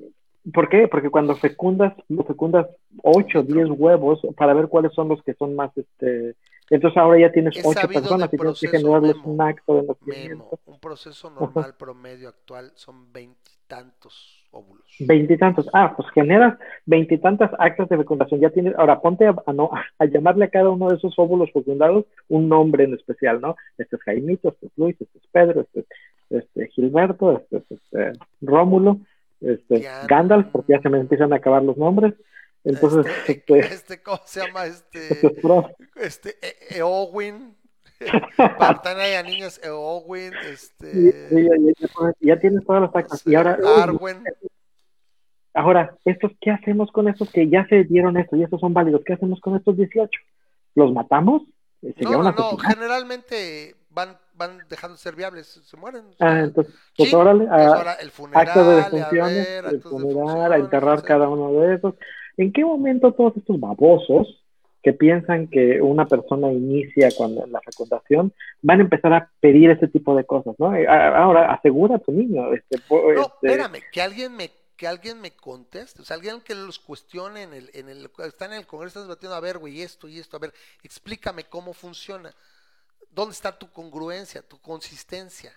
¿Por qué? Porque cuando fecundas, fecundas 8, 10 huevos para ver cuáles son los que son más, este, entonces ahora ya tienes 8 personas y tienes que generarles un acto de nacimiento. un proceso normal promedio actual son 23 veintitantos óvulos. Veintitantos. Ah, pues generas veintitantas actas de fecundación. Ya tienes, ahora ponte a, a no, a llamarle a cada uno de esos óvulos fecundados un nombre en especial, ¿no? Este es Jaimito, este es Luis, este es Pedro, este es este, Gilberto, este es este, Rómulo, este Ya. Gandalf, porque ya se me empiezan a acabar los nombres. Entonces, este, este, <laughs> este, ¿cómo se llama? Este, <laughs> este este, E- Eowyn. <laughs> Pantana de niños, Eowyn, este, y- y- ya tienes todas las actas. Y ahora, Arwen. Ahora, estos, ¿qué hacemos con estos que ya se dieron esto y estos son válidos? ¿Qué hacemos con estos 18? ¿Los matamos? ¿Sería No, no, generalmente van, van dejando de ser viables, se mueren. Ah, entonces, pues Sí, órale, pues a- ahora el funeral, actos de a defunciones, ver, el de funeral, a enterrar cada uno de esos. ¿En qué momento todos estos babosos que piensan que una persona inicia cuando la fecundación van a empezar a pedir ese tipo de cosas, ¿no? Eh, Ahora, asegura a tu niño. Este, No, este, espérame, que alguien me que alguien me conteste, o sea, alguien que los cuestione en el, en el, están en el Congreso, debatiendo, a ver, güey, esto y esto, a ver, explícame cómo funciona, dónde está tu congruencia, tu consistencia,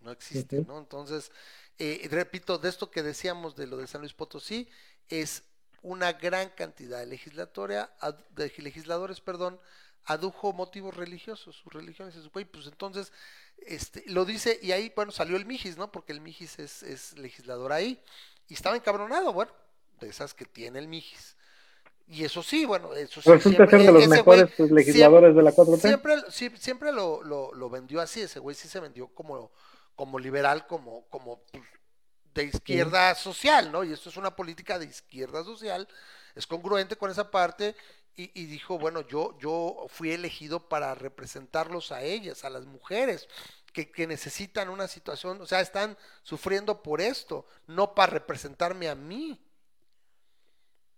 no existe. ¿no? Entonces, eh, repito, de esto que decíamos de lo de San Luis Potosí, es una gran cantidad de legislatoria, de legisladores, perdón, adujo motivos religiosos, sus religiones, dices, güey, pues entonces, este, lo dice, y ahí, bueno, salió el Mijis, ¿no? Porque el Mijis es, es legislador ahí, y estaba encabronado, bueno, de esas que tiene el Mijis. Y eso sí, bueno, eso sí. resulta siempre- ser de los ese güey mejores pues, legisladores de la 4T. Siempre, sí, siempre lo, lo, lo vendió así, ese güey sí se vendió como, como liberal, como, como pues, de izquierda social, ¿no? Y esto es una política de izquierda social, es congruente con esa parte, y, y dijo, bueno, yo, yo fui elegido para representarlos a ellas, a las mujeres, que, que necesitan una situación, o sea, están sufriendo por esto, no para representarme a mí.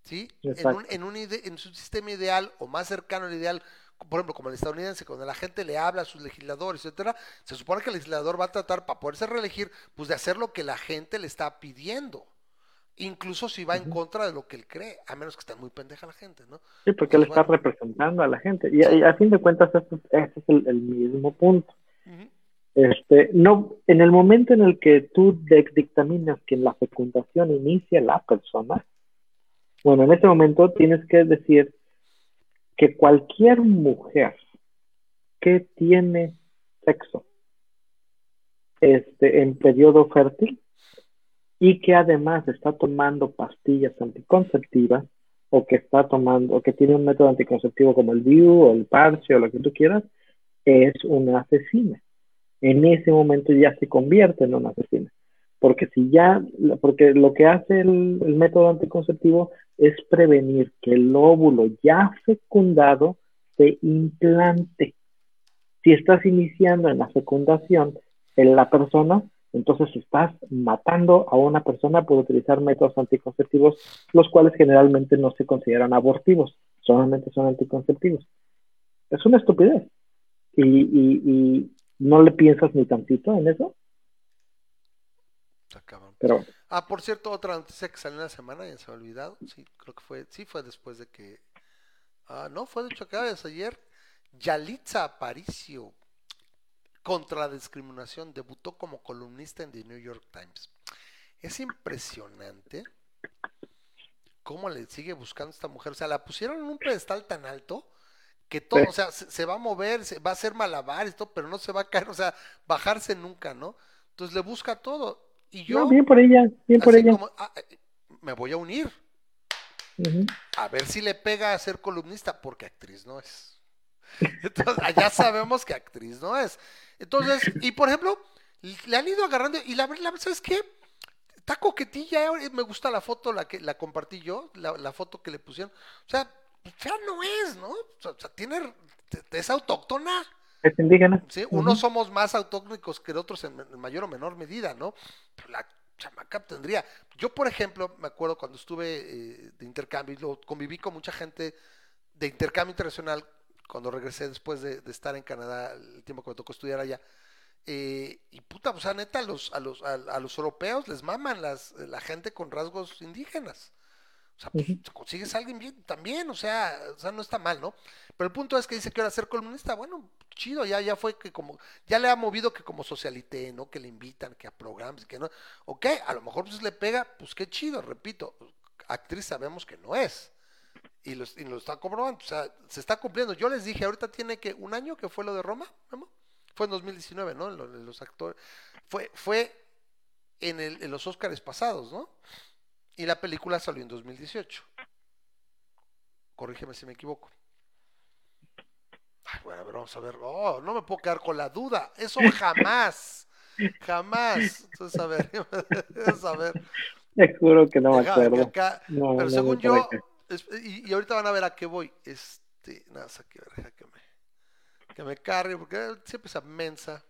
¿Sí? En un, en, un ide- en su sistema ideal o más cercano al ideal, por ejemplo, como el estadounidense, cuando la gente le habla a sus legisladores, etcétera, se supone que el legislador va a tratar, para poderse reelegir, pues de hacer lo que la gente le está pidiendo. Incluso si va en contra de lo que él cree, a menos que esté muy pendeja la gente, ¿no? Sí, porque él está bueno. representando a la gente. Y, y a fin de cuentas, este, este es el, el mismo punto. Este, no, en el momento en el que tú dictaminas que en la fecundación inicia la persona, bueno, en ese momento tienes que decir que cualquier mujer que tiene sexo este, en periodo fértil y que además está tomando pastillas anticonceptivas o que está tomando o que tiene un método anticonceptivo como el DIU o el parche o lo que tú quieras, es una asesina en ese momento ya se convierte en una asesina. Porque si ya, porque lo que hace el método anticonceptivo es prevenir que el óvulo ya fecundado se implante. Si estás iniciando en la fecundación en la persona, entonces estás matando a una persona por utilizar métodos anticonceptivos, los cuales generalmente no se consideran abortivos, solamente son anticonceptivos. Es una estupidez. Y, y, no le piensas ni tantito en eso. Pero Ah, por cierto, otra noticia que salió en la semana, ya se me ha olvidado. Sí, creo que fue, sí fue después de que. Ah, no, fue de hecho acá, es ayer. Yalitza Aparicio, contra la discriminación, debutó como columnista en The New York Times. Es impresionante cómo le sigue buscando esta mujer. O sea, la pusieron en un pedestal tan alto que todo, Sí. o sea, se, se va a mover, se, va a hacer malabares, todo, pero no se va a caer, o sea, bajarse nunca, ¿no? Entonces le busca todo. Y yo, no, bien por ella, bien por ella. como, ah, eh, me voy a unir, a ver si le pega a ser columnista, porque actriz no es. <laughs> Entonces, ya sabemos que actriz no es. Entonces, y por ejemplo, le han ido agarrando, y la verdad, ¿sabes qué? Está coquetilla, eh, me gusta la foto, la que la compartí yo, la, la foto que le pusieron. O sea, fea no es, ¿no? O sea, tiene, es autóctona. Es indígena. ¿sí? Unos somos más autóctonos que otros en, en mayor o menor medida, ¿no? Pero la chamaca tendría. Yo, por ejemplo, me acuerdo cuando estuve eh, de intercambio y lo, conviví con mucha gente de intercambio internacional cuando regresé después de, de estar en Canadá, el tiempo que me tocó estudiar allá. Eh, y puta, o sea, neta, a los, a los, a, a los europeos les maman las, la gente con rasgos indígenas. O sea, pues, consigues a alguien bien también, o sea, o sea, no está mal, ¿no? Pero el punto es que dice que ahora ser columnista, bueno, chido, ya, ya fue que como, ya le ha movido que como socialité, ¿no? Que le invitan, que a programas, que no. Ok, a lo mejor pues le pega, pues qué chido, repito, actriz sabemos que no es. Y lo, y lo está comprobando, o sea, se está cumpliendo. Yo les dije, ahorita tiene que un año que fue lo de Roma, Memo? Fue en 2019, ¿no? Los actores. Fue, fue en, el, en los Óscares pasados, ¿no? Y la película salió en 2018. Corrígeme si me equivoco. Bueno, a ver, vamos a ver. Oh, no me puedo quedar con la duda. Eso jamás. jamás. Entonces, a ver. <laughs> A ver. Te juro que no me que acuerdo. acá- No, pero no según yo, es- y, y ahorita van a ver a qué voy. Este, nada, a ver, deja que me, que me cargue, porque siempre esa mensa.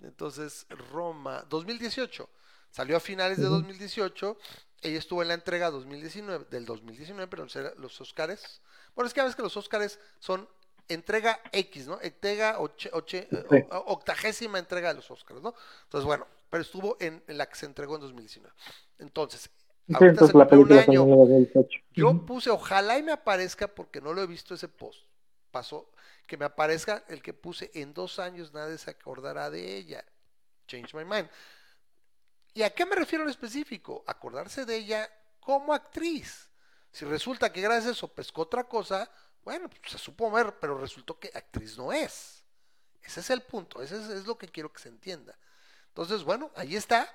Entonces, Roma, 2018. Salió a finales de 2018. Ella estuvo en la entrega 2019, del 2019, pero los Oscars. Bueno, es que a veces que los Oscars son entrega X, ¿no? Entrega oche- oche- Sí. o- o- octagésima entrega de los Oscars, ¿no? Entonces, bueno, pero estuvo en, en la que se entregó en 2019. Entonces, Sí, ahorita se la un año. salió en el 2018. Yo puse, ojalá y me aparezca, porque no lo he visto ese post. Pasó, que me aparezca el que puse en dos años nadie se acordará de ella. Change my mind. ¿Y a qué me refiero en específico? Acordarse de ella como actriz. Si resulta que gracias a eso pescó otra cosa, bueno, pues se supo ver, pero resultó que actriz no es. Ese es el punto, ese es, es lo que quiero que se entienda. Entonces, bueno, ahí está.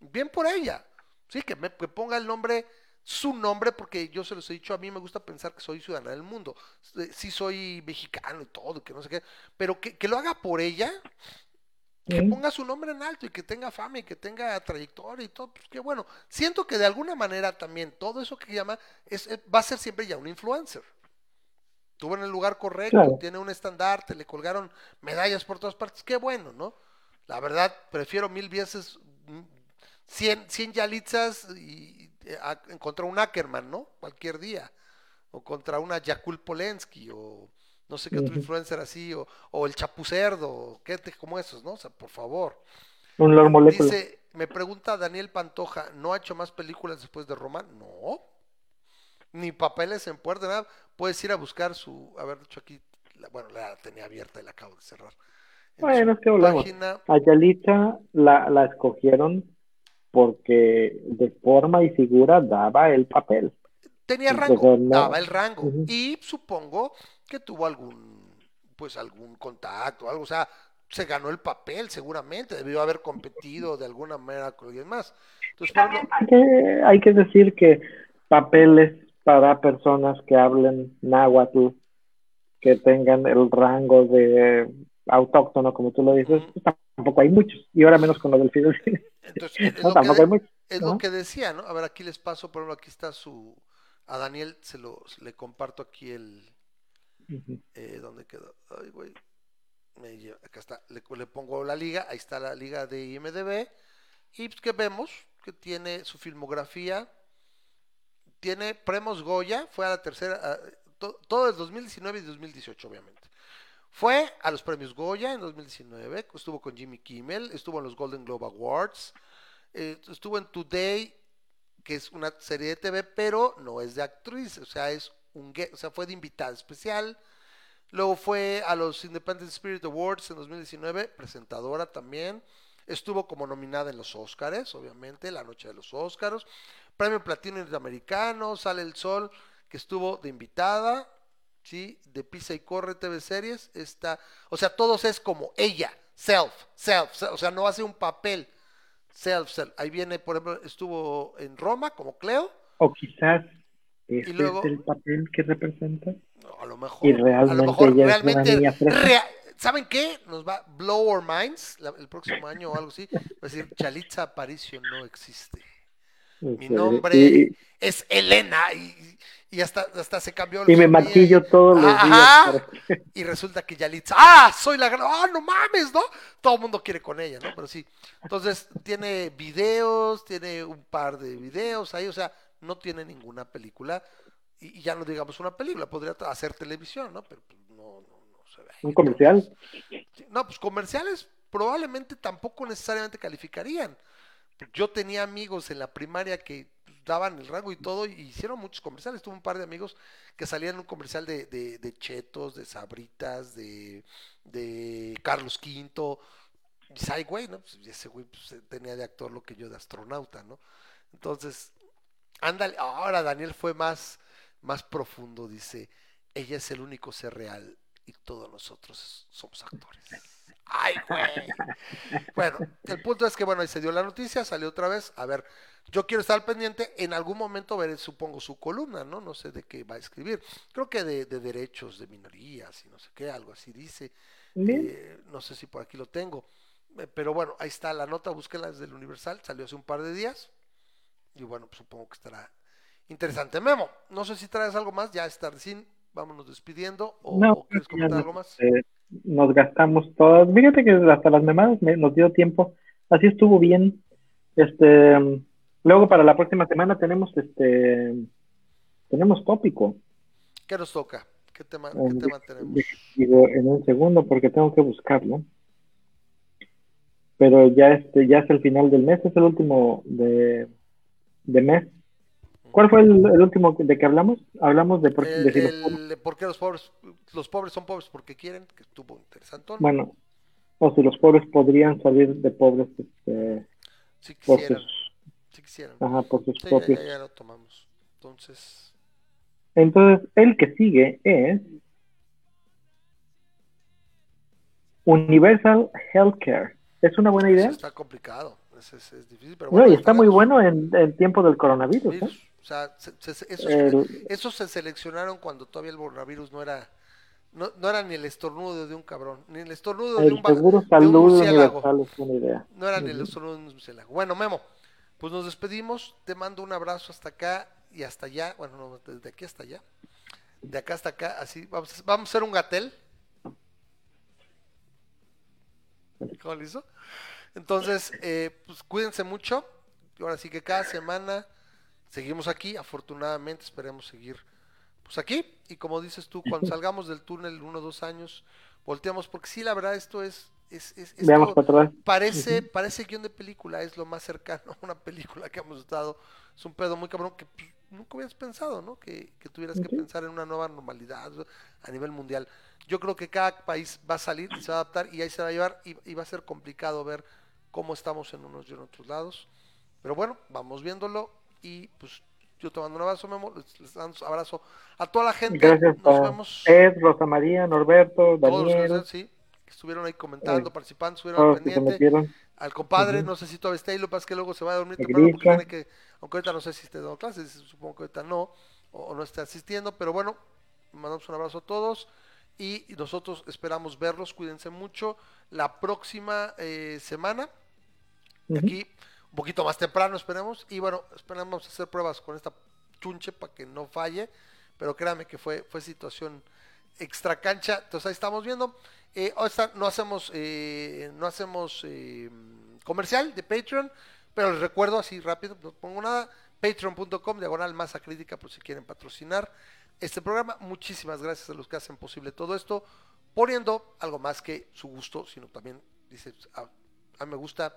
Bien por ella. Sí, que me que ponga el nombre, su nombre, porque yo se los he dicho, a mí me gusta pensar que soy ciudadana del mundo. Sí soy mexicano y todo, que no sé qué, pero que, que lo haga por ella, que ponga su nombre en alto y que tenga fama y que tenga trayectoria y todo, pues qué bueno. Siento que de alguna manera también todo eso que llama es, va a ser siempre ya un influencer. Estuvo en el lugar correcto, Claro. tiene un estandarte, le colgaron medallas por todas partes, qué bueno, ¿no? La verdad, prefiero mil veces mm, 100, 100 Yalitzas y, a- contra un Ackerman, ¿no? Cualquier día. O contra una Yakul Polensky, o no sé qué otro influencer así, o, o el Chapucerdo, o qué te- como esos, ¿no? O sea, por favor. Un. Dice, me pregunta Daniel Pantoja, ¿no ha hecho más películas después de Roma? No. Ni papeles en puerta, nada. Puedes ir a buscar su, haber dicho aquí, la- bueno, la tenía abierta y la acabo de cerrar. En Bueno, es que hablamos. página, A Yalitza la, la escogieron porque de forma y figura daba el papel. tenía rango, no- daba el rango. Y supongo que tuvo algún, pues algún contacto, algo, o sea, se ganó el papel seguramente, debió haber competido de alguna manera con alguien más. Entonces, fue uno- Hay que, hay que decir que papeles para personas que hablen náhuatl, que tengan el rango de autóctono, como tú lo dices, pues tampoco hay muchos. Y ahora menos con lo del Fidel. entonces, es, No, <laughs> lo que, tampoco de- hay muchos. es ¿no? lo que decía, ¿no? A ver, aquí les paso, por ejemplo, aquí está su, a Daniel se lo, le comparto aquí el, eh, ¿dónde quedó? Ay, güey. Me lleva- acá está. Le, le pongo la liga. Ahí está la liga de IMDB. Y pues, que vemos que tiene su filmografía. Tiene premios Goya. Fue a la tercera. to- todo el 2019 y 2018, obviamente. Fue a los premios Goya en 2019. Estuvo con Jimmy Kimmel. Estuvo en los Golden Globe Awards. eh, estuvo en Today, que es una serie de TV, pero no es de actriz. O sea, es un o sea, fue de invitada especial. Luego fue a los Independent Spirit Awards en 2019, presentadora también. Estuvo como nominada en los Oscars, obviamente, la noche de los Oscars. Premio Platino Interamericano, Sale el Sol, que estuvo de invitada, ¿sí? De Pisa y Corre TV Series. Está, o sea, todos es como ella, self, self, self, o sea, no hace un papel, self, self. Ahí viene, por ejemplo, estuvo en Roma como Cleo, O quizás este luego- es el papel que representa. No, a lo mejor. Y a lo realmente mejor ella es una realmente. niña fresa. rea- ¿Saben qué? Nos va blow our minds la- el próximo año o algo así. Va a decir, Chalitza Aparicio no existe. Mi nombre y- es Elena y, y hasta, hasta se cambió. Y, me días. maquillo todos los Ajá. días. para- <laughs> Y resulta que Yalitza, ¡ah! Soy la gran. ¡Ah, no mames! ¿No? Todo el mundo quiere con ella, ¿no? Pero sí. Entonces, tiene videos, tiene un par de videos ahí, o sea, no tiene ninguna película. Y, y ya no digamos una película, podría hacer televisión, ¿no? Pero pues, no, no, no se ve. ahí. Un comercial. No, pues comerciales probablemente tampoco necesariamente calificarían. Yo tenía amigos en la primaria que pues, daban el rango y todo, y hicieron muchos comerciales. Tuve un par de amigos que salían en un comercial de, de, de Chetos, de Sabritas, de, de Carlos V. Ay, güey, ¿no? Pues ese güey pues, tenía de actor lo que yo de astronauta, ¿no? Entonces, ándale, ahora Daniel fue más, más profundo, dice, ella es el único ser real y todos nosotros somos actores. Ay, güey. Bueno, el punto es que, bueno, ahí se dio la noticia, salió otra vez. A ver, yo quiero estar pendiente. En algún momento veré, supongo, su columna, ¿no? No sé de qué va a escribir. Creo que de, de derechos de minorías y no sé qué, algo así dice. Eh, no sé si por aquí lo tengo. Eh, Pero bueno, ahí está la nota, búsquela desde el Universal, salió hace un par de días. Y bueno, pues supongo que estará interesante. Memo, no sé si traes algo más, ya estar sin, vámonos despidiendo. ¿O, No, o quieres comentar algo más? eh, nos gastamos todas. Fíjate que hasta las memadas me- nos dio tiempo. Así estuvo bien. Este, luego para la próxima semana tenemos este, tenemos tópico. ¿Qué nos toca? ¿Qué tema, qué Um, tema tenemos? digo, en un segundo porque tengo que buscarlo. Pero ya este, ya es el final del mes, es el último de, de mes. ¿Cuál fue el, el último de que hablamos? Hablamos de, por, El, de si los- de por qué los pobres, los pobres son pobres porque quieren, que estuvo interesante. bueno, o si los pobres podrían salir de pobres este, Si por quisieran, sus, si quisieran. ajá, por sus Sí, propios. ya, ya lo tomamos. Entonces, Entonces, el que sigue es Universal Healthcare. ¿Es una buena eso idea? está complicado. Es, es, es difícil, pero No, bueno. y está muy bueno en, en tiempo del coronavirus. ¿eh? O sea, se- se- esos, El- esos se seleccionaron cuando todavía el coronavirus no era no, no era ni el estornudo de un cabrón, ni el estornudo de un, seguro de un murciélago. idea. No era ni el estornudo de un murciélago. Bueno, Memo, pues nos despedimos. Te mando un abrazo hasta acá y hasta allá. Bueno, no, desde aquí hasta allá. De acá hasta acá, así. Vamos, a- vamos a hacer un gatel. ¿Cómo le hizo? Entonces, eh, pues cuídense mucho. Y ahora sí que cada semana seguimos aquí. Afortunadamente, esperemos seguir pues aquí. Y como dices tú, cuando salgamos del túnel uno o dos años, volteamos. Porque sí, la verdad, esto es. es, es- esto Veamos para parece, parece guion de película, es lo más cercano a una película que hemos estado. Es un pedo muy cabrón que pues, nunca hubieras pensado, ¿no? Que, que tuvieras que pensar en una nueva normalidad a nivel mundial. Yo creo que cada país va a salir y se va a adaptar y ahí se va a llevar y, y va a ser complicado ver cómo estamos en unos y en otros lados. Pero bueno, vamos viéndolo y pues yo te mando un abrazo, Memo, les, les damos un abrazo a toda la gente. Gracias Nos a vemos. Ed, Rosa María, Norberto, todos los que Daniel, nos- sí, que estuvieron ahí comentando, Eh, participando, estuvieron al todos pendiente. al compadre, no sé si todavía está ahí, lo que pasa es que luego se va a dormir temprano porque tiene que, aunque ahorita no sé si esté dando clases, supongo que ahorita no, o, o no esté asistiendo, pero bueno, mandamos un abrazo a todos y nosotros esperamos verlos, cuídense mucho, la próxima eh, semana, aquí un poquito más temprano esperemos, y bueno, esperamos hacer pruebas con esta chunche para que no falle, pero créanme que fue, fue situación extra cancha, entonces ahí estamos viendo. Eh, ahorita no hacemos, eh, no hacemos eh, comercial de Patreon, pero les recuerdo así rápido, no pongo nada, patreon.com, diagonal masa crítica, por si quieren patrocinar este programa. Muchísimas gracias a los que hacen posible todo esto, poniendo algo más que su gusto, sino también, dice, a, a mí me gusta,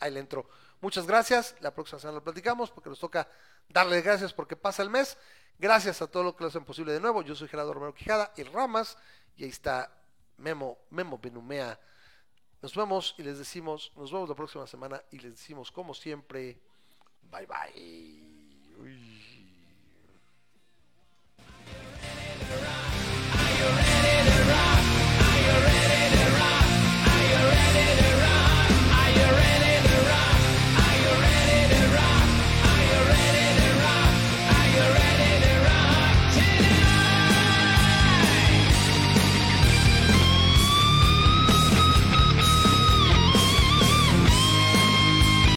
ahí le entro. Muchas gracias, la próxima semana lo platicamos porque nos toca darle gracias porque pasa el mes. Gracias a todos los que lo hacen posible de nuevo. Yo soy Gerardo Romero Quijada y Ramas y ahí está Memo, Memo Benumea. Nos vemos y les decimos, nos vemos la próxima semana y les decimos como siempre, bye bye.